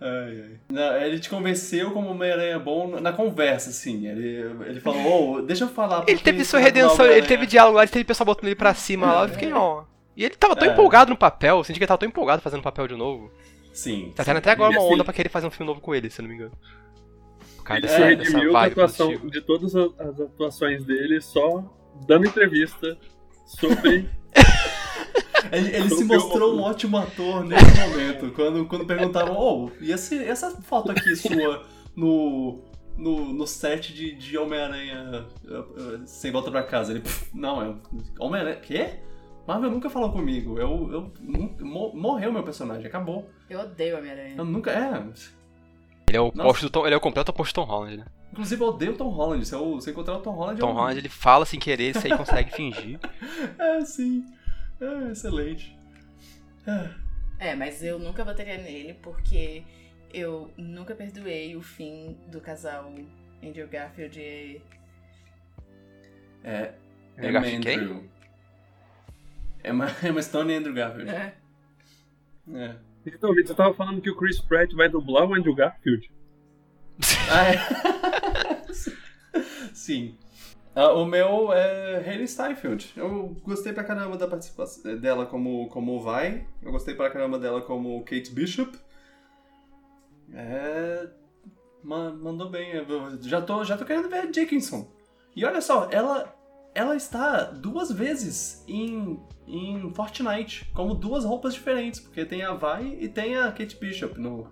Ai, ai. Não, ele te convenceu como Homem-Aranha bom na conversa, assim. Ele, ele falou, ô, deixa eu falar. Ele teve sua redenção, ele teve diálogo lá, ele teve pessoal botando ele pra cima lá, eu fiquei, ó. E ele tava tão É. empolgado no papel, eu senti que ele tava tão empolgado fazendo o papel de novo. Sim. Tá tendo até agora uma assim- onda pra querer fazer um filme novo com ele, se eu não me engano. Por causa Ele dessa, se dessa redimiu da vibe atuação, positiva. de todas as, atuações dele só dando entrevista sobre. Ele, ele se Sobre mostrou um ótimo ator nesse momento. Quando, quando perguntaram, ô, e esse- essa foto aqui sua no, no, no set de, de Homem-Aranha uh, uh, sem volta pra casa? Ele, "Pff, não, é. Homem-Aranha. Quê? Marvel nunca falou comigo. Eu, eu, morreu meu personagem, acabou. Eu odeio Homem-Aranha. Eu nunca. É. Ele é o Nossa. posto do Tom, ele é o completo oposto do Tom Holland, né? Inclusive, eu odeio o Tom Holland. Se eu, se eu encontrar o Tom Holland, Tom eu... Holland ele fala sem querer, isso aí consegue fingir. É, sim. É, excelente. É. É, mas eu nunca votaria nele porque eu nunca perdoei o fim do casal Andrew Garfield e. É. Andrew Garfield Andrew. Emma, Emma Stone e Andrew Garfield. É. É. Então, Vitor, você tava falando que o Chris Pratt vai dublar o Andrew Garfield? Ah, é. Sim. Ah, o meu é Hayley Steinfeld. Eu gostei pra caramba da participação dela como, como vai. Eu gostei pra caramba dela como Kate Bishop. É. ma- Mandou bem. Eu já tô, já tô querendo ver a Dickinson. E olha só, ela, ela está duas vezes em, em Fortnite, como duas roupas diferentes, porque tem a Vi e tem a Kate Bishop no,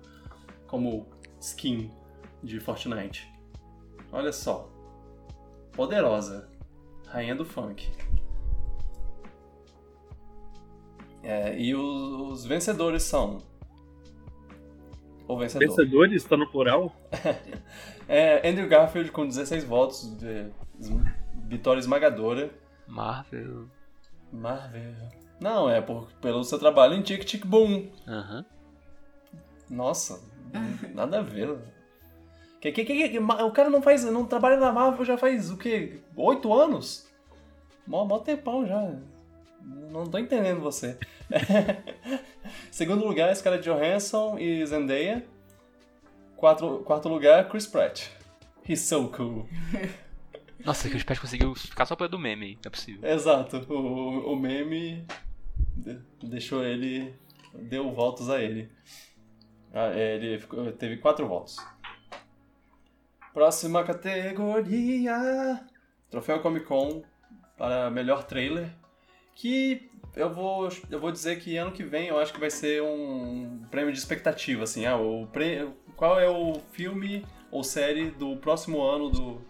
como skin de Fortnite. Olha só. Poderosa. Rainha do funk. É, e os, os vencedores são. O vencedor. Vencedores, tá no plural? É Andrew Garfield com 16 votos, de, vitória esmagadora. Marvel. Marvel. Não, é por, pelo seu trabalho em Tic Tic Boom. Aham. Nossa, nada a ver. Que, que, que, que- o cara não faz, não trabalha na Marvel já faz o quê? Oito anos? Mó, mó tempão já. Não tô entendendo você. Segundo lugar, Scarlett Johansson e Zendaya. Quarto, quarto lugar, Chris Pratt. He's so cool. Nossa, que o Spet conseguiu ficar só pelo do meme é possível. Exato, o, o meme de- deixou ele. deu votos a ele. Ah, é, Ele teve quatro votos. Próxima categoria: Troféu Comic Con para melhor trailer. Que eu vou, eu vou dizer que ano que vem eu acho que vai ser um prêmio de expectativa. Assim, ah, o qual é o filme ou série do próximo ano do,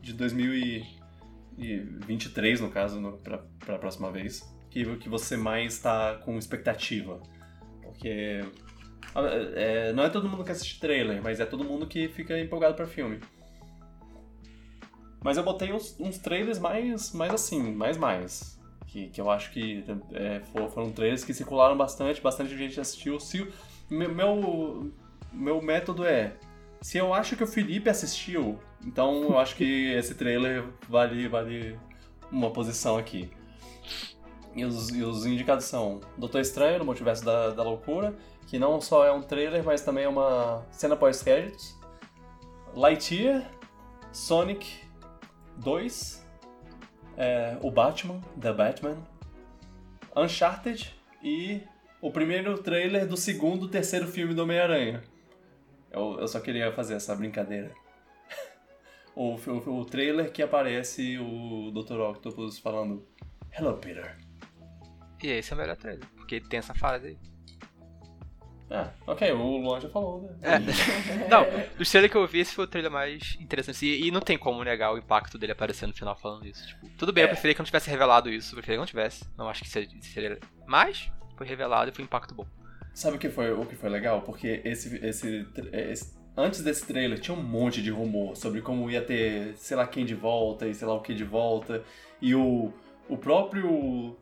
de 2023, no caso, pra, pra próxima vez, que, que você mais está com expectativa. Porque ah, é, não é todo mundo que assiste trailer, mas é todo mundo que fica empolgado pra filme. Mas eu botei uns, uns trailers mais, mais assim, mais mais. Que, que eu acho que é, for- foram trailers que circularam bastante, bastante gente assistiu. Se, meu, meu método é, se eu acho que o Felipe assistiu, então eu acho que esse trailer vale, vale uma posição aqui. E os, e os indicados são Doutor Estranho no Multiverso da, da Loucura, que não só é um trailer, mas também é uma cena pós-créditos. Lightyear, Sonic 2, é, o Batman, The Batman, Uncharted e o primeiro trailer do segundo terceiro filme do Homem-Aranha. Eu, eu só queria fazer essa brincadeira. o, o, o trailer que aparece o Dr. Octopus falando Hello, Peter. E esse é o melhor trailer, porque tem essa fase aí. Ah, ok, o Luan já falou, né? É. não, do trailer que eu vi, esse foi o trailer mais interessante. E, e, não tem como negar o impacto dele aparecendo no final falando isso. Tipo, tudo bem, é. eu preferia que não tivesse revelado isso, eu preferia que não tivesse. Não acho que seria, seria. Mas, foi revelado e foi um impacto bom. Sabe o que foi, o que foi legal? Porque esse, esse, esse, antes desse trailer tinha um monte de rumor sobre como ia ter sei lá quem de volta e sei lá o que de volta. E o, o próprio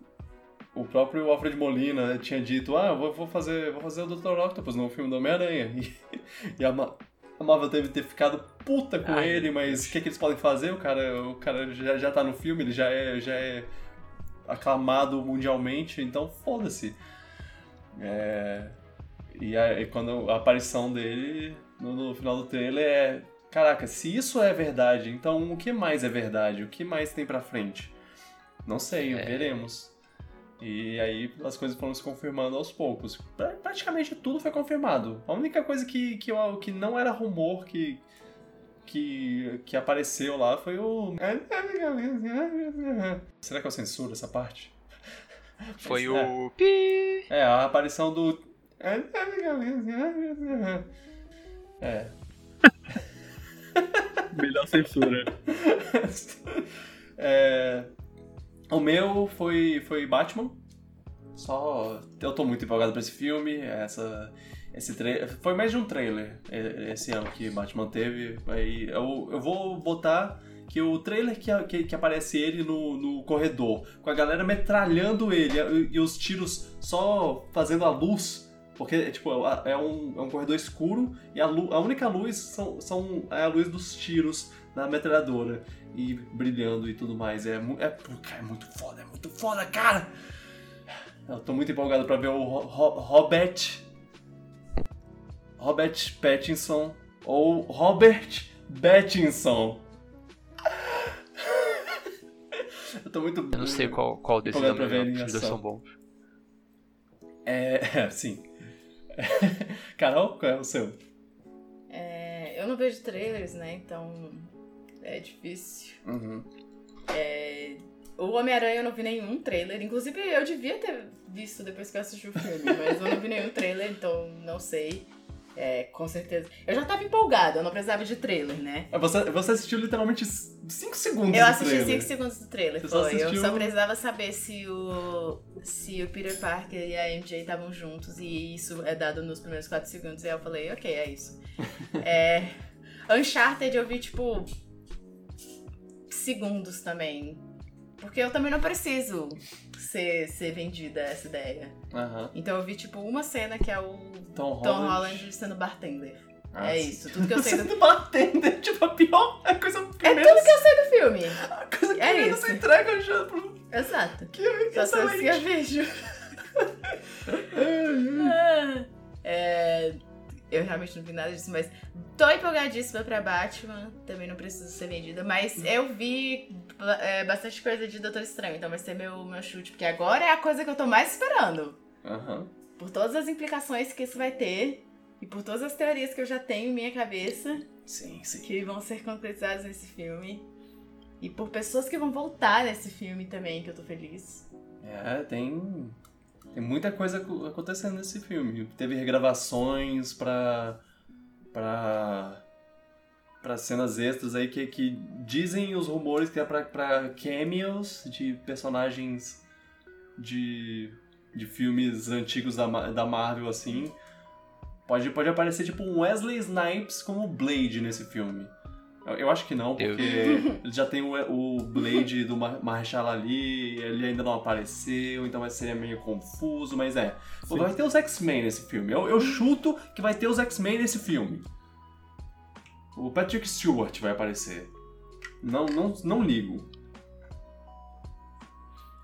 o próprio Alfred Molina tinha dito, ah, vou, vou fazer vou fazer o Dr. Octopus no filme do Homem-Aranha. E, e a, a Marvel teve ter ficado puta com Ai, ele, mas o que, que eles podem fazer? O cara, o cara já, já tá no filme, ele já é, já é aclamado mundialmente, então foda-se. É, e aí, quando a aparição dele no, no, final do trailer é. Caraca, se isso é verdade, então o que mais é verdade? O que mais tem pra frente? Não sei, é. veremos. E aí as coisas foram se confirmando aos poucos. Praticamente tudo foi confirmado. A única coisa que, que, eu, que não era rumor que, que, que apareceu lá foi o. Será que eu censuro essa parte? Foi é. o. Pi. É, a aparição do. É. Melhor censura. é. O meu foi, foi Batman. Só. Eu tô muito empolgado pra esse filme. Essa, esse trailer. Foi mais de um trailer esse ano que Batman teve. Aí eu, eu vou botar que o trailer que, que, que, aparece ele no, no corredor, com a galera metralhando ele e, e os tiros só fazendo a luz. Porque, tipo, é um, é um corredor escuro e a, lu, a única luz são, são, é a luz dos tiros na metralhadora e brilhando e tudo mais. É, é, é muito foda, é muito foda, cara! Eu tô muito empolgado pra ver o Ro Robert. Robert Pattinson ou Robert Pattinson. Eu tô muito. Eu não sei qual, qual desses é melhor, os dois são bons. É, é sim. Carol, qual é o seu? É, eu não vejo trailers, né? Então é difícil. Uhum. É, o Homem-Aranha eu não vi nenhum trailer. Inclusive, eu devia ter visto depois que eu assisti o filme, mas eu não vi nenhum trailer, então não sei. É, com certeza. Eu já tava empolgada, eu não precisava de trailer, né? É, você, você assistiu literalmente 5 segundos Eu assisti 5 segundos do trailer, você foi. Assistiu... Eu só precisava saber se o, se o Peter Parker e a MJ estavam juntos, e isso é dado nos primeiros 4 segundos. E aí eu falei, ok, é isso. é, Uncharted eu vi, tipo, segundos também. Porque eu também não preciso ser, ser vendida essa ideia. Uhum. Então eu vi, tipo, uma cena que é o Tom, Tom Holland. Holland sendo bartender. Ah, é isso, tudo que eu sei do... Sendo bartender, tipo, a pior a coisa que É tudo que eu sei do filme. A coisa que é menos isso. entrega já pro... Exato. Que, que Só assim eu vejo. é... Eu realmente não vi nada disso, mas tô empolgadíssima pra Batman. Também não preciso ser vendida. Mas eu vi é, bastante coisa de Doutor Estranho, então vai ser meu, meu chute, porque agora é a coisa que eu tô mais esperando. Uhum. Por todas as implicações que isso vai ter. E por todas as teorias que eu já tenho em minha cabeça. Sim, sim. Que vão ser concretizadas nesse filme. E por pessoas que vão voltar nesse filme também, que eu tô feliz. É, tem tem muita coisa acontecendo nesse filme. Teve regravações pra. pra. pra cenas extras aí que, que dizem os rumores que é pra, pra cameos de personagens de. de filmes antigos da, da Marvel assim. Pode, pode aparecer tipo um Wesley Snipes como Blade nesse filme. Eu acho que não, porque ele já tem o, o Blade do Marshall ali, ele ainda não apareceu, então vai ser meio confuso, mas é. Sim. Vai ter os X-Men nesse filme. Eu, eu chuto que vai ter os X-Men nesse filme. O Patrick Stewart vai aparecer. Não, não, não ligo.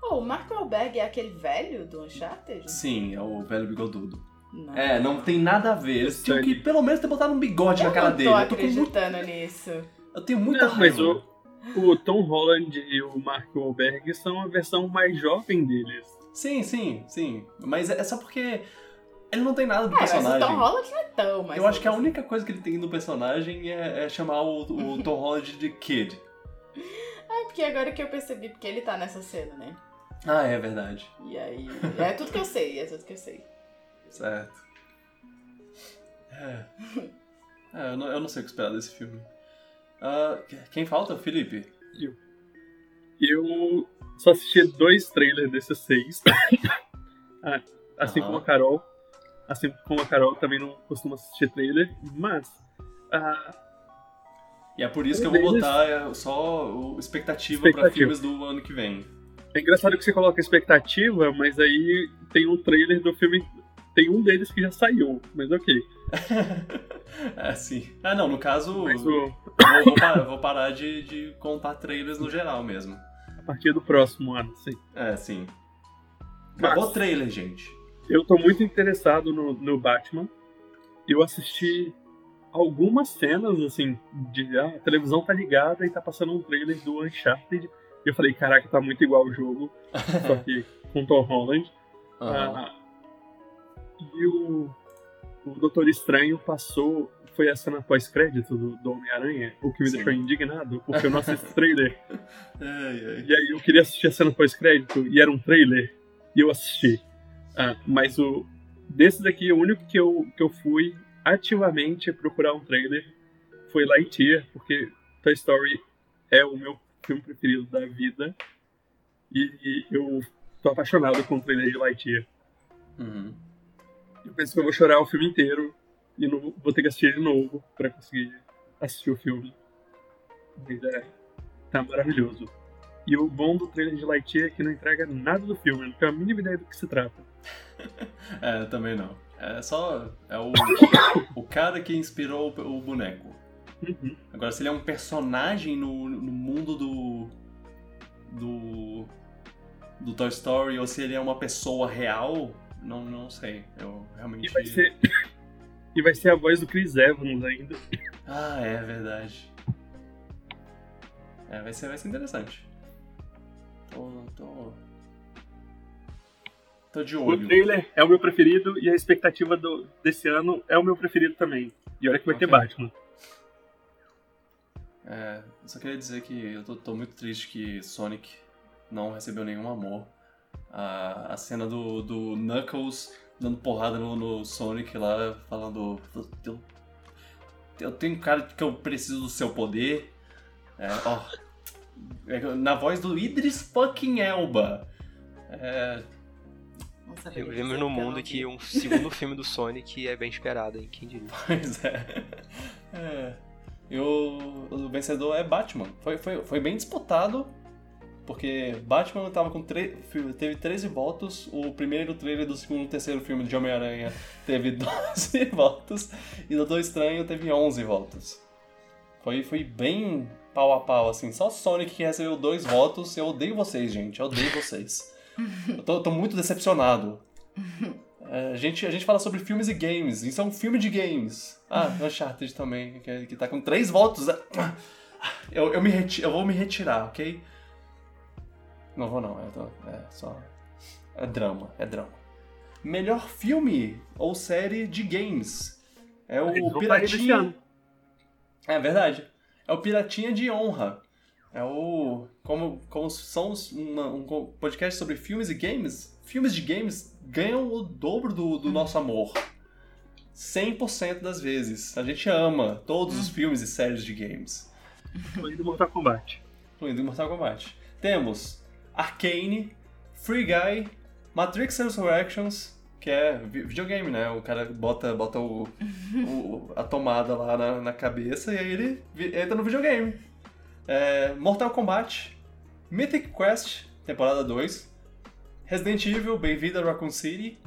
Oh, o Mark Wahlberg é aquele velho do Uncharted? Sim, é o velho bigodudo. Não. É, não tem nada a ver. Eles tinham que pelo menos ter botado um bigode Eu na cara dele. Eu, tô com muito, acreditando nisso. eu tenho muita Não, mas raiva. o, o Tom Holland e o Mark Wahlberg são a versão mais jovem deles. Sim, sim, sim. Mas é só porque ele não tem nada do É, mas o personagem. Tom Holland não é tão mais Eu acho que a única coisa que ele tem no personagem é, é chamar o, o Tom Holland de Kid. É, porque agora que eu percebi, porque ele tá nessa cena, né? Ah, é verdade. E aí. É tudo que eu sei, é tudo que eu sei. Certo. É. É, eu, não, eu não sei o que esperar desse filme. Ah, quem falta? Felipe. Eu só assisti dois trailers desses seis. Ah, assim como a Carol. Assim como a Carol também não costuma assistir trailer, mas. ah, E é por isso que eu vou botar é, só o expectativa, pra Expectativa. filmes do ano que vem. é engraçado que você coloca expectativa, mas aí tem um trailer do filme. Tem um deles que já saiu, mas ok. é, sim. Ah, não, no caso, Mas vou, vou parar, vou parar de, de contar trailers no geral mesmo. a partir do próximo ano, sim. É, sim. Acabou o trailer, gente. Eu tô muito interessado no, no Batman. Eu assisti algumas cenas, assim, de ah, a televisão tá ligada e tá passando um trailer do Uncharted. E eu falei, caraca, tá muito igual o jogo, só que com Tom Holland. Aham. Ah, e o, o Doutor Estranho passou. Foi a cena pós-crédito do, do Homem-Aranha, o que me Sim. deixou indignado, porque eu não assisti trailer. Ai, ai. E aí eu queria assistir a cena pós-crédito e era um trailer e eu assisti. Ah, mas o desses daqui, o único que eu, que eu fui ativamente procurar um trailer foi Lightyear, porque Toy Story é o meu filme preferido da vida e, e eu tô apaixonado com o trailer de Lightyear. Uhum. Eu penso que eu vou chorar o filme inteiro e não vou ter que assistir de novo pra conseguir assistir o filme. Mas é, tá maravilhoso. E o bom do trailer de Lightyear é que não entrega nada do filme, não tem a mínima ideia do que se trata. É, também não. É só. É o, o cara que inspirou o, o boneco. Uhum. Agora, se ele é um personagem no, no mundo do. do. do Toy Story ou se ele é uma pessoa real, não, não sei. Eu realmente. E vai ser. e vai ser a voz do Chris Evans ainda. Ah, é verdade. É, vai ser, vai ser interessante. Tô. tô. tô de O olho. trailer é o meu preferido e a expectativa do, desse ano é o meu preferido também. E olha que vai ter Ok. Batman. É, só queria dizer que eu tô, tô muito triste que Sonic não recebeu nenhum amor. A, a cena do, do Knuckles dando porrada no, no Sonic lá, falando. Eu, eu tenho cara que eu preciso do seu poder. É, ó. É, na voz do Idris fucking Elba. É, saberia Vivemos num eu mundo que um segundo filme do Sonic é bem esperado, hein? Quem diria? Pois é. é. E o, o vencedor é Batman. Foi, foi, foi bem disputado, porque Batman tava com tre- teve 13 votos, o primeiro trailer do segundo e terceiro filme de Homem-Aranha teve 12 votos, e Doutor Estranho teve 11 votos. Foi, foi bem pau a pau, assim. Só Sonic que recebeu dois votos. Eu odeio vocês, gente. Eu odeio vocês. Eu tô, tô muito decepcionado. É, a, gente, a gente fala sobre filmes e games. Isso é um filme de games. Ah, Uncharted também, que, que tá com três votos. Ah, Eu, eu, me reti- eu vou me retirar, ok? Não vou não, tô- é só... É drama, é drama. Melhor filme ou série de games. É o Piratinha... É verdade. É o Piratinha de Honra. É o. Como, como somos uma- um podcast sobre filmes e games, filmes de games ganham o dobro do, do nosso amor. 100% das vezes. A gente ama todos os filmes e séries de games, Incluindo Mortal Kombat. incluindo Mortal Kombat. Temos Arcane, Free Guy, Matrix Resurrections, que é vi- videogame, né? O cara bota, bota o, o- a tomada lá na, na cabeça e aí ele entra no videogame. É, Mortal Kombat, Mythic Quest, temporada 2, Resident Evil, Bem-vindo a Raccoon City,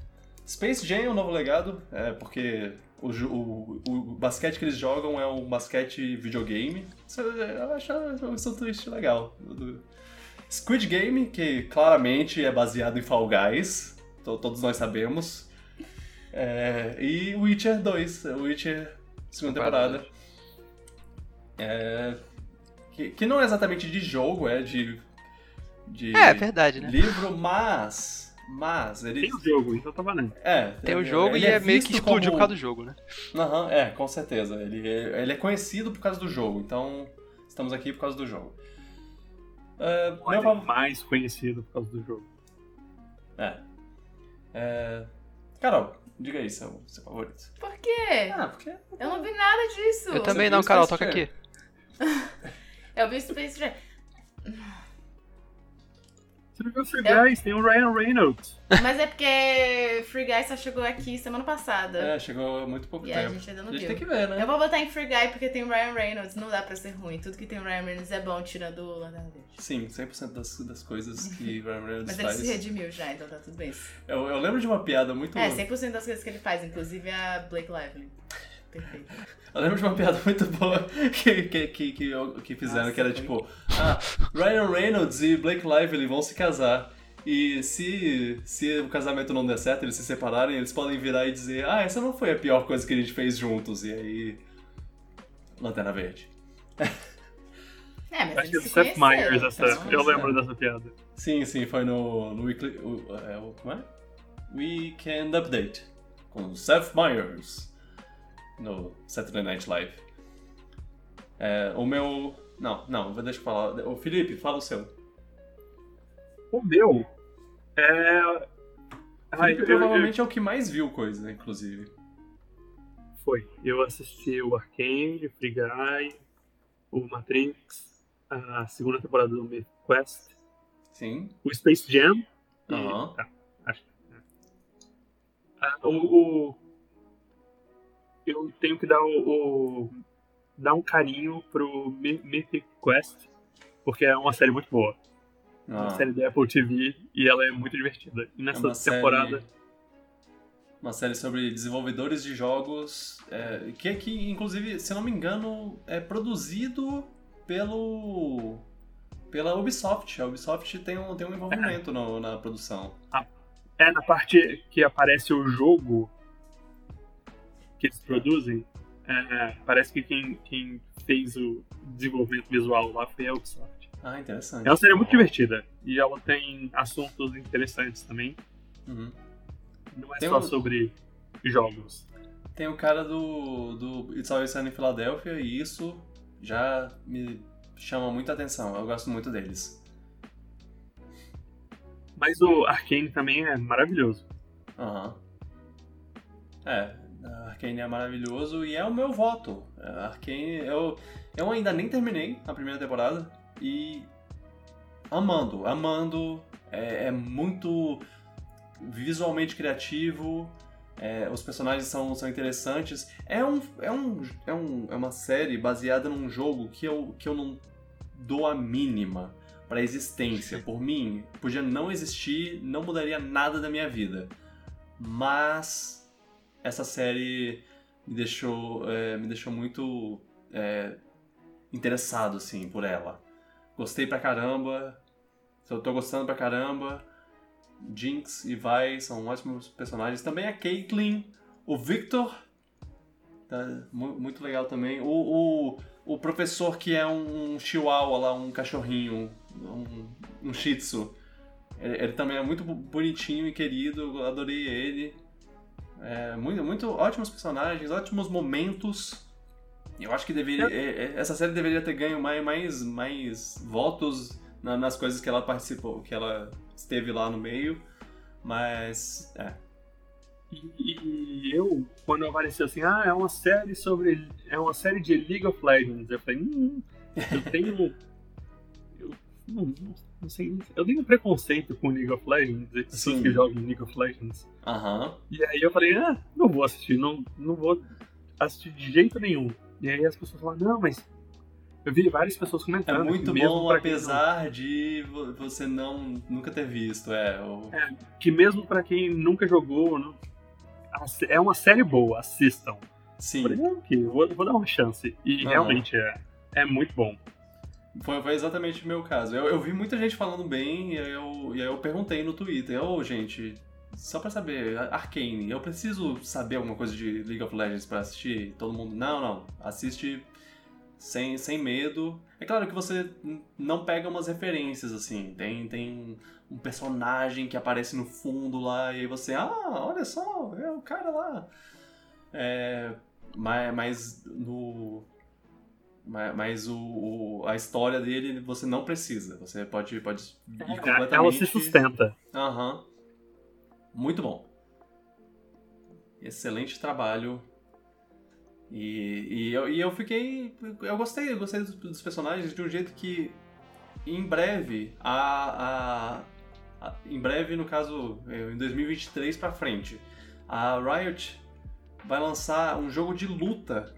Space Jam é um novo legado, é, porque o, o, o basquete que eles jogam é um basquete videogame. É- Eu acho isso um twist legal. Squid Game, que claramente é baseado em Fall Guys, to- todos nós sabemos. É, e Witcher 2, Witcher segunda temporada. É, que, que não é exatamente de jogo, é de. de É, é verdade, né? livro, mas. Mas ele. Tem o jogo, então tá valendo. É, Tem o ele- jogo ele e é, meio que explodiu como- por causa do jogo, né? Aham, é, com certeza. Ele, é- ele é conhecido por causa do jogo, então estamos aqui por causa do jogo. É, meu fav- mais conhecido por causa do jogo. é. É, Carol, diga aí seu, seu favorito. Por quê? Ah, porque. Eu não vi nada disso. Eu também não, Carol, Space toca Jam? aqui. Eu vi Space Jam. Você não viu Free Eu- Guys? Tem o Ryan Reynolds. Mas é porque Free Guy só chegou aqui semana passada. É, chegou há muito pouco E a tempo. gente ainda não a gente viu. tem que ver, né? Eu vou botar em Free Guy porque tem o Ryan Reynolds. Não dá pra ser ruim. Tudo que tem o Ryan Reynolds é bom, tirando o Lanterna Verde. Sim, 100% das, das coisas que Ryan Reynolds Mas ele faz. se redimiu já, então tá tudo bem. Eu, eu lembro de uma piada muito. É, 100% das coisas que ele faz, inclusive a Blake Lively. Perfeito. Eu lembro de uma piada muito boa que, que, que, que, que fizeram, Nossa, que era tipo, ah, Ryan Reynolds e Blake Lively vão se casar. E se, se o casamento não der certo, eles se separarem, eles podem virar e dizer, ah, essa não foi a pior coisa que a gente fez juntos. E aí. Lanterna Verde. É, mas Acho que é do Seth Meyers essa. então- Eu lembro dessa piada. Sim, sim, foi no, no Weekly. o- é, o- como é? Weekend Update. Com Seth Meyers. No Saturday Night Live. É, o meu. Não, não, deixa eu falar. O Felipe, fala o seu. O meu é. Ai, Felipe eu- provavelmente é o que mais viu coisa, inclusive. eu- Foi. Eu assisti o Arcane, Free Guy, o Matrix, a segunda temporada do Myth Quest, Sim. o Space Jam. e- Aham. Tá, acho que. é. Ah, o, o- Eu tenho que dar o. o- dar um carinho pro My- Mythic Quest, porque é uma série muito boa. É uma Ah, série da Apple TV e ela é muito divertida. E nessa uma série- temporada. Uma série sobre desenvolvedores de jogos. é, que, que, inclusive, se não me engano, é produzido pelo. pela Ubisoft. A Ubisoft tem um, tem um envolvimento no- na produção. É na parte que aparece o jogo que eles produzem. é, parece que quem, quem fez o desenvolvimento visual lá foi a Ubisoft. Ah, interessante. É uma série muito divertida e ela tem assuntos interessantes também. Uhum. Não é Tem só um- sobre jogos. Tem o cara do, do It's Always Sunny em Filadélfia e isso já me chama muita atenção. Eu gosto muito deles. Mas o Arkane também é maravilhoso. Aham. É, a Arcane é maravilhoso e é o meu voto. A Arcane, eu, eu ainda nem terminei a primeira temporada e amando, amando. É, é muito visualmente criativo. é, os personagens são, são interessantes. É, um, é, um, é, um, é uma série baseada num jogo que eu, que eu não dou a mínima pra existência. Por mim, podia não existir, não mudaria nada da minha vida. Mas essa série me deixou, é, me deixou muito é, interessado, assim, por ela. Gostei pra caramba. Eu tô gostando pra caramba. Jinx e Vi são ótimos personagens. Também a Caitlyn, o Victor. Tá mu- muito legal também. O, o, o professor que é um, chihuahua lá, um cachorrinho, um, um shih tzu. Ele, ele também é muito bonitinho e querido, adorei ele. É, muito, muito ótimos personagens, ótimos momentos. Eu acho que deveria, é, é, essa série deveria ter ganho mais, mais, mais votos na- nas coisas que ela participou, que ela esteve lá no meio. Mas, é. E, e eu, quando apareceu assim, ah, é uma série sobre. É uma série de League of Legends. Eu falei, hum, eu tenho. Eu não, não, sei. Eu tenho um preconceito com League of Legends e pessoas que jogam League of Legends. Aham. E aí eu falei, ah, não vou assistir, não, não vou assistir de jeito nenhum. E aí as pessoas falaram, não, mas. Eu vi várias pessoas É comentando. muito que mesmo bom, quem não- apesar de vo- você não nunca ter visto. É, o- que mesmo pra quem nunca jogou, não, é uma série boa, assistam. Sim. Falei, "Não, que vou, vou dar uma chance. E Aham. realmente é, é muito bom. Foi, foi exatamente o meu caso. Eu, eu vi muita gente falando bem e aí eu, e aí eu perguntei no Twitter, ô gente, só pra saber, Arcane, eu preciso saber alguma coisa de League of Legends pra assistir? Todo mundo, não, não, assiste sem, sem medo. É claro que você não pega umas referências, assim, tem, tem um personagem que aparece no fundo lá e aí você, ah, olha só, é o cara lá. É, mas, mas no, mas, o, o- a história dele você não precisa. Você pode, pode ir completamente... Ela se sustenta. Aham. Muito bom. Excelente trabalho. E, e, eu, e eu fiquei. Eu gostei, eu gostei dos, dos personagens de um jeito que em breve, a, a, a- em breve, no caso, eh, em 2023 pra frente, a Riot vai lançar um jogo de luta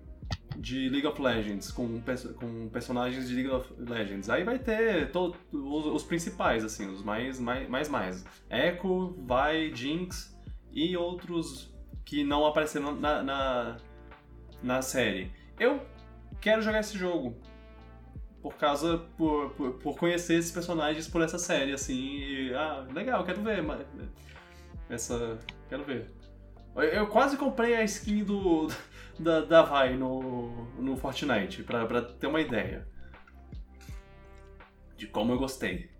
de League of Legends com, com personagens de League of Legends. Aí vai ter os, os principais, assim, os mais mais mais. mais. Echo, Vi, Jinx e outros que não apareceram na, na, na série. Eu quero jogar esse jogo. Por causa. Por, por, por conhecer esses personagens por essa série, assim. E, ah, legal, quero ver. mas- Essa. Quero ver. Eu, eu quase comprei a skin do. Da, da Vi no, no Fortnite, pra, pra ter uma ideia. De como eu gostei.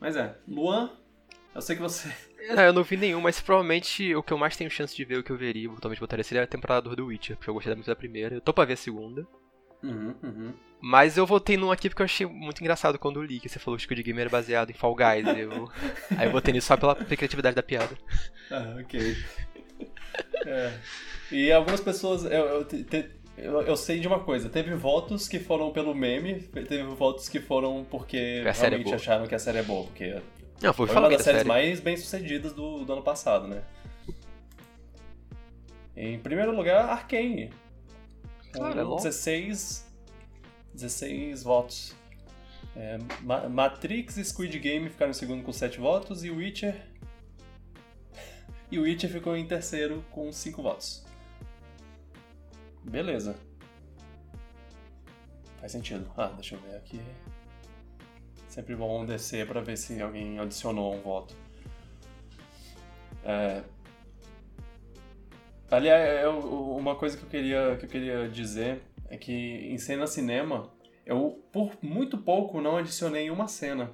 Mas é, Luan, eu sei que você. Não, eu não vi nenhum, mas provavelmente o que eu mais tenho chance de ver, o que eu veria, totalmente botaria, seria a temporada do The Witcher, porque eu gostei muito da primeira. Eu tô pra ver a segunda. Uhum, uhum. Mas eu votei num aqui porque eu achei muito engraçado quando eu li, que você falou que o Squid Game era baseado em Fall Guys. eu... Aí eu votei nisso só pela, pela criatividade da piada. Ah, ok. É. E algumas pessoas. Eu, eu, te- eu, eu sei de uma coisa: teve votos que foram pelo meme, teve votos que foram porque A é realmente boa. acharam que a série é boa. Porque Não, foi, uma das da séries série. mais bem sucedidas do, do ano passado, né? Em primeiro lugar, Arcane. Com Cara, é logo. 16, 16 votos. É, Ma- Matrix e Squid Game ficaram em segundo com 7 votos e Witcher. E o Witcher ficou em terceiro com 5 votos. Beleza. Faz sentido. Ah, deixa eu ver aqui. Sempre bom descer pra ver se alguém adicionou um voto. É... Aliás, eu- uma coisa que eu, queria, que eu queria dizer é que em cena cinema, eu por muito pouco não adicionei uma cena.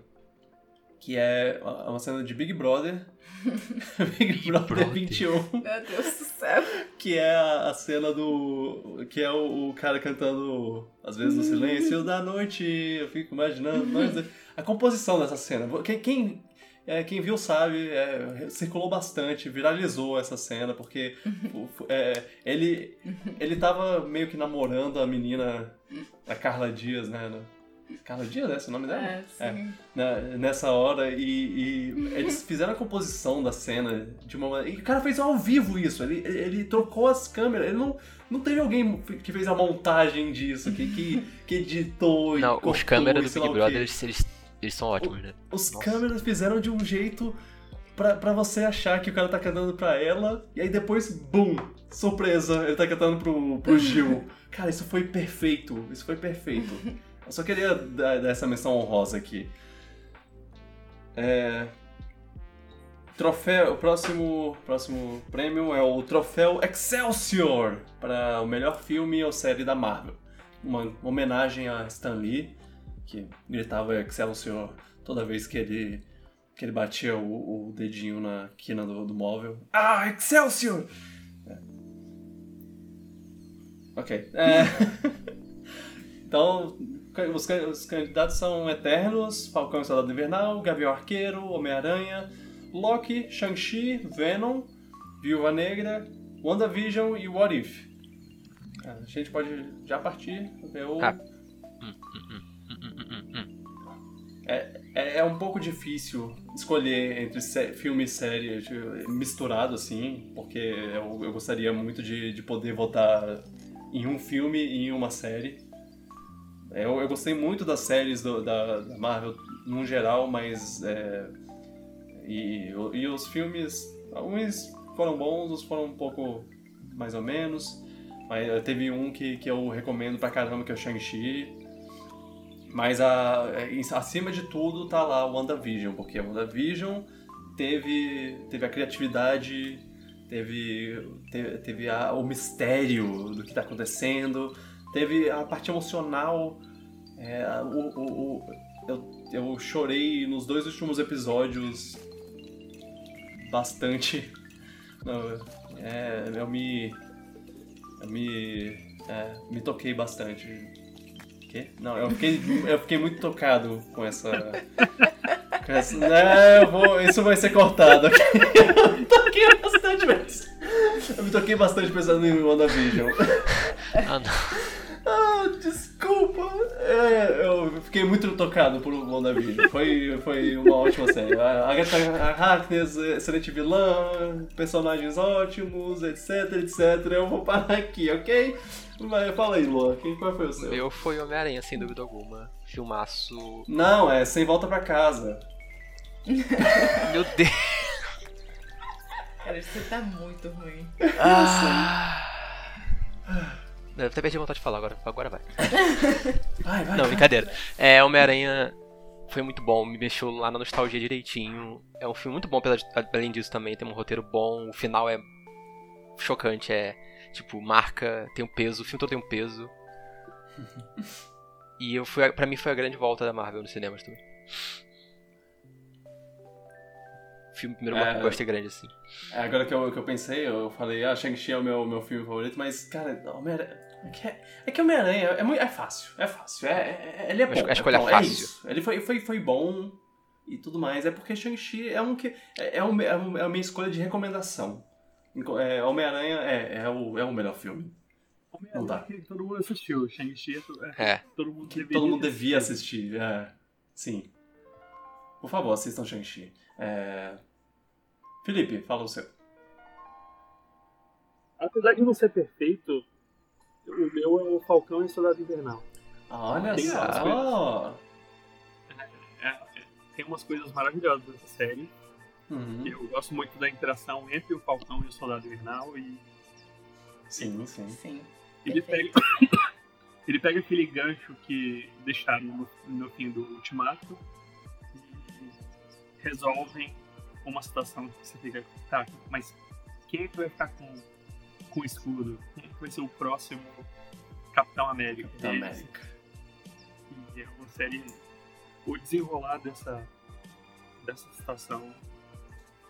Que é uma cena de Big Brother. Big, Brother, Brother. 21. Meu Deus do céu. Que é a, a cena do. Que é o, o cara cantando, às vezes, no silêncio da noite. Eu fico imaginando. mas a composição dessa cena. Quem, quem, é, quem viu sabe, é, circulou bastante, viralizou essa cena, porque é, ele, ele tava meio que namorando a menina, a Carla Dias, né? né? Carla Dias, é esse o nome dela? É, sim. na- nessa hora e, e eles fizeram a composição da cena de uma maneira. E o cara fez ao vivo isso, ele, ele, ele trocou as câmeras, ele não, não teve alguém que fez a montagem disso, que, que, que editou e Não, os cortou câmeras e do Big o. Brother, eles, eles, eles são ótimos, né? Os Nossa. câmeras fizeram de um jeito pra, pra você achar que o cara tá cantando pra ela, e aí depois, bum, surpresa, ele tá cantando pro, pro Gil. Cara, isso foi perfeito, isso foi perfeito. Eu só queria dar, dar essa menção honrosa aqui. É... Troféu, o próximo, próximo prêmio é o troféu Excelsior para o melhor filme ou série da Marvel. Uma homenagem a Stan Lee, que gritava Excelsior toda vez que ele, que ele batia o, o dedinho na quina do, do móvel. Ah, Excelsior! É. Ok. É. então, os, os candidatos são Eternos, Falcão e Soldado Invernal, Gavião Arqueiro, Homem-Aranha, Loki, Shang-Chi, Venom, Viúva Negra, WandaVision e What If. É, A gente pode já partir ver o... Ah. É, é um pouco difícil escolher entre filme e série tipo, misturado assim, porque eu, eu gostaria muito de, de poder votar em um filme e em uma série. É, Eu, eu gostei muito das séries do- da, da Marvel no geral, mas. é, e, e os filmes Alguns foram bons, outros foram um pouco mais ou menos. Mas eh, teve um que, que eu recomendo pra caramba, que é o Shang-Chi. Mas a, eh, acima de tudo tá lá o WandaVision, porque o WandaVision teve, teve a criatividade, teve, teve, teve a, o mistério do que tá acontecendo, teve a parte emocional. É, o, o, o, eu, eu chorei nos dois últimos episódios bastante. É, eu me. Eu me. É, me toquei bastante. Quê? Não, eu fiquei, eu fiquei muito tocado com essa. Com essa não, eu vou, isso vai ser cortado. eu me toquei bastante, mas. Eu me toquei bastante pensando em WandaVision. Ah, não. Ah, desculpa. É, eu fiquei muito tocado por WandaVision. Foi, foi uma ótima série. A Agatha Harkness, excelente vilã, personagens ótimos, etc, etc. Eu vou parar aqui, ok? Mas fala aí, Luan, quem, qual foi o seu? Meu foi Homem-Aranha, sem dúvida alguma. Filmaço. Não, é Sem Volta Pra Casa. Meu Deus. Cara, você tá muito ruim. Ah. Eu até perdi a vontade de falar agora. Agora vai. Vai, vai. Não, brincadeira. É, Homem-Aranha foi muito bom, me mexeu lá na nostalgia direitinho. É um filme muito bom, pela- além disso também, tem um roteiro bom, o final é chocante, é tipo, marca, tem um peso, o filme todo tem um peso. E eu fui, pra mim foi a grande volta da Marvel nos cinemas também. Filme primeiro É. blockbuster grande assim. É, agora que eu, que eu pensei, eu falei, ah, Shang-Chi é o meu, meu filme favorito, mas, cara, Homem-Aranha. É que, é que Homem-Aranha é, muito, é fácil, é fácil. É, é- ele é bom. a escolha é, bom, fácil. É isso. Ele foi, foi, foi bom e tudo mais. É porque Shang-Chi é um que. É, é, um- é um- é a minha escolha de recomendação. É, Homem-Aranha é, é, o, é o melhor filme. Não dá. que todo mundo assistiu. Shang-Chi é, É. todo mundo Que todo mundo devia assistir. É, sim. Por favor, assistam Shang-Chi. É... Felipe, fala o seu. Apesar de não ser perfeito, o meu é o Falcão e o Soldado Invernal. Olha Tem só. as É, é, tem umas coisas maravilhosas nessa série. Uhum. Eu gosto muito da interação entre o Falcão e o Soldado Invernal e Sim, sim. Sim. ele pega, ele pega aquele gancho que deixaram no, no fim do Ultimato e resolvem uma situação que você fica, tá, mas quem é que vai ficar com, com o escudo? Quem vai ser o próximo Capitão América? Capitão? América. E é uma série. O desenrolar dessa, dessa situação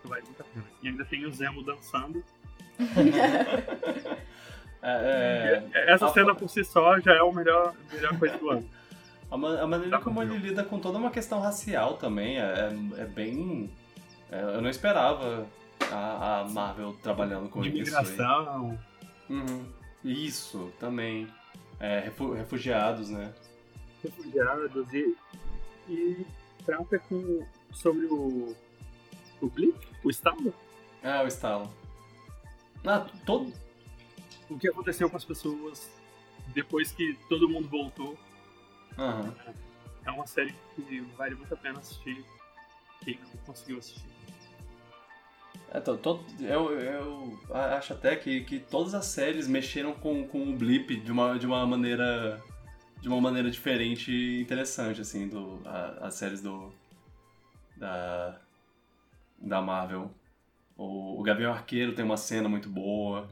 vale muito a pena. E ainda tem o Zemo dançando. É, é, Essa a- cena por si só já é a melhor, melhor coisa do ano. a, a maneira Dá como ele lida com toda uma questão racial também é, é, é bem. é, eu não esperava a, a Marvel trabalhando com De isso. aí. migração. Uhum. Isso, também. É, refu- refugiados, né? refugiados e, e trata com, sobre o, o Blip, o Estado, Ah, o estalo. Ah, todo. o que aconteceu com as pessoas depois que todo mundo voltou. Aham. É uma série que vale muito a pena assistir quem não conseguiu assistir. É, to- eu, eu acho até que, que todas as séries mexeram com, com o Blip de uma, de uma maneira de uma maneira diferente e interessante, assim, do, a- as séries do da, da Marvel. O, o Gavião Arqueiro tem uma cena muito boa.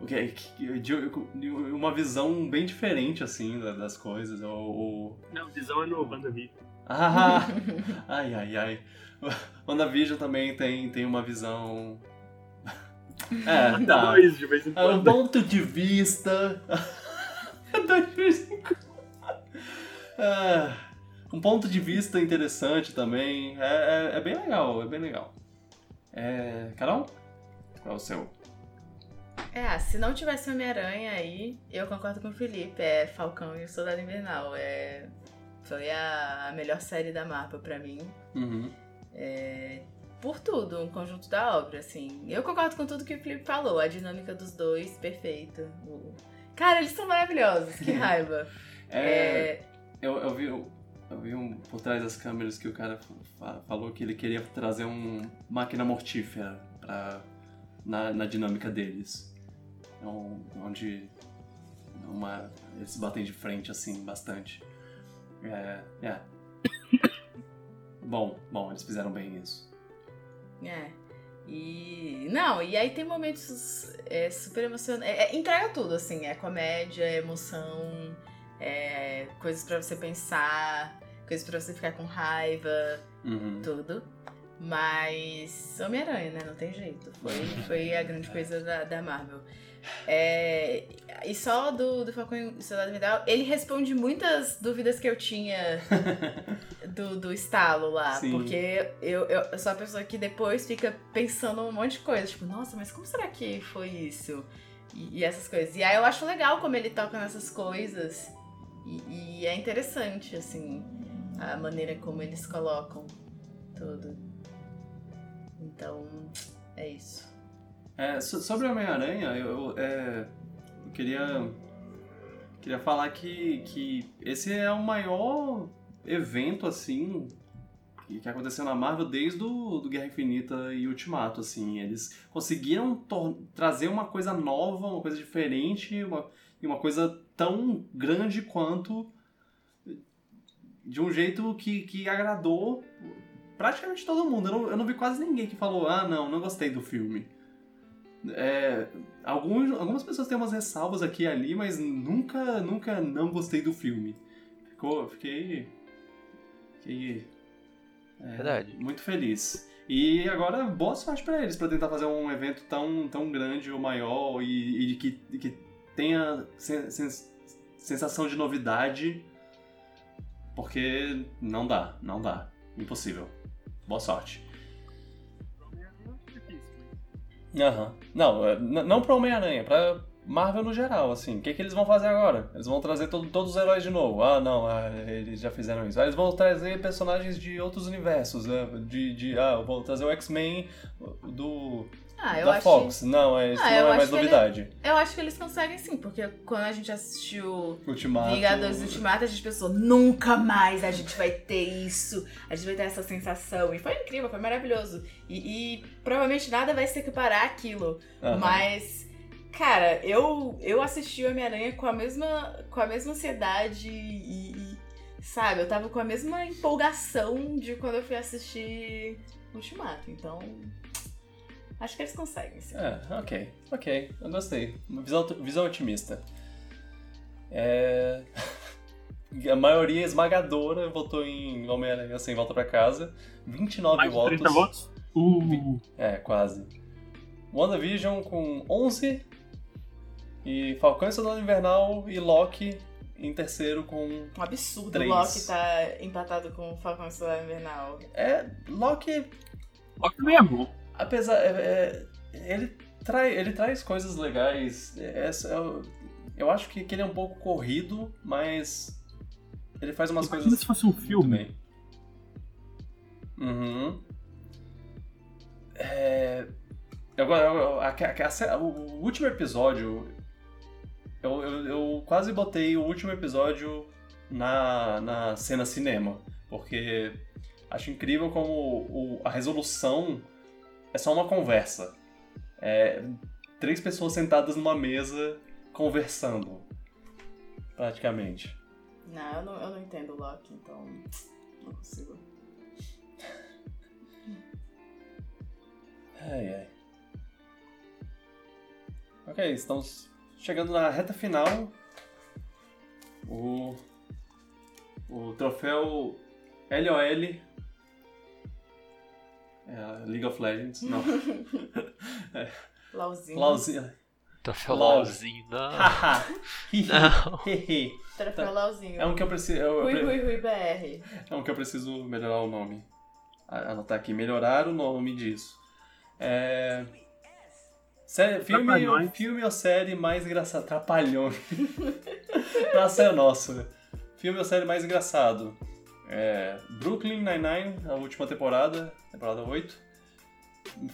O que, que- de, de uma visão bem diferente, assim, da- das coisas. O, o- Não, visão é no WandaVision. ah, ai, ai, ai. WandaVision também tem, tem uma visão. É, tá. Dois de vez em É um quando. ponto de vista. Dois de vez em quando. É, um ponto de vista interessante também. É, é, é bem legal, é bem legal. É, Carol? Qual é o seu? É, se não tivesse Homem-Aranha aí, eu concordo com o Felipe. É Falcão e o Soldado Invernal. É, foi a, a melhor série da Marvel pra mim. Uhum. É, por tudo, um conjunto da obra, assim. Eu concordo com tudo que o Felipe falou. A dinâmica dos dois, perfeita. Cara, eles são maravilhosos, que raiva. É, É, eu, eu vi, eu vi um, por trás das câmeras que o cara fa- falou que ele queria trazer um máquina mortífera pra, na, na dinâmica deles. É onde uma, eles batem de frente, assim, bastante. É, é. Bom, bom, eles fizeram bem isso. É. E. Não, e aí tem momentos é, super emocionantes. É, é, entrega tudo, assim. É comédia, é emoção, é coisas pra você pensar, coisas pra você ficar com raiva, Uhum. tudo. Mas. Homem-Aranha, né? Não tem jeito. Foi, foi a grande coisa da, da Marvel. É, e só do, do Falcão e Soldado Invernal, ele responde muitas dúvidas que eu tinha do, do estalo lá. Sim. Porque eu, eu, eu sou a pessoa que depois fica pensando um monte de coisa. Tipo, nossa, mas como será que foi isso? E, e essas coisas. E aí eu acho legal como ele toca nessas coisas. E, e é interessante, assim, a maneira como eles colocam tudo. Então, é isso. É, so- sobre Homem-Aranha, eu, é, eu queria, queria falar que, que esse é o maior evento, assim, que, aconteceu na Marvel desde o do Guerra Infinita e Ultimato, assim. Eles conseguiram trazer uma coisa nova, uma coisa diferente, uma, e uma coisa tão grande quanto de um jeito que, que agradou praticamente todo mundo. Eu não, eu não vi quase ninguém que falou, ah, não, não gostei do filme. É, alguns, algumas pessoas têm umas ressalvas aqui e ali, mas nunca, nunca não gostei do filme. Ficou, fiquei, fiquei é, Verdade. muito feliz. E agora, boa sorte pra eles, pra tentar fazer um evento tão, tão grande ou maior e, e que, que tenha sen- sen- sensação de novidade, porque não dá, não dá. Impossível. Boa sorte. Aham. Não, é, não pra Homem-Aranha, pra Marvel no geral, assim. O que, que eles vão fazer agora? Eles vão trazer todo- todos os heróis de novo. Ah, não, ah, eles já fizeram isso. Ah, eles vão trazer personagens de outros universos. né? De, de, ah, vou trazer o X-Men do, Ah, eu da acho. Fox. Não, é, isso Ah, não é mais que ele- novidade. Eu acho que eles conseguem sim, porque quando a gente assistiu Ultimato. Vingadores Ultimato, a gente pensou, nunca mais a gente vai ter isso, a gente vai ter essa sensação. E foi incrível, foi maravilhoso. E, e provavelmente nada vai se equiparar àquilo. Aham. Mas, cara, eu, eu assisti o Homem-Aranha com a mesma com a mesma ansiedade e, e, sabe, eu tava com a mesma empolgação de quando eu fui assistir Ultimato. Então, acho que eles conseguem, sim. É, ok, ok, eu gostei. Visão, visão otimista. É... A maioria esmagadora votou em Homem-Aranha sem volta pra casa. 29 Mais votos. 30 votos? Uh, É, quase. WandaVision com 11. E Falcão e Soldado Invernal e Loki em terceiro com. Um absurdo Três. o Loki tá empatado com Falcão e Soldado Invernal. É, Loki Loki também é bom. Apesar. é, é, ele, trai, ele traz coisas legais. É, é, eu, eu acho que, que ele é um pouco corrido, mas ele faz umas Imagina coisas se fosse um filme. Uhum. É, agora, eu- a- a- a- o último episódio. Eu, eu, eu quase botei o último episódio na, na cena cinema. Porque acho incrível como o- a resolução é só uma conversa. É três pessoas sentadas numa mesa conversando. Praticamente. Não, eu não, eu não entendo o Loki, então não consigo. Ai, ai. Ok, estamos chegando na reta final. O, o troféu LOL. É League of Legends, não. Lauzinho. LOLzinho. Troféu LOL. LOLzinho, não. Haha. Não. Hehe. Troféu Lauzinho. é um que eu preciso. eu- eu Rui, pre- Rui, Rui BR. É um que eu preciso melhorar o nome. Anotar aqui, melhorar o nome disso. É... Série, filme, Trapalhões. filme ou série mais engraçado? Trapalhões. Praça é nossa. Filme ou série mais engraçado? É... Brooklyn Nine-Nine, a última temporada, temporada 8.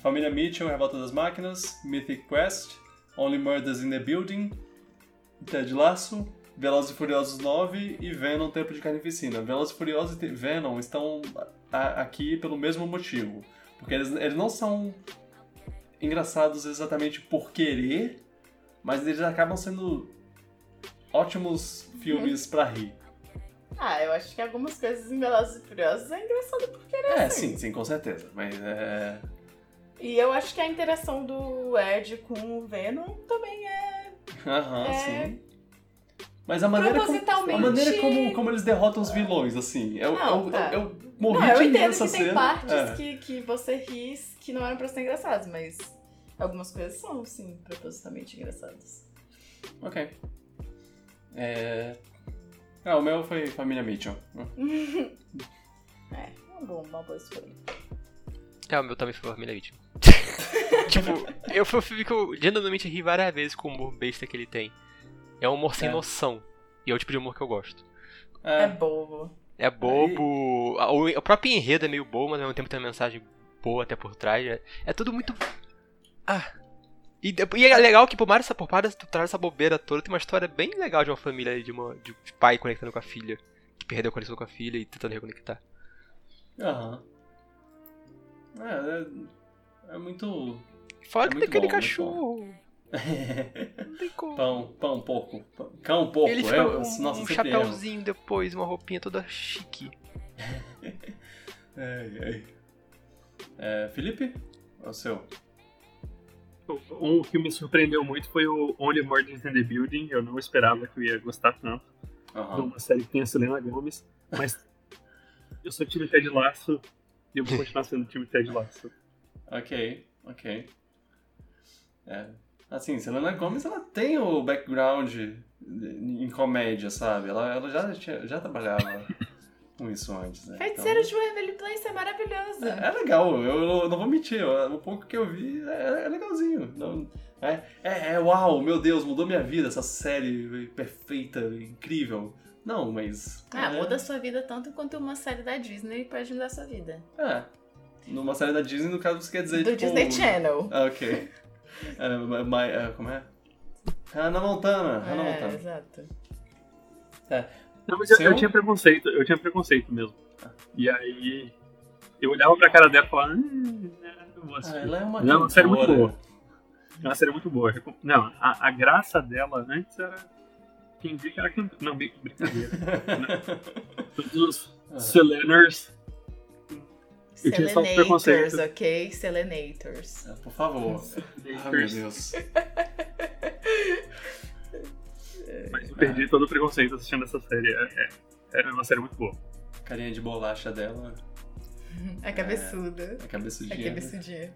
Família Mitchell, Revolta das Máquinas. Mythic Quest. Only Murders in the Building. Ted Lasso. Velozes e Furiosos 9 e Venom Tempo de Carnificina. Velozes e Furiosos e Venom estão a- aqui pelo mesmo motivo. Porque eles, eles não são engraçados exatamente por querer, mas eles acabam sendo ótimos filmes pra rir. Ah, eu acho que algumas coisas em Velozes e Furiosos é engraçado porque É, assim. sim, sim, com certeza. Mas é. E eu acho que a interação do Ed com o Venom também é. Aham, É. sim. Mas a maneira, como, a maneira como, como eles derrotam os vilões, assim. Eu, Não, eu, tá. eu, eu morri não, eu de rir entendo que tem cena. partes É. que, que você ri que não eram pra ser engraçadas, mas algumas coisas são, sim, propositalmente engraçadas. Ok. É... Ah, o meu foi Família Mitchell. É, uma boa, uma boa escolha. É, o meu também foi Família Vítima. tipo, eu foi um filme que eu genuinamente ri várias vezes com o humor besta que ele tem. É um humor sem É. noção. E é o tipo de humor que eu gosto. É, É, bobo. É bobo. a- O, o próprio enredo é meio bobo, mas ao mesmo tempo tem uma mensagem boa até por trás. É, é tudo muito. Ah. E, e é legal que por mais essa por mais dessa bobeira toda, tem uma história bem legal de uma família de, uma, de pai conectando com a filha. Que perdeu a conexão com a filha e tentando reconectar. Aham. É, é, é muito. Fora É que muito tem aquele bom, cachorro. Não tem como. pão, pão, porco. Pão, cão, porco. Ele é, um, nossa, um chapéuzinho depois, uma roupinha toda chique. Ai, ai. É, Felipe? É o seu. Um que me surpreendeu muito foi o Only Murders in the Building. Eu não esperava que eu ia gostar tanto de Aham. uma série que tem a Selena Gomez. Mas eu sou time Ted Lasso e eu vou continuar sendo time Ted Lasso. Ok, ok. É. Assim, Selena Gomez, ela tem o background em comédia, sabe? Ela, ela já, já trabalhava com isso antes, né? Feiticeiro de Waverly Place é maravilhoso. É, é legal, eu, eu não vou mentir, o pouco que eu vi é, é legalzinho. Não- é, é, é, uau, meu Deus, mudou minha vida essa série perfeita, incrível. Não, mas. Ah, é, muda a sua vida tanto quanto uma série da Disney pode mudar a sua vida. É. Numa série da Disney, no caso, você quer dizer. Do tipo, Disney Channel. Ah, ok. É, ma- ma- é, como é? Hannah Montana. Hannah É, Montana. exato. Não, mas eu, eu tinha preconceito, eu tinha preconceito mesmo. E aí eu olhava pra cara dela e falava, hum, não vou Ah, ela é uma Não, é uma série muito boa. É uma série muito boa. Não, a, a graça dela antes era. Quem via que era can- Não, brin- brincadeira. Todos os Ah. Seleners. Eu tinha só Selenators, preconceito. ok? Selenators. É, Por favor. Ai, meu Deus. Mas eu perdi todo o preconceito assistindo essa série. É, é, é uma série muito boa. Carinha de bolacha dela. A cabeçuda. A A cabeçudinha. né? cabeçudinha.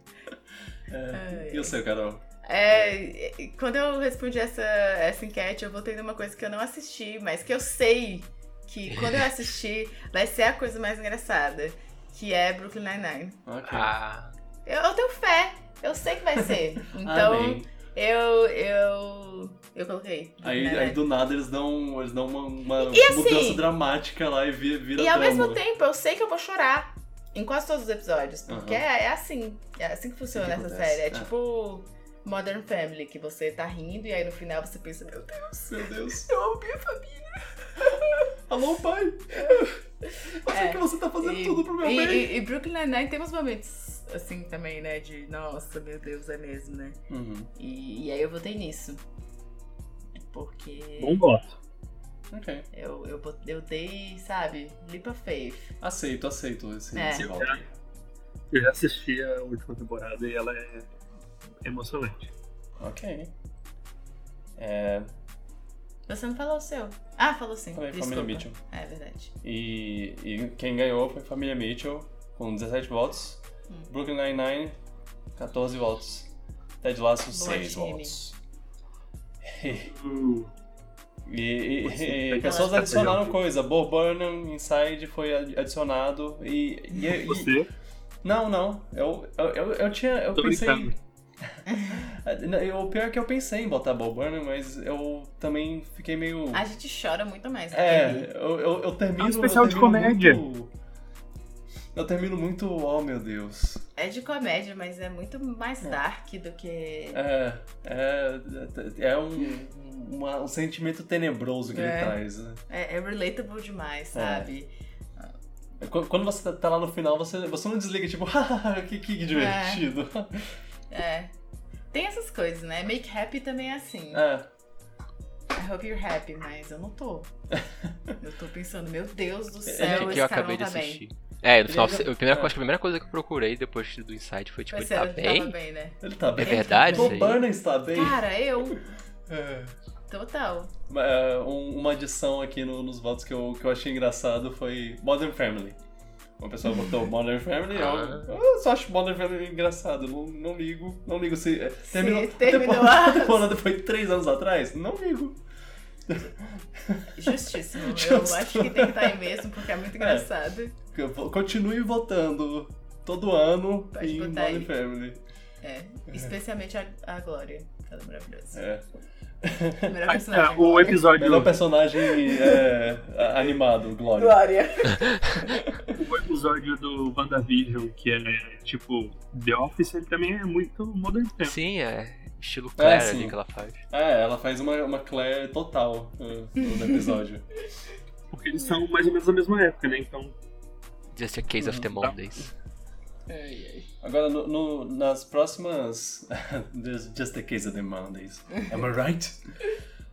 É. Ai, E o seu, Carol? É, quando eu respondi essa, essa enquete, eu voltei numa coisa que eu não assisti, mas que eu sei que quando eu assistir vai ser a coisa mais engraçada, que é Brooklyn Nine-Nine. Ok. Ah. Eu, eu tenho fé, eu sei que vai ser. Então, Amém. Eu, eu, eu coloquei. Aí, aí do nada eles dão, eles dão uma, uma assim- mudança dramática lá e vira, vira E ao drama. mesmo tempo, eu sei que eu vou chorar em quase todos os episódios. Porque é, é assim. É assim que funciona Assim que essa acontece, série. É é. tipo Modern Family, que você tá rindo e aí no final você pensa, meu Deus, Meu Deus. eu amo minha família. Alô, pai. Eu sei É. que você tá fazendo E, tudo pro meu e, bem. e, e Brooklyn Nine-Nine tem uns momentos assim também, né? De nossa, meu Deus, é mesmo, né? Uhum. E, e aí eu votei nisso. Porque Bom voto. Ok. eu, eu, eu dei, sabe, leap of faith. Aceito, aceito esse, É. esse voto. Eu já assisti a última temporada e ela é emocionante. Ok. É, Você não falou o seu? Ah, falou sim. Falei Desculpa. Família Mitchell. É verdade. E, e quem ganhou foi Família Mitchell, com 17 votos. Hum. Brooklyn Nine-Nine, 14 votos. Ted Lasso, Boa 6 time. votos. Uh, E, e- e tem pessoas que adicionaram coisa. Bo Burnham, Inside foi adi- adicionado. E. e- e- você, não, não. Eu, eu, eu, eu tinha. Eu Tô pensei. O pior é que eu pensei em botar Bo Burnham, mas eu também fiquei meio. A gente chora muito mais. É, Kelly. eu, eu, eu termino. É um especial eu de termino comédia. muito- eu termino muito. Oh meu Deus. É de comédia, mas é muito mais dark do que. É. É, é um, uma- um sentimento tenebroso que É. ele traz. né? É, é relatable demais, sabe? Qu- Quando você tá lá no final, você, você não desliga, tipo, que, que divertido. É. Tem essas coisas, né? Make happy também é assim. É. I hope you're happy, mas eu não tô. eu tô pensando, meu Deus do É céu, que esse eu cara acabei de tá assistir. bem. É, no final, Ele já- a primeira, é. acho que a primeira coisa que eu procurei depois do Insight foi tipo, Mas ele tá sério, bem? tava bem, né? Ele tá É bem. verdade O isso aí? Burner está bem. Cara, eu. É. Total. É, um- uma adição aqui no- nos votos que eu, que eu achei engraçado foi Modern Family. Uma pessoa votou Modern Family, eu, Ah. eu só acho Modern Family engraçado, não, não ligo, não ligo se... é, Terminou, terminou a temporada foi três anos atrás? Não ligo. Justíssimo. Eu Justo. acho que tem que estar aí mesmo, porque é muito engraçado. Continue votando todo ano Pode em Modern aí. Family. É. Especialmente a, a Glória. Ela é maravilhosa. É. Melhor Ah, personagem. o episódio, Melhor personagem é, animado, Glória. Glória. o episódio do WandaVision, que é tipo The Office, ele também é muito Modern Family. Sim, é estilo Claire sim. ali que ela faz. É, ela faz uma, uma Claire total uh, no episódio. Porque eles são mais ou menos da mesma época, né? Então, Just a Case of the Uhum. Mondays. Agora, no, no- nas próximas. There's just a case of the Mondays. Am I right?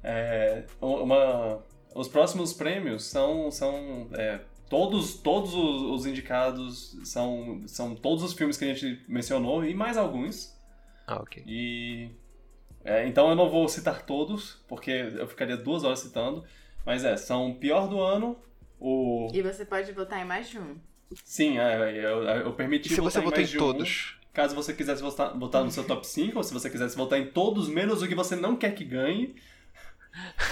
É, uma, os próximos prêmios são. são é, todos todos os, os indicados são, são todos os filmes que a gente mencionou e mais alguns. Ah, ok. E. é, então eu não vou citar todos, porque eu ficaria duas horas citando. Mas é, são pior do ano, o. E você pode votar em mais de um. Sim, é, eu, eu permiti E se votar você votou em mais de um. todos? Caso você quisesse votar, votar no seu top 5, ou se você quisesse votar em todos, menos o que você não quer que ganhe.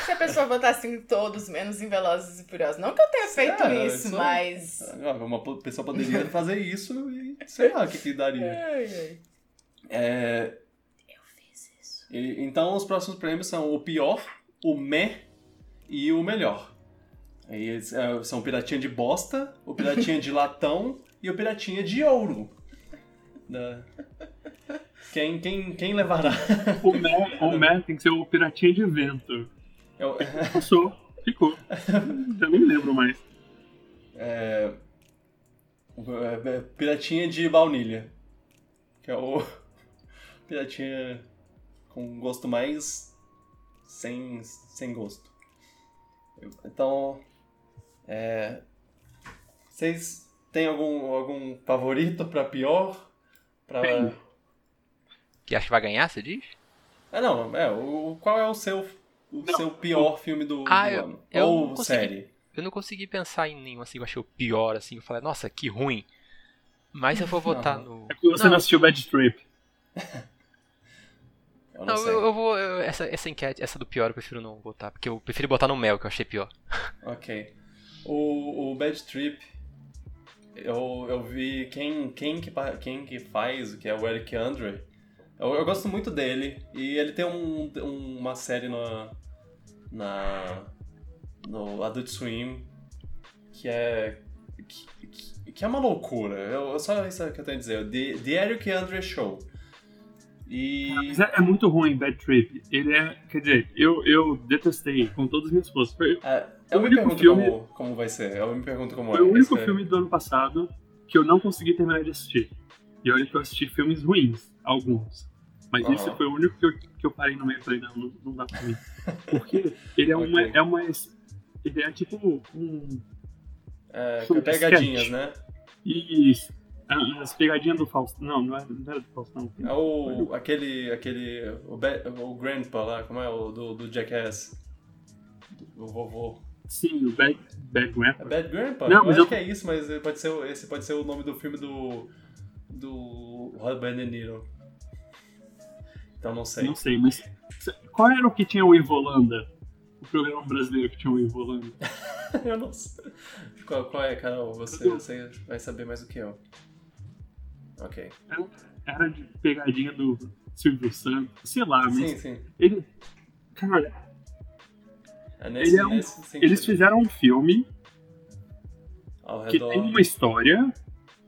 Se a pessoa votasse em todos, menos em Velozes e Furiosos. Não que eu tenha feito É, isso, isso- mas. ah, Uma pessoa poderia fazer isso e sei lá o que, que daria. Ai, ai. É, Eu fiz isso. e- então os próximos prêmios são o pior, o meh e o melhor. Aí, eles, é, são o piratinha de bosta, o piratinha de latão e o piratinha de ouro. Da- Quem, quem, quem levará? o Matt, o Matt tem que ser o piratinha de vento. Eu- Passou, ficou. Já nem lembro mais. É, é, é, Piratinha de baunilha. Que é o piratinha com gosto mais sem, sem gosto. Então, é, vocês têm algum, algum favorito pra pior? Pra... Que acha que vai ganhar, você diz? Ah, não, é, o, qual é o seu, o Não, seu pior filme do, Ah, do eu- ano? eu Ou não consegui. série? Eu não consegui pensar em nenhum assim eu achei o pior, assim. Eu falei, nossa, que ruim. Mas eu vou votar no. É porque você não, Não. assistiu Bad Trip. Eu não, Não, eu, eu vou. eu- essa, essa enquete, essa do pior eu prefiro não votar. Porque eu prefiro botar no Mel, que eu achei pior. Ok. O, o Bad Trip, eu, eu vi quem, quem, que, quem que faz, que é o Eric Andre. Eu, eu gosto muito dele. E ele tem um, um- uma série na, na, no Adult Swim que é, que, que- que é uma loucura. Eu, só isso que eu tenho a dizer. The, The Eric Andre Show. E... Mas é, é muito ruim Bad Trip. Ele é. Quer dizer, eu, eu detestei com todas as minhas forças. É, eu O me pergunto filme- como, como vai ser. Eu me pergunto como foi é. o único Esse é- filme do ano passado que eu não consegui terminar de assistir. E olha que eu assisti filmes ruins, alguns. Mas Aham. esse foi o único que eu, que eu parei no meio e falei, não, não, não dá pra mim. Porque ele é uma. Ok. É uma ele é tipo um. É, pegadinhas, sketch. né? Isso. As pegadinhas do Faustão. Não, não era, não era do Faustão. É o. aquele. aquele. O, o Grandpa lá, como é? O do, do Jackass. O vovô. Sim, o Bad, Bad É Grandpa. Bad Grandpa? Não, eu mas acho eu- que é isso, mas pode ser, esse pode ser o nome do filme do. do Robert De Niro. Então não sei. Não sei, mas. Qual era o que tinha o Ivolanda? O programa brasileiro que tinha o Ivolanda. eu não sei. Qual, qual é, Carol? Você, você vai saber mais do que eu. Ok. Era, era de pegadinha do Silvio Santos. Sei lá, mas. Sim, sim. Ele. Cara, É nesse, Ele é um- nesse eles fizeram um filme que tem uma história,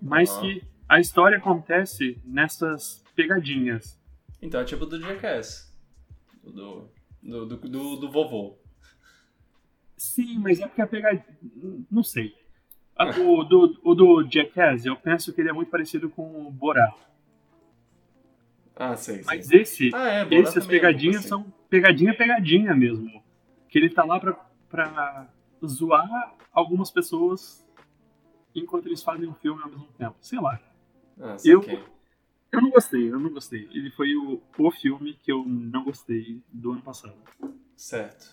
mas Aham. que a história acontece nessas pegadinhas. Então é tipo do Jackass. Do, do, do, do, do vovô. Sim, mas é porque a pegadinha. Não sei. O do, o do Jackass, eu penso que ele é muito parecido com o Borat. Ah, sei. sei. Mas esse, ah, é, essas é pegadinhas assim. são pegadinha, pegadinha mesmo. Que ele tá lá pra, pra zoar algumas pessoas enquanto eles fazem um filme ao mesmo tempo. Sei lá. Ah, Eu- quem. Eu não gostei, eu não gostei. Ele foi o, o filme que eu não gostei do ano passado. Certo.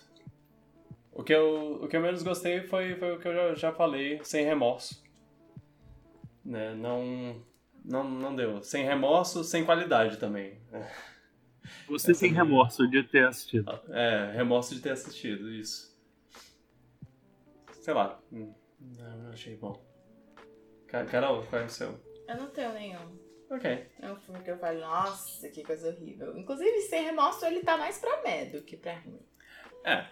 O que eu, o que eu menos gostei foi, foi o que eu já, já falei, sem remorso. Né? Não, não, não deu. Sem remorso, sem qualidade também. Você Essa tem minha- remorso de ter assistido. É, remorso de ter assistido, isso. Sei lá. hum, Não, não achei bom. Ca- Carol, qual é o seu? Eu não tenho nenhum. Ok. É um filme que eu falo, nossa, que coisa horrível. Inclusive, sem remorso, ele tá mais pra mé do que pra ruim. É.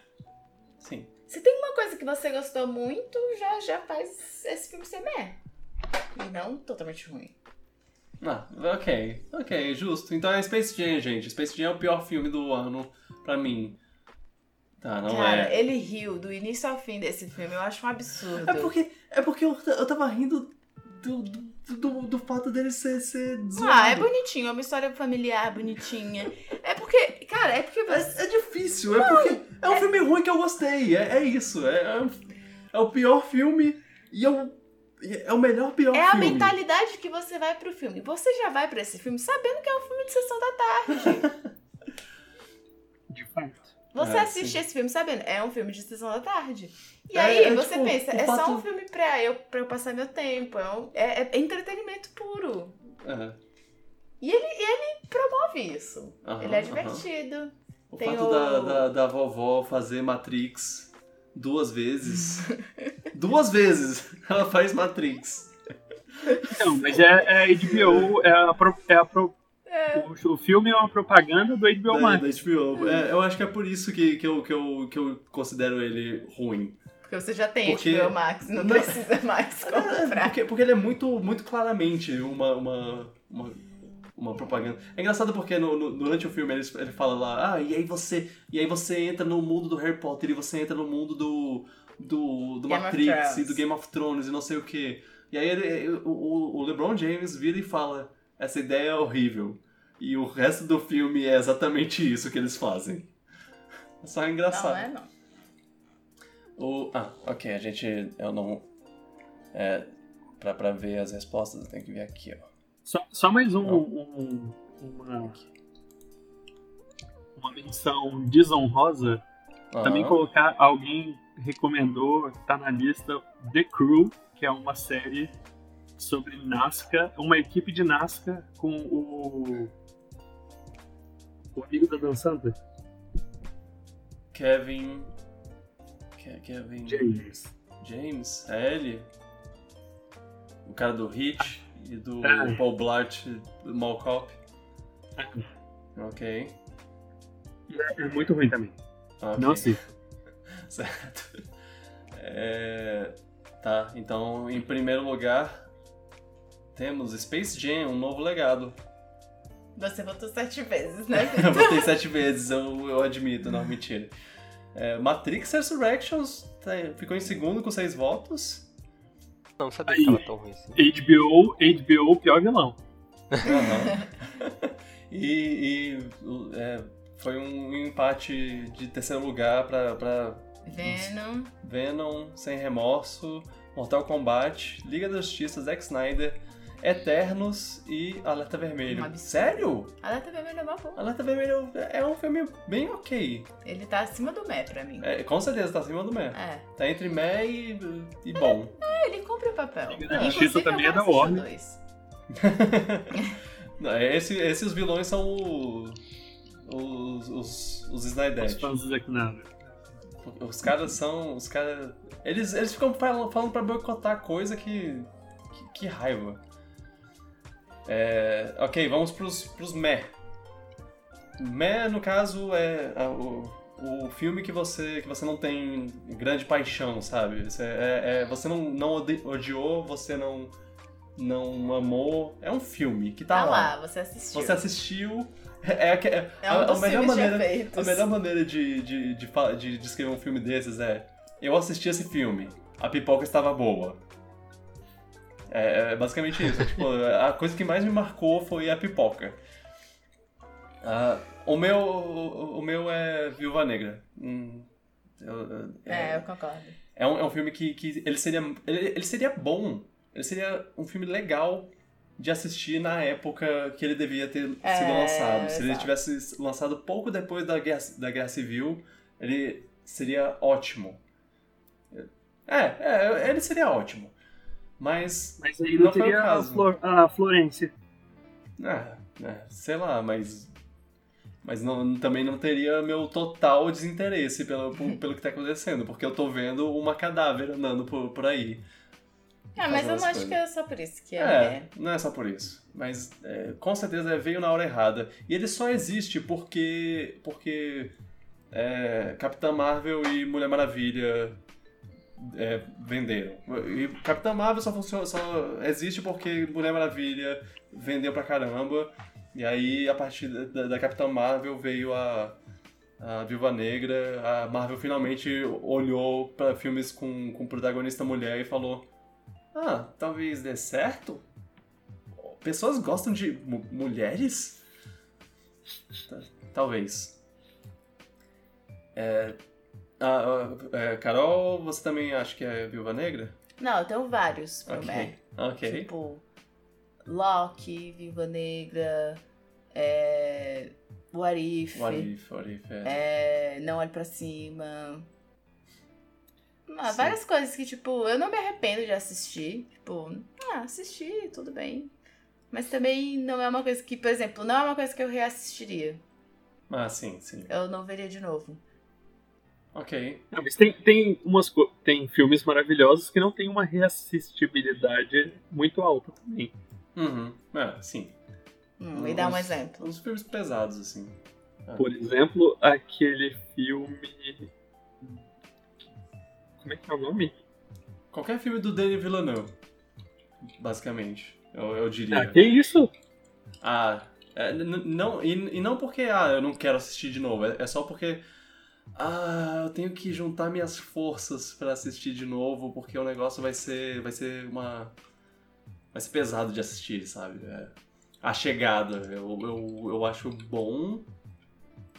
Sim. Se tem uma coisa que você gostou muito, já, já faz esse filme ser mé. E não totalmente ruim. Ah, ok. Ok, justo. Então é Space Jam, gente. Space Jam é o pior filme do ano pra mim. Tá, não Cara, é. ele riu do início ao fim desse filme, eu acho um absurdo. É porque, é porque eu, eu tava rindo do, do, do, do fato dele ser, ser zoado. Ah, é bonitinho, é uma história familiar bonitinha. É porque, cara, é porque. É, é difícil, é porque é um filme ruim que eu gostei. É, é isso. É, é, é o pior filme e é o, e é o melhor pior É a filme. mentalidade que você vai pro filme. Você já vai pra esse filme sabendo que é um filme de sessão da tarde. De fato. Você É, assiste sim. esse filme sabendo, é um filme de sessão da tarde. E É, aí é, você tipo, pensa, é só fato- um filme pra eu, pra eu passar meu tempo. É, um- é- é entretenimento puro. É, E ele, ele promove isso. aham, ele é aham. divertido. O Tem fato o- da, da, da vovó fazer Matrix duas vezes. duas vezes ela faz Matrix. Não, mas é, é a HBO, é a, pro- é a pro- O, o filme é uma propaganda do HBO Da, Max. da HBO. É, eu acho que é por isso que, que, eu, que, eu, que eu considero ele ruim. Porque você já tem Porque- HBO Max, não, Não. precisa mais É, comprar. porque, porque ele é muito, muito claramente uma, uma, uma, uma propaganda. É engraçado porque no, no- durante o filme ele, ele fala lá, ah, e aí você. E aí você entra no mundo do Harry Potter e você entra no mundo do. do, do Game Matrix e do Game of Thrones e não sei o que. E aí ele, o, o- o LeBron James vira e fala, essa ideia é horrível. E o resto do filme é exatamente isso que eles fazem. É só engraçado. Não é não. O, ah, ok, a gente. Eu não. É, pra, pra ver as respostas, eu tenho que vir aqui, ó. Só, só mais um, um- uma, uma menção desonrosa. Também Aham. colocar alguém recomendou, tá na lista, The Crew, que é uma série sobre Nazca, uma equipe de Nazca com o. O amigo da dançante, Kevin. Ke- Kevin. James. James? É ele? O cara do Hit e do É. Paul Blart do Mall Cop. Ok. E é, é muito ruim também. ok. Não assista. Certo. É, Tá, então em primeiro lugar temos Space Jam, um novo legado. Você votou sete vezes, né? Eu votei sete vezes, eu, eu admito, não, mentira. É, Matrix Resurrections tá- ficou em segundo com seis votos. Não sabia Aí. que tava tão ruim assim. HBO, HBO, pior vilão. Aham. e e, é, foi um empate de terceiro lugar pra, pra Venom. Venom, Sem Remorso, Mortal Kombat, Liga da Justiça, Zack Snyder, Eternos e Alerta Vermelho. Um. Sério? Alerta Vermelho é uma boa. Alerta Vermelho é um filme bem ok. Ele tá acima do Mé pra mim. É, com certeza tá acima do Mé. É. Tá entre Mé e, e bom. É, ele cumpre o papel. Inclusive, Justiça também é da Warner. Não, Esse, esses vilões são o- os, os, os Os Snyder. fãs do Zack. Os caras são. Os caras. Eles, eles ficam falando, falando pra boicotar coisa que. Que, que raiva. É, ok, vamos pros, pros meh. Meh, no caso, é a- o, o filme que você, que você não tem grande paixão, sabe? Você, é, é- você não, não odiou, você não, não amou. É um filme que tá, Tá lá. lá, você assistiu. Você assistiu. É, é, é, É um a, a melhor maneira, a melhor maneira de, de, de, de descrever um filme desses é: eu assisti esse filme, a pipoca estava boa. É, é basicamente isso. tipo, a coisa que mais me marcou foi a pipoca. Ah, o, meu, o, o meu é Viúva Negra. Hum, eu- É, eu concordo. É um, é um filme que, que ele, seria, ele, ele seria bom. Ele seria um filme legal de assistir na época que ele devia ter É, sido lançado. Se ele exato. tivesse lançado pouco depois da Guerra, da Guerra Civil, ele seria ótimo. É, é, ele seria ótimo. Mas, Mas aí Não não foi o teria a, caso. Flor, a Florência. é, é, sei lá, mas. Mas não, também não teria meu total desinteresse pelo, por- pelo que tá acontecendo, porque eu tô vendo uma cadáver andando por, por aí. Ah, mas eu não as acho coisas. que é só por isso que é. É, não é só por isso. Mas é, com certeza veio na hora errada. E ele só existe porque. porque. é, Capitã Marvel e Mulher Maravilha é, venderam. E Capitã Marvel só, funciona, só existe porque Mulher Maravilha vendeu pra caramba. E aí, a partir da, da Capitã Marvel veio a. A Viúva Negra, a Marvel finalmente olhou pra filmes com, com protagonista mulher e falou: Ah, talvez dê certo? Pessoas gostam de mu- mulheres? Ta- Talvez. É, ah, ah, é, Carol, você também acha que é Viúva Negra? Não, eu tenho vários pro Ok. Meh. Ok. Tipo, Loki, Viva Negra, é... What If, What if, what if, é. é... Não Olhe Pra Cima. Ah, várias coisas que, tipo, eu não me arrependo de assistir. Tipo, ah, assisti, tudo bem. Mas também não é uma coisa que, por exemplo, não é uma coisa que eu reassistiria. Ah, sim, sim. Eu não veria de novo. Ok. Não, mas tem, tem, umas, co- tem filmes maravilhosos que não tem uma reassistibilidade muito alta também. Uhum. É, sim. Hum, me dá um exemplo. Uns filmes pesados, assim. Por exemplo, aquele filme. Como é que é o nome? Qualquer filme do Denis Villeneuve, basicamente, eu, eu diria. Ah, que isso? Ah, é, não, e, e não porque ah, eu não quero assistir de novo, é, é só porque ah, eu tenho que juntar minhas forças pra assistir de novo, porque o negócio vai ser vai ser uma vai ser pesado de assistir, sabe? É, a chegada, eu, eu, eu acho bom,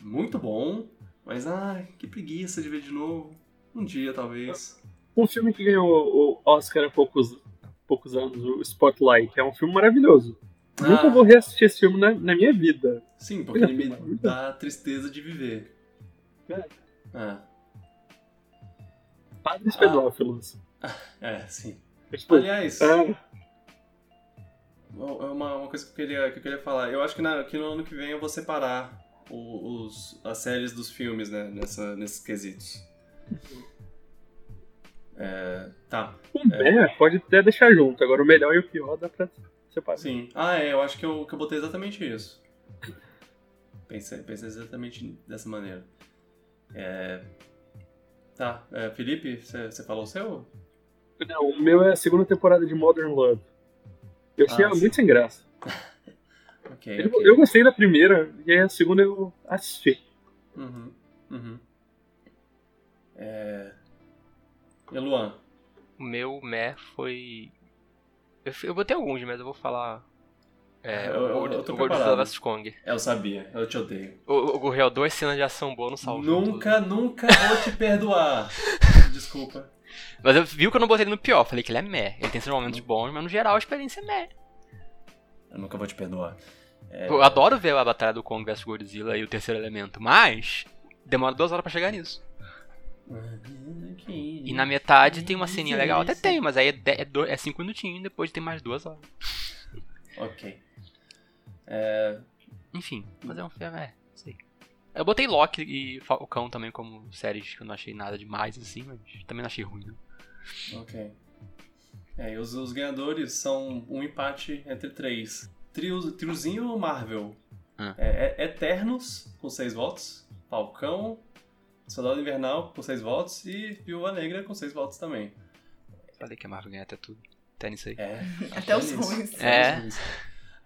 muito bom, mas ah, que preguiça de ver de novo. Um dia talvez. Um filme que ganhou o Oscar há poucos, poucos anos, o Spotlight. É um filme maravilhoso. Ah. Nunca vou reassistir esse filme na, na minha vida. Sim, porque ele me dá tristeza de viver. É. Ah, Padres Ah. pedófilos. é, sim. Tipo, Aliás, é, uma, uma coisa que eu, queria, que eu queria falar. Eu acho que, na- que no ano que vem eu vou separar o- os, as séries dos filmes, né? Nessa, nesses quesitos. É, tá, o é, pode até deixar junto. Agora o melhor e o pior dá pra separar. sim. Ah, é, eu acho que eu, que eu botei exatamente isso. Pensei, pensei exatamente dessa maneira. É, tá, é, Felipe, você falou o seu? Não, o meu é a segunda temporada de Modern Love. Eu achei Ah, muito sem graça. Ok, Eu, ok. eu gostei da primeira, e aí a segunda eu assisti. Uhum, uhum. É... E Luan? O meu meh foi. Eu, eu botei alguns, mas eu vou falar. É, Eu- eu- o eu tô o Godzilla vs Kong. Eu sabia, eu te odeio. O, o duas cenas de ação boa no salvo. Nunca, nunca vou te perdoar. Desculpa. Mas eu vi que eu não botei ele no pior. Falei que ele é meh. Ele tem seus momentos bons, mas no geral a experiência é meh. Eu nunca vou te perdoar. É, Eu adoro ver a batalha do Kong vs Godzilla e o terceiro elemento, mas demora duas horas pra chegar nisso. E na metade tem uma ceninha legal. Até tem, mas aí é, é, é cinco minutinhos e depois tem mais duas horas. Ok. É, Enfim, mas é um filme, é, sei. Eu botei Loki e Falcão também como séries que eu não achei nada demais assim, mas também não achei ruim. Né? ok. É, e os, os ganhadores são um empate entre três. Trio, triozinho Marvel. Ah. É, é- Eternos, com seis votos. Falcão, Soldado Invernal, com seis votos. E Viúva Negra, com seis votos também. Falei que a Marvel ganha até tudo. Até nisso aí. É, Até os ruins. É.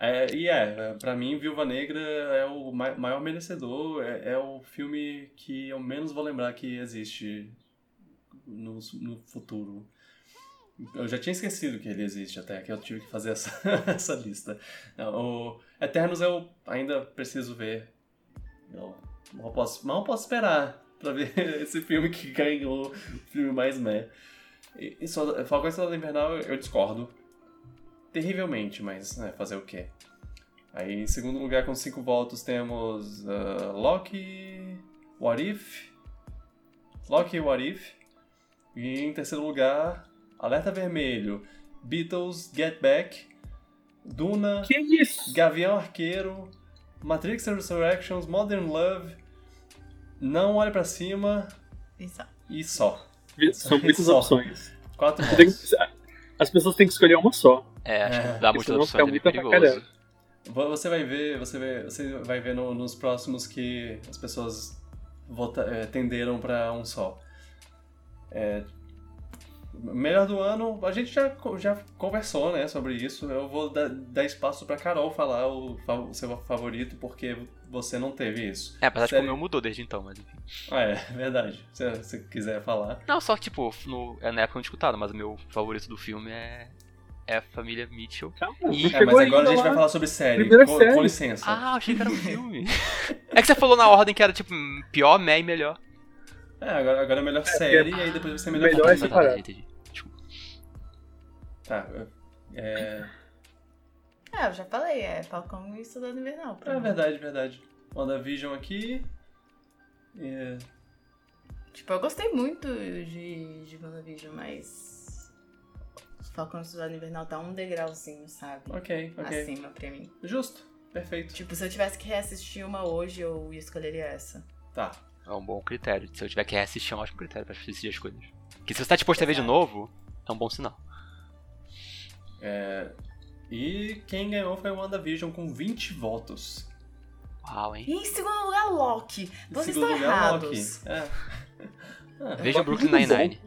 É, e é, pra mim, Viúva Negra é o ma- maior merecedor, é, é o filme que eu menos vou lembrar que existe no, no futuro. Eu já tinha esquecido que ele existe até, que eu tive que fazer essa, essa lista. Não, o Eternos eu ainda preciso ver Eu mal posso, mal posso esperar pra ver esse filme que ganhou o filme mais meh. E, e só, Falcão e Soldado Invernal eu discordo terrivelmente, mas né, fazer o quê? Aí em segundo lugar com cinco votos temos uh, Loki, What If, Loki e What If. E em terceiro lugar, Alerta Vermelho, Beatles, Get Back, Duna, Que isso? Gavião Arqueiro, Matrix Resurrections, Modern Love, Não Olhe Pra Cima Isso. e só. São muitas Só. opções. Quatro que- As pessoas têm que escolher uma só. É, acho É, que dá muitas opções, é muito perigoso. Você vai ver, você vai, você vai ver no- nos próximos que as pessoas vota, é, tenderam pra um só. É, melhor do ano, a gente já, já conversou, né, sobre isso. Eu vou dar, dar espaço pra Carol falar o, o seu favorito, porque você não teve isso. É, apesar de que Sério? o meu mudou desde então, mas enfim. Ah, é, verdade. Se você quiser falar. Não, só que, tipo, no, é na época não escutado, mas o meu favorito do filme é, é a família Mitchell. Calma, E- É, mas agora a gente lá. vai falar sobre série. Primeira com, série. com licença. Ah, achei que era um filme. é que você falou na ordem que era, tipo, pior, meh e melhor. É, agora, agora é melhor porque- série e aí depois vai ser melhor, Melhor é filme. separado. Desculpa. Tá. É, Ah, eu já falei, é Falcão e Soldado Invernal. é mim. verdade, verdade. WandaVision aqui. É, Tipo, eu gostei muito de, de WandaVision, mas. Falcão e Soldado Invernal tá um degrauzinho, sabe? ok, ok. Acima pra mim. Justo. Perfeito. Tipo, se eu tivesse que reassistir uma hoje, eu escolheria essa. Tá. É um bom critério. Se eu tiver que reassistir, é um ótimo critério pra decidir as coisas. Porque se você tá disposto a ver de novo, é um bom sinal. É, E quem ganhou foi o WandaVision com 20 votos. Uau, hein? E em segundo lugar, Loki. Vocês estão lugar, errados. Loki. É. Ah, Veja Brooklyn Nine-Nine.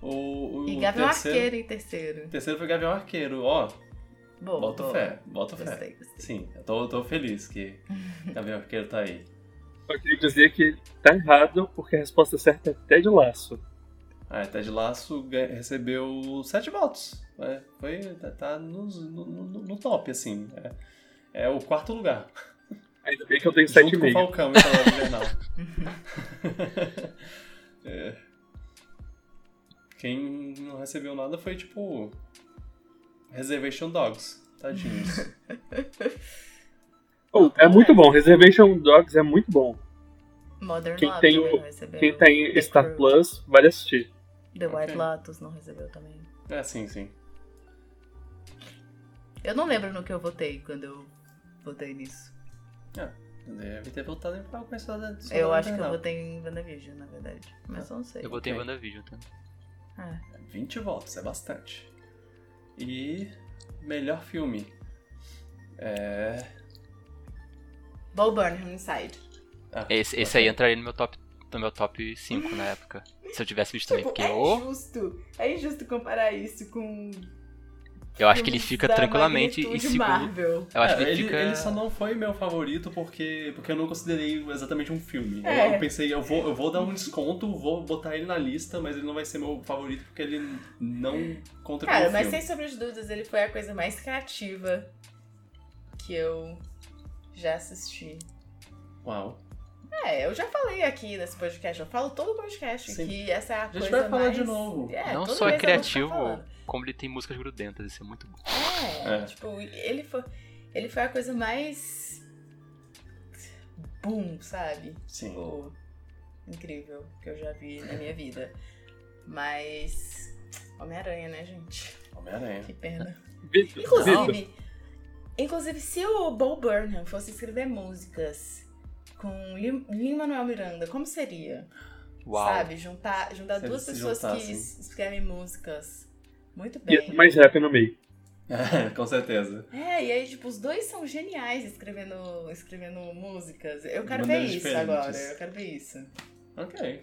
O, o E Gavião terceiro, Arqueiro em terceiro. o terceiro foi Gavião Arqueiro. Ó, Boa, bota boa. fé, bota fé. Gostei, gostei. Sim, eu tô, tô feliz que Gavião Arqueiro tá aí. Só queria dizer que tá errado, porque a resposta certa é Ted Laço. Ah, Ted Laço recebeu 7 votos. É, foi, tá, tá nos- no, no- no top, assim. É, é o quarto lugar. Ainda bem que eu tenho Junto com o 7,5. Falcão e Salário Invernal. É. Quem não recebeu nada foi tipo. Reservation Dogs. Tadinhos. Oh, é muito bom, Reservation Dogs é muito bom. Modern Quem Love tem o- não recebeu. Quem tá em The Star Crew. Plus, vale assistir. The White Ok. Lotus não recebeu também. é, sim, sim. Eu não lembro no que eu votei quando eu votei nisso. Deve ter voltado em e Soldado eu acho que eu votei em WandaVision, na verdade. Mas eu não sei. Eu botei Ok. WandaVision também. É. 20 votos, é bastante. E. Melhor filme. É. Bo Burnham Inside. ah, Esse, esse aí entraria no meu top, no meu top 5 na época. Se eu tivesse visto também, Tipo, porque é injusto. É injusto comparar isso com. Eu acho que ele fica tranquilamente em segundo. Marvel. Eu acho É, que ele, ele, fica. ele só não foi meu favorito porque, porque eu não considerei exatamente um filme. Eu- É. Eu, pensei, eu vou, eu vou dar um desconto, vou botar ele na lista, mas ele não vai ser meu favorito porque ele não conta Cara, como mas filme. sem sombra de dúvidas, ele foi a coisa mais criativa que eu já assisti. Uau. É, eu já falei aqui nesse podcast, eu falo todo podcast Sim. que essa é a, A gente coisa vai falar mais... de novo. É, Não só é ficar criativo, como ele tem músicas grudentas, isso é muito bom. É, É. tipo, ele foi, ele foi a coisa mais. Boom, sabe? Sim. Tipo, incrível que eu já vi na minha vida. Mas. Homem-Aranha, né, gente? Homem-Aranha. Que pena. Inclusive, inclusive, se o Bo Burnham fosse escrever músicas com Lin- Lin-Manuel Miranda, como seria? Uau. Sabe? Juntar, juntar Se duas pessoas que juntassem. es- escrevem músicas muito ia bem. ter mais rap no meio. com certeza. É, e aí, tipo, os dois são geniais escrevendo, escrevendo músicas. Eu quero ver isso diferentes. agora, eu quero ver isso. Ok.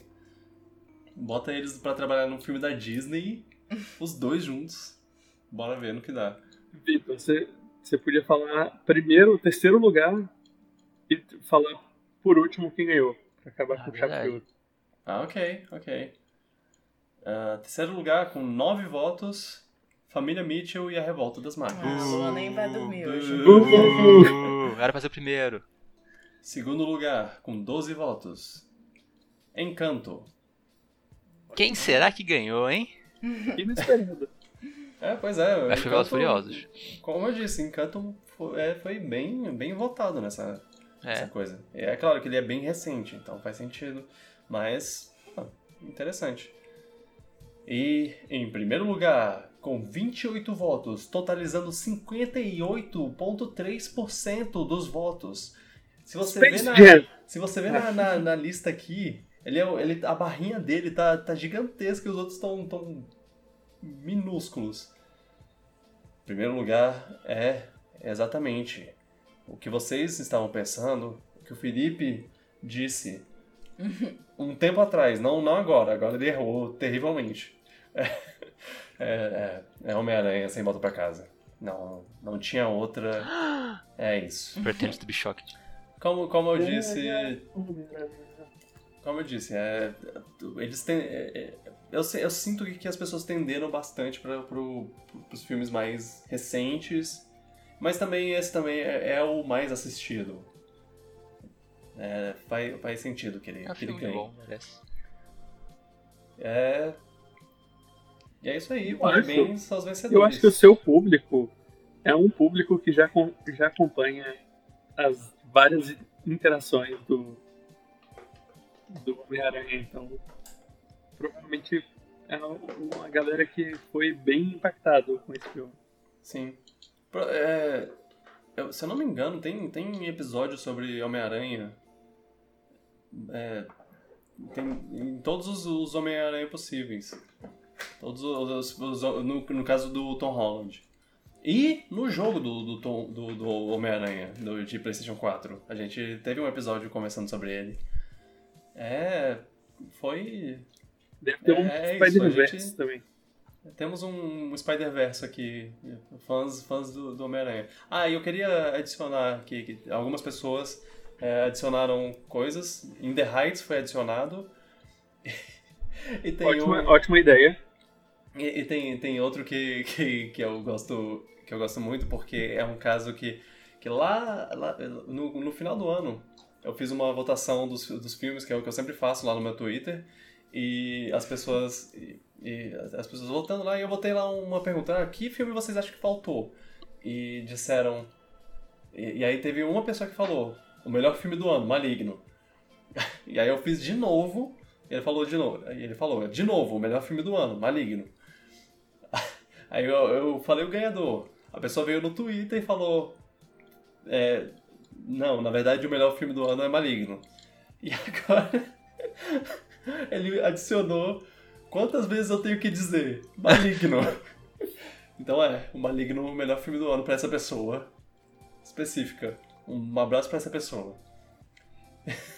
Bota eles pra trabalhar num filme da Disney, os dois juntos. Bora ver no que dá. Vitor, você, você podia falar primeiro, terceiro lugar e falar por último quem ganhou. Pra acabar Ah, com o chave de verdade. ouro. Ah, ok, ok. Ah, terceiro lugar, com nove votos, Família Mitchell e a Revolta das Máquinas. Ah, nem vai dormir hoje. Uh! Uh, era pra ser o primeiro. Segundo lugar, com 12 votos. Encanto. Quem será que ganhou, hein? Inesperado. É, pois é. Acho que Velozes e Furiosos. Como eu disse, Encanto foi, é, foi bem, bem votado nessa, É. coisa. E é claro que ele é bem recente, então faz sentido. Mas, ah, interessante. E em primeiro lugar, com 28 votos, totalizando 58,3% dos votos. Se você vê Space na, Jam. se você vê na, na, na lista aqui, ele, é, ele, a barrinha dele tá, tá gigantesca e os outros estão tão minúsculos. Primeiro lugar é exatamente o que vocês estavam pensando, o que o Felipe disse um tempo atrás, não, não agora, agora ele errou terrivelmente. É, é, é Homem-Aranha sem volta pra casa. Não, não tinha outra. É isso. Pretends to be shocked. Como, como eu disse, como eu disse, é, eles têm. é, é, eu, eu sinto que, que as pessoas tenderam bastante para pro, os filmes mais recentes, mas também esse também é, é o mais assistido. É, faz, faz sentido que ele, É que ele ganhe. bom, merece. É. E é isso aí, Eu parabéns aos vencedores. Eu acho que o seu público é um público que já, já acompanha as várias interações do, do Homem-Aranha, então provavelmente é uma galera que foi bem impactado com esse filme. Sim. É, eu- se eu não me engano, tem, tem episódio sobre Homem-Aranha. É, tem em todos os, os Homem-Aranha possíveis. Todos os, os- no, no caso do Tom Holland. E no jogo do, do, do, do Homem-Aranha, de PlayStation 4. A gente teve um episódio conversando sobre ele. É. Foi. Deve ter um É Spider-Verse gente- também. Temos um Spider-Verse aqui, fãs, fãs do, do Homem-Aranha. Ah, e eu queria adicionar aqui que algumas pessoas é, adicionaram coisas. In the Heights foi adicionado. e tem Ótima, um, ótima ideia. e, e tem, tem outro que, que, que eu gosto que eu gosto muito porque é um caso que, que lá, lá no, no final do ano eu fiz uma votação dos, dos filmes que é o que eu sempre faço lá no meu Twitter e as pessoas e, e as pessoas votando lá e eu botei lá uma pergunta ah, que filme vocês acham que faltou e disseram e, e aí teve uma pessoa que falou o melhor filme do ano Maligno e aí eu fiz de novo ele falou de novo ele falou de novo o melhor filme do ano Maligno Aí eu, eu falei o ganhador. A pessoa veio no Twitter e falou: é, Não, na verdade o melhor filme do ano é Maligno. E agora ele adicionou quantas vezes eu tenho que dizer Maligno. Então é, o Maligno é o melhor filme do ano pra essa pessoa específica. Um abraço pra essa pessoa.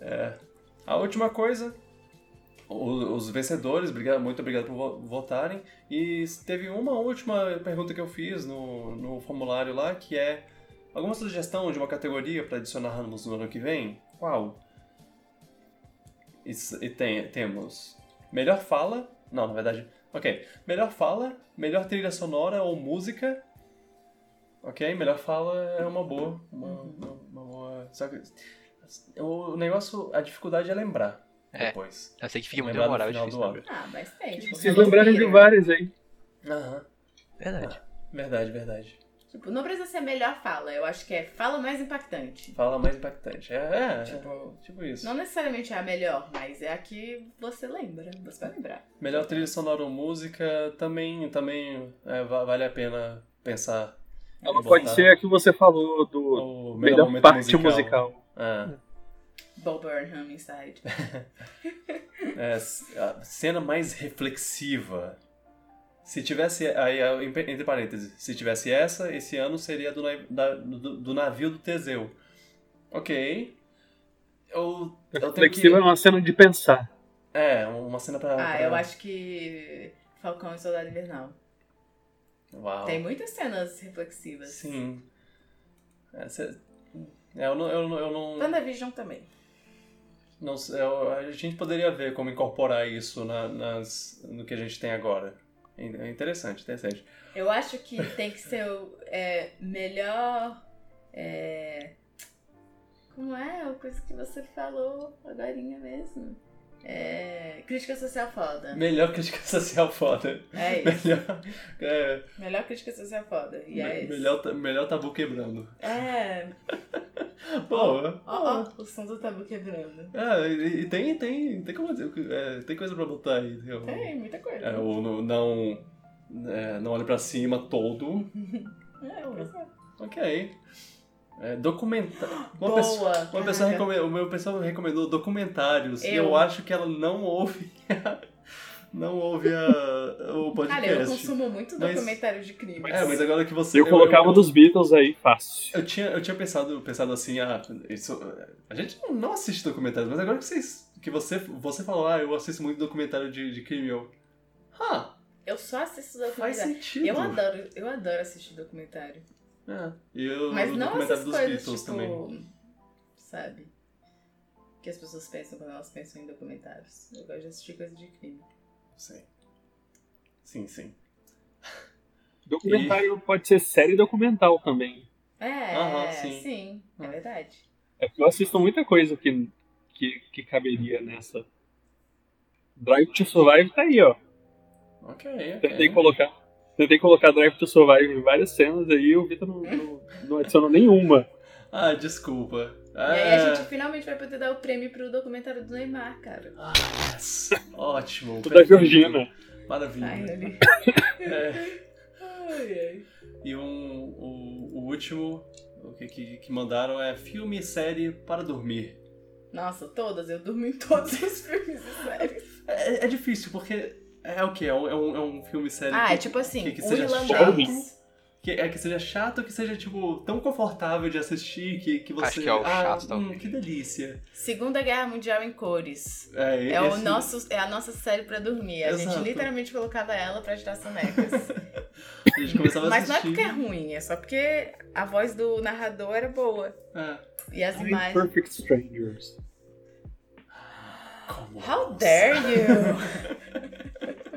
É, a última coisa os vencedores, muito obrigado por vo- votarem. E teve uma última pergunta que eu fiz no, no formulário lá, que é alguma sugestão de uma categoria para adicionarmos no ano que vem? Qual? E, e tem, temos melhor fala, não, na verdade, ok, melhor fala, melhor trilha sonora ou música. Ok, melhor fala é uma boa, uma, uma, uma boa. Só que o negócio, a dificuldade é lembrar É. depois. Eu sei que fica muito demorável, final difícil do. Ah, mas tem. Vocês lembraram de vários aí. Aham. Verdade. Verdade, verdade. Tipo, não precisa ser melhor fala. Eu acho que é fala mais impactante. Fala mais impactante. É, é Tipo, tipo, isso. Não necessariamente é a melhor, mas é a que você lembra. Você vai lembrar. Melhor trilha sonora ou música também, também é, va- vale a pena pensar. Ela pode botar ser a que você falou do o melhor momento parte musical. É, Bob Burnham Inside. é, a cena mais reflexiva. Se tivesse, aí, entre parênteses, se tivesse essa, esse ano seria do, da- do, do navio do Teseu. Ok. Eu, eu tenho que... Reflexiva é uma cena de pensar. É, uma cena pra... Ah, pra- eu acho que Falcão e Soldado Invernal. Uau. Tem muitas cenas reflexivas. Sim. É, cê- é, eu não... Eu, não- eu não... WandaVision também. Não eu- a gente poderia ver como incorporar isso na- nas, no que a gente tem agora. É interessante, interessante. Eu acho que tem que ser o é, melhor. é, Como é a coisa que você falou agora mesmo? É. Crítica social foda. Melhor crítica social foda. É isso. Melhor, é, Melhor crítica social foda. E é me- isso. melhor, melhor tabu quebrando. É. Pô, Ó, ó, o som do tabu quebrando. É, e, e tem, tem, tem, como, é, tem coisa pra botar aí. Eu- Tem, muita coisa. É, o no- não, é, não olhe pra cima todo. É, é. Ok. É, documentário. Uma Boa, pessoa, uma pessoa recomendou, o meu pessoal recomendou documentários. E Eu. eu acho que ela não ouve. não ouve a, o podcast. Cara, eu consumo muito Mas- documentários de crimes. É, mas agora que você. Eu colocava eu, dos Beatles aí, fácil. Eu tinha, eu tinha pensado, pensado assim, ah, isso, a gente não- assiste documentários, mas agora que, vocês, que você, você falou, ah, eu assisto muito documentário de, de crime, eu. Ah, Eu só assisto faz documentário. sentido. Eu adoro, eu adoro assistir documentário. É, e eu, Mas o não documentário essas dos coisas, Beatles tipo, também. sabe? Que as pessoas pensam quando elas pensam em documentários. Eu gosto de assistir coisa de crime. Sim. Sim, sim. Documentário pode ser série documental também. É, Aham, sim. sim. é Ah. verdade. É porque eu assisto muita coisa que, que, que caberia nessa. Drive to Survive tá aí, ó. Ok, ok. Tentei colocar. Tentei colocar Drive to Survive em várias cenas aí e o Vitor não, não, não adicionou nenhuma. Ah, desculpa. E aí a É. gente finalmente vai poder dar o prêmio pro documentário do Neymar, cara. Ah, yes. Ótimo. Tudo da. Georgina. Maravilha. Finally. É. Ai, ai. E um, o, o último o que, que, que mandaram é filme e série para dormir. Nossa, todas. Eu durmo em todos os filmes e séries. É, é difícil, porque é o quê? É um, é um, é um filme série Ah, que, é tipo assim, que, que o seja irlandês. que é que seja chato, que seja, tipo, tão confortável de assistir que, que você... Acho que é o ah, chato, hum, talvez. que delícia. Segunda Guerra Mundial em cores. É, É, o esse- nosso, é a nossa série pra dormir. A Exato. gente literalmente colocava ela pra tirar sonecas. A gente começava a Mas não é assistir. porque é ruim, é só porque a voz do narrador era boa. É. E as Nine imagens. Perfect Strangers. Como? How dare you?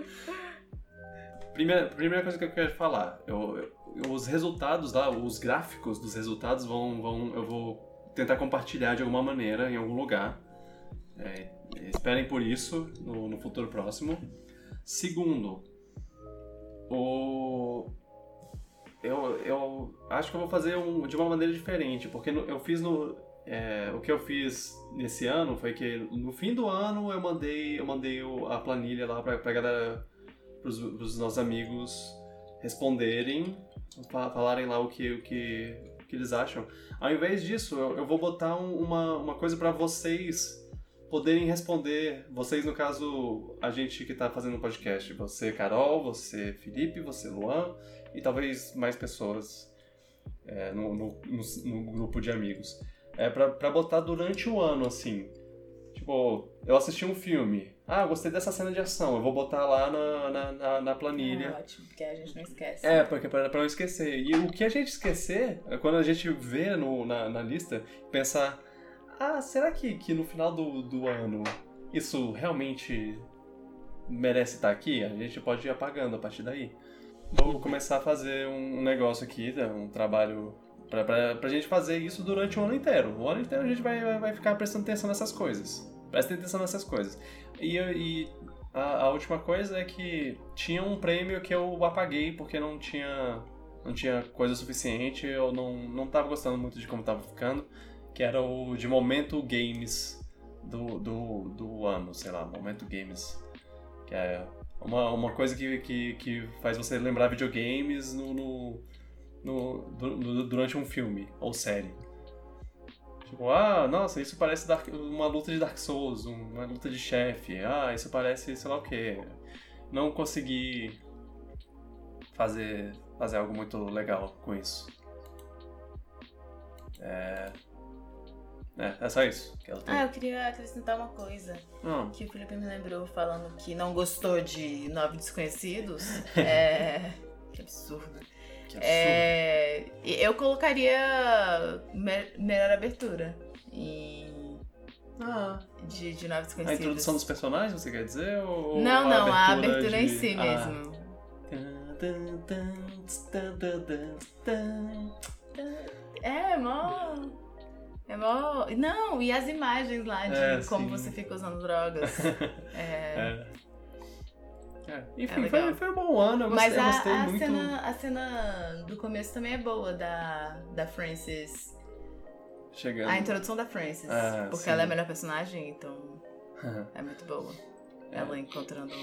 Primeira, primeira coisa que eu quero falar, eu, eu- os resultados lá, os gráficos dos resultados vão, vão, eu vou tentar compartilhar de alguma maneira em algum lugar. É, esperem por isso no, no futuro próximo. Segundo, o eu, eu acho que eu vou fazer um, de uma maneira diferente, porque eu fiz no é, o que eu fiz nesse ano foi que no fim do ano eu mandei eu mandei a planilha lá pra, pra galera pros, pros nossos amigos responderem, fa- falarem lá o que, o que, o que eles acham. Ao invés disso, eu, eu vou botar um- uma, uma coisa para vocês poderem responder. Vocês, no caso, a gente que tá fazendo o podcast. Você, Carol, você, Felipe, você, Luan, e talvez mais pessoas é, no, no, no- no grupo de amigos. É pra, pra botar durante o ano, assim. Tipo, eu assisti um filme. Ah, gostei dessa cena de ação. Eu vou botar lá na, na, na, na planilha. Ah, ótimo, porque a gente não esquece. É, porque pra, pra não esquecer. E o que a gente esquecer é quando a gente vê no, na, na lista, pensar: ah, será que, que no final do, do ano isso realmente merece estar aqui? A gente pode ir apagando a partir daí. Vou começar a fazer um negócio aqui, né, um trabalho pra, pra, pra gente fazer isso durante o ano inteiro. O ano inteiro a gente vai, vai, vai ficar prestando atenção nessas coisas. Prestem atenção nessas coisas. E, e a, a última coisa é que tinha um prêmio que eu apaguei porque não tinha não tinha coisa suficiente, eu não, não tava gostando muito de como tava ficando, que era o de Momento Games do, do, do ano, sei lá, Momento Games. Que é uma, uma coisa que, que, que faz você lembrar videogames no, no, no- du- du- durante um filme ou série. Tipo, ah, nossa, isso parece Dark- uma luta de Dark Souls, uma luta de chefe. Ah, isso parece sei lá o que. Não consegui fazer, fazer algo muito legal com isso. É. É, é só isso que ela tem. Ah, eu queria acrescentar uma coisa Não, que o Felipe me lembrou falando que não gostou de Nove Desconhecidos. é. Que absurdo. Que absurdo. É, eu colocaria me- melhor abertura em, Ah, de, de Nove a Desconhecidos. introdução dos personagens, você quer dizer? Ou Não, não, a abertura em de- si Ah. mesmo. É, mó. É mó... Não, e as imagens lá de É, como sim. você fica usando drogas. É. É. É, Enfim, É foi, foi um bom ano, eu gostei, Mas eu a, gostei a muito. cena, a cena do começo também é boa, da, da Frances. Chegando. A introdução da Frances. Ah, porque sim. ela é a melhor personagem, então é muito boa. É. Ela encontrando.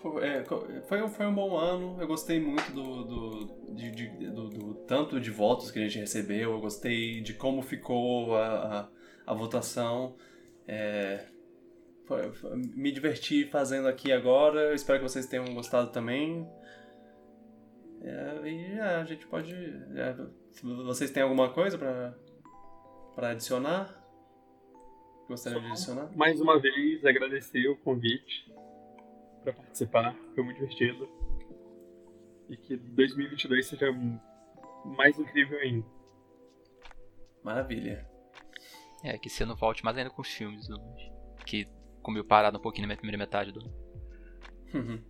Foi, é, foi, um, foi um bom ano, eu gostei muito do, do, de, de- do, do tanto de votos que a gente recebeu, eu gostei de como ficou a, a, a votação. É, me diverti fazendo aqui agora, eu espero que vocês tenham gostado também. É, e é, a gente pode. é, se vocês têm alguma coisa pra, pra adicionar? Gostaria de adicionar? Mais uma vez, agradecer o convite para participar. Foi muito divertido. E que 2022 seja mais incrível ainda. Maravilha. É, que esse ano volte mais ainda com os filmes, que comiu parado um pouquinho na minha primeira metade do. Uhum.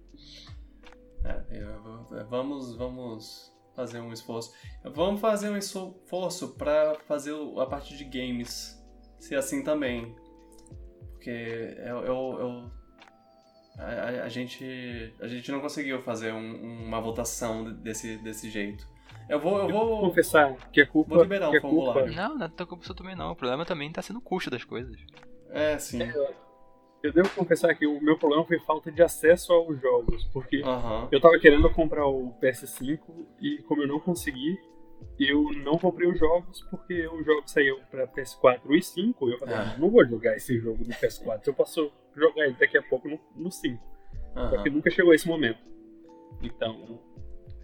É, eu- vamos, vamos fazer um esforço. Vamos fazer um esforço para fazer a parte de games ser assim também. Porque eu, eu, eu- a, a- a gente, a gente não conseguiu fazer um- uma votação desse, desse jeito. Eu vou, eu Vou confessar que a culpa. vou liberar um que a culpa formulário. Não, não é culpa sua também não. O problema também tá sendo o custo das coisas. É, sim. Eu devo confessar que o meu problema foi falta de acesso aos jogos. Porque Aham. eu tava querendo comprar o PS5 e como eu não consegui, eu não comprei os jogos porque os jogos saíam pra PS4 e 5. E eu falei, Ah. ah, não vou jogar esse jogo no PS4. Eu posso jogar ele daqui a pouco no, no 5. Só que nunca chegou esse momento. Então,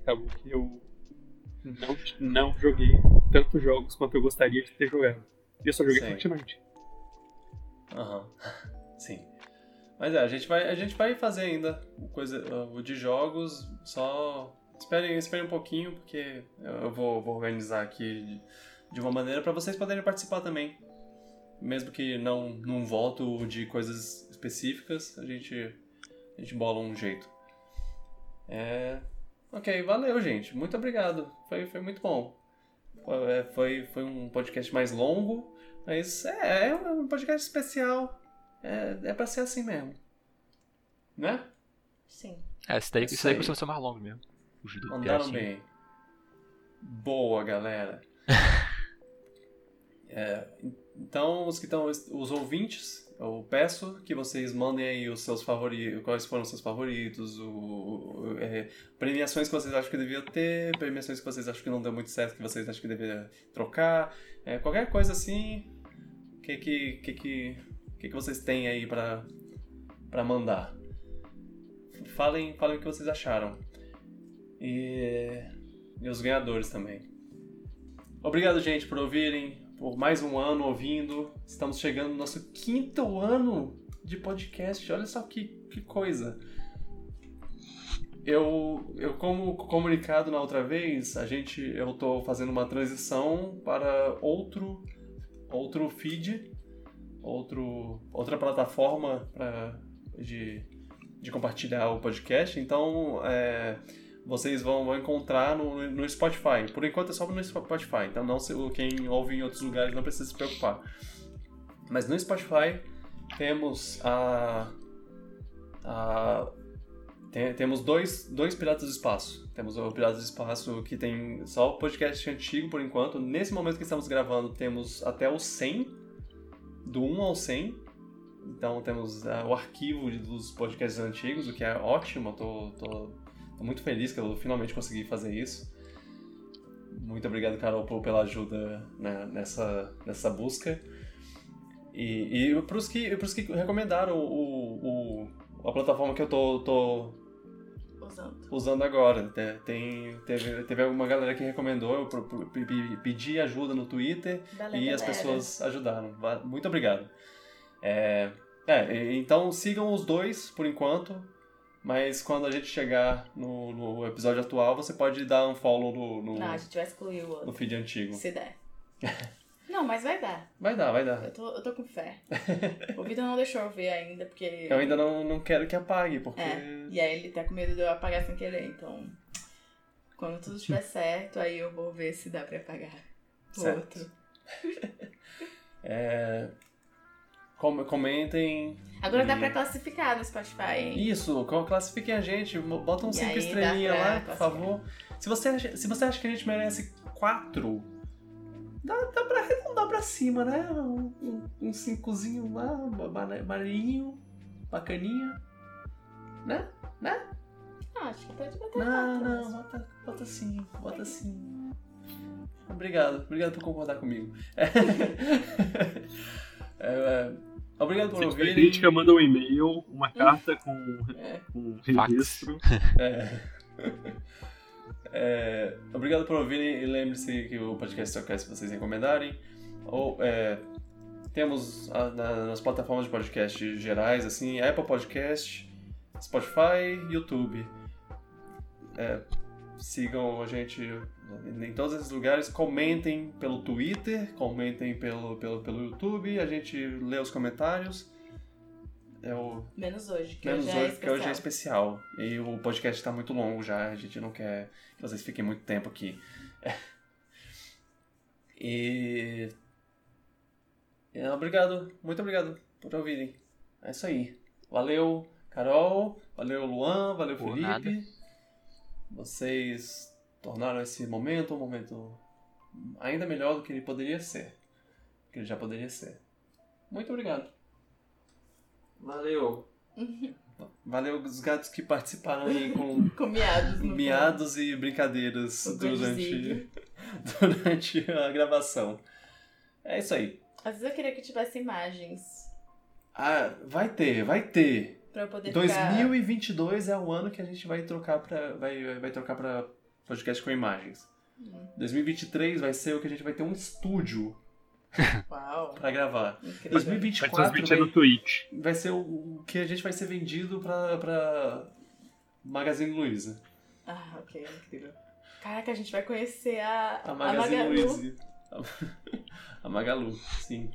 acabou que eu não, não joguei tantos jogos quanto eu gostaria de ter jogado. E eu só joguei Sei. Fortnite. Aham. Sim. Mas é, a gente vai, a gente vai fazer ainda coisa, o de jogos, só esperem, esperem um pouquinho, porque eu vou, vou organizar aqui de, de uma maneira para vocês poderem participar também. Mesmo que não num voto de coisas específicas, a gente, a gente bola um jeito. É, ok, valeu, gente. Muito obrigado. Foi, foi muito bom. Foi, é, foi um podcast mais longo, mas é, é um podcast especial. É, é pra ser assim mesmo. Né? Sim. É, isso daí, Isso isso daí aí. costuma ser mais longo mesmo. Mandaram assim. bem. Boa, galera. É, então, os que estão, os ouvintes, eu peço que vocês mandem aí os seus favoritos, quais foram os seus favoritos, o, o- é, premiações que vocês acham que devia ter, premiações que vocês acham que não deu muito certo, que vocês acham que deveria trocar, é, qualquer coisa assim, o que que, que, que, que que vocês têm aí pra, pra mandar. Falem, falem o que vocês acharam. E, e os ganhadores também. Obrigado, gente, por ouvirem, por mais um ano ouvindo. Estamos chegando no nosso quinto ano de podcast. Olha só que, que coisa. Eu, eu, como comunicado na outra vez, a gente, eu tô fazendo uma transição para outro, outro feed, outro, outra plataforma pra, de, de compartilhar o podcast. Então, é, vocês vão, vão encontrar no, no Spotify. Por enquanto é só no Spotify, então não se, quem ouve em outros lugares não precisa se preocupar. Mas no Spotify temos a. a tem- temos dois, dois Piratas do Espaço. Temos o Piratas do Espaço que tem só o podcast antigo por enquanto. Nesse momento que estamos gravando, temos até o 100, do 1 ao 100. Então temos ah, o arquivo dos podcasts antigos, o que é ótimo. Tô, tô Tô muito feliz que eu finalmente consegui fazer isso. Muito obrigado, Carol, pela ajuda né, nessa, nessa busca. E, e para os que, que recomendaram o, o- a plataforma que eu tô, tô Usando. usando agora. Te- Tem, teve, teve alguma galera que recomendou, eu pedi ajuda no Twitter Valeu, e as galera. pessoas ajudaram. Muito obrigado. É, é, então sigam os dois por enquanto, mas quando a gente chegar no, no episódio atual, você pode dar um follow no, no, Não, a gente vai excluir o no outro. feed antigo. Se der. Não, mas vai dar. Vai dar, vai dar. Eu tô, eu tô com fé. O Vitor não deixou eu ver ainda, porque. Eu ainda não, não quero que apague, porque. É, e aí ele tá com medo de eu apagar sem querer, então. Quando tudo estiver certo, aí eu vou ver se dá pra apagar. Certo. Outro. É, com- comentem. Agora dá E- pra classificar no Spotify, hein? Isso, classifiquem a gente, bota um E 5 aí dá estrelinhas pra lá, por favor. Se você, acha, se você acha que a gente merece 4, dá, dá pra arredondar pra cima, né? Um, um, um cincozinho lá, maneirinho, bacaninha. Né? Né? Ah, acho que pode botar Não, quatro não, mesmo. bota, bota sim, bota sim. Obrigado, obrigado por concordar comigo. É, é, obrigado por Se tiver ouvirem. crítica, manda um e-mail, uma carta com, É. com Fax. registro. É. É, obrigado por ouvirem e lembre-se que o podcast só cresce se vocês recomendarem. Ou, é, temos a- na- nas plataformas de podcast gerais, assim, Apple Podcast, Spotify, YouTube. É, sigam a gente em todos esses lugares, comentem pelo Twitter, comentem pelo, pelo, pelo YouTube, a gente lê os comentários. É o Menos hoje, que Menos hoje é hoje, porque hoje é especial. especial. E o podcast tá muito longo já, a gente não quer que vocês fiquem muito tempo aqui. E. é, Obrigado, muito obrigado por ouvirem. É isso aí. Valeu, Carol, valeu, Luan, valeu, Por Felipe. nada. Vocês tornaram esse momento um momento ainda melhor do que ele poderia ser. Que ele já poderia ser. Muito obrigado. Valeu. Valeu os gatos que participaram aí com Com miados miados e brincadeiras O durante, durante a gravação. É isso aí. Às vezes eu queria que tivesse imagens. Ah, vai ter, vai ter. Pra eu poder ficar... 2022 é o ano que a gente vai trocar pra, vai, vai trocar pra podcast com imagens. Hum. 2023 vai ser o que a gente vai ter um estúdio Uau, pra gravar. incrível. Vai 2024 transmitir vai, no Twitch. vai ser o, o que a gente vai ser vendido pra, pra Magazine Luiza. Ah, ok, incrível. Caraca, a gente vai conhecer a, A Magazine Magalu. Luiza. A Magalu, sim.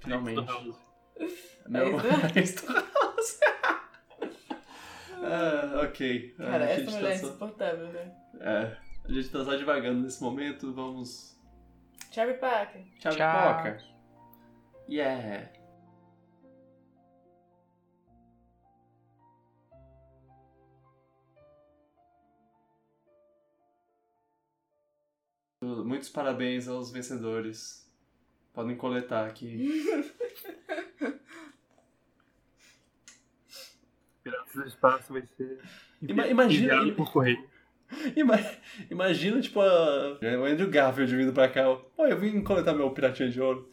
Finalmente. Não, House. ah, ok. Ah, Cara, a essa gente mulher é tá só, insuportável, né? é, a gente tá só devagando nesse momento. Vamos. Charlie Parker. Tchau, Tchau. pipoca. Yeah. Muitos parabéns aos vencedores. Podem coletar aqui. Piratas do Espaço vai ser Ima- imagina- por correio. Ima- Imagina, tipo, a... o Andrew Garfield vindo pra cá. Pô, eu vim coletar meu piratinha de ouro.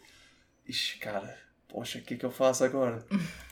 Ixi, cara. Poxa, o que que eu faço agora?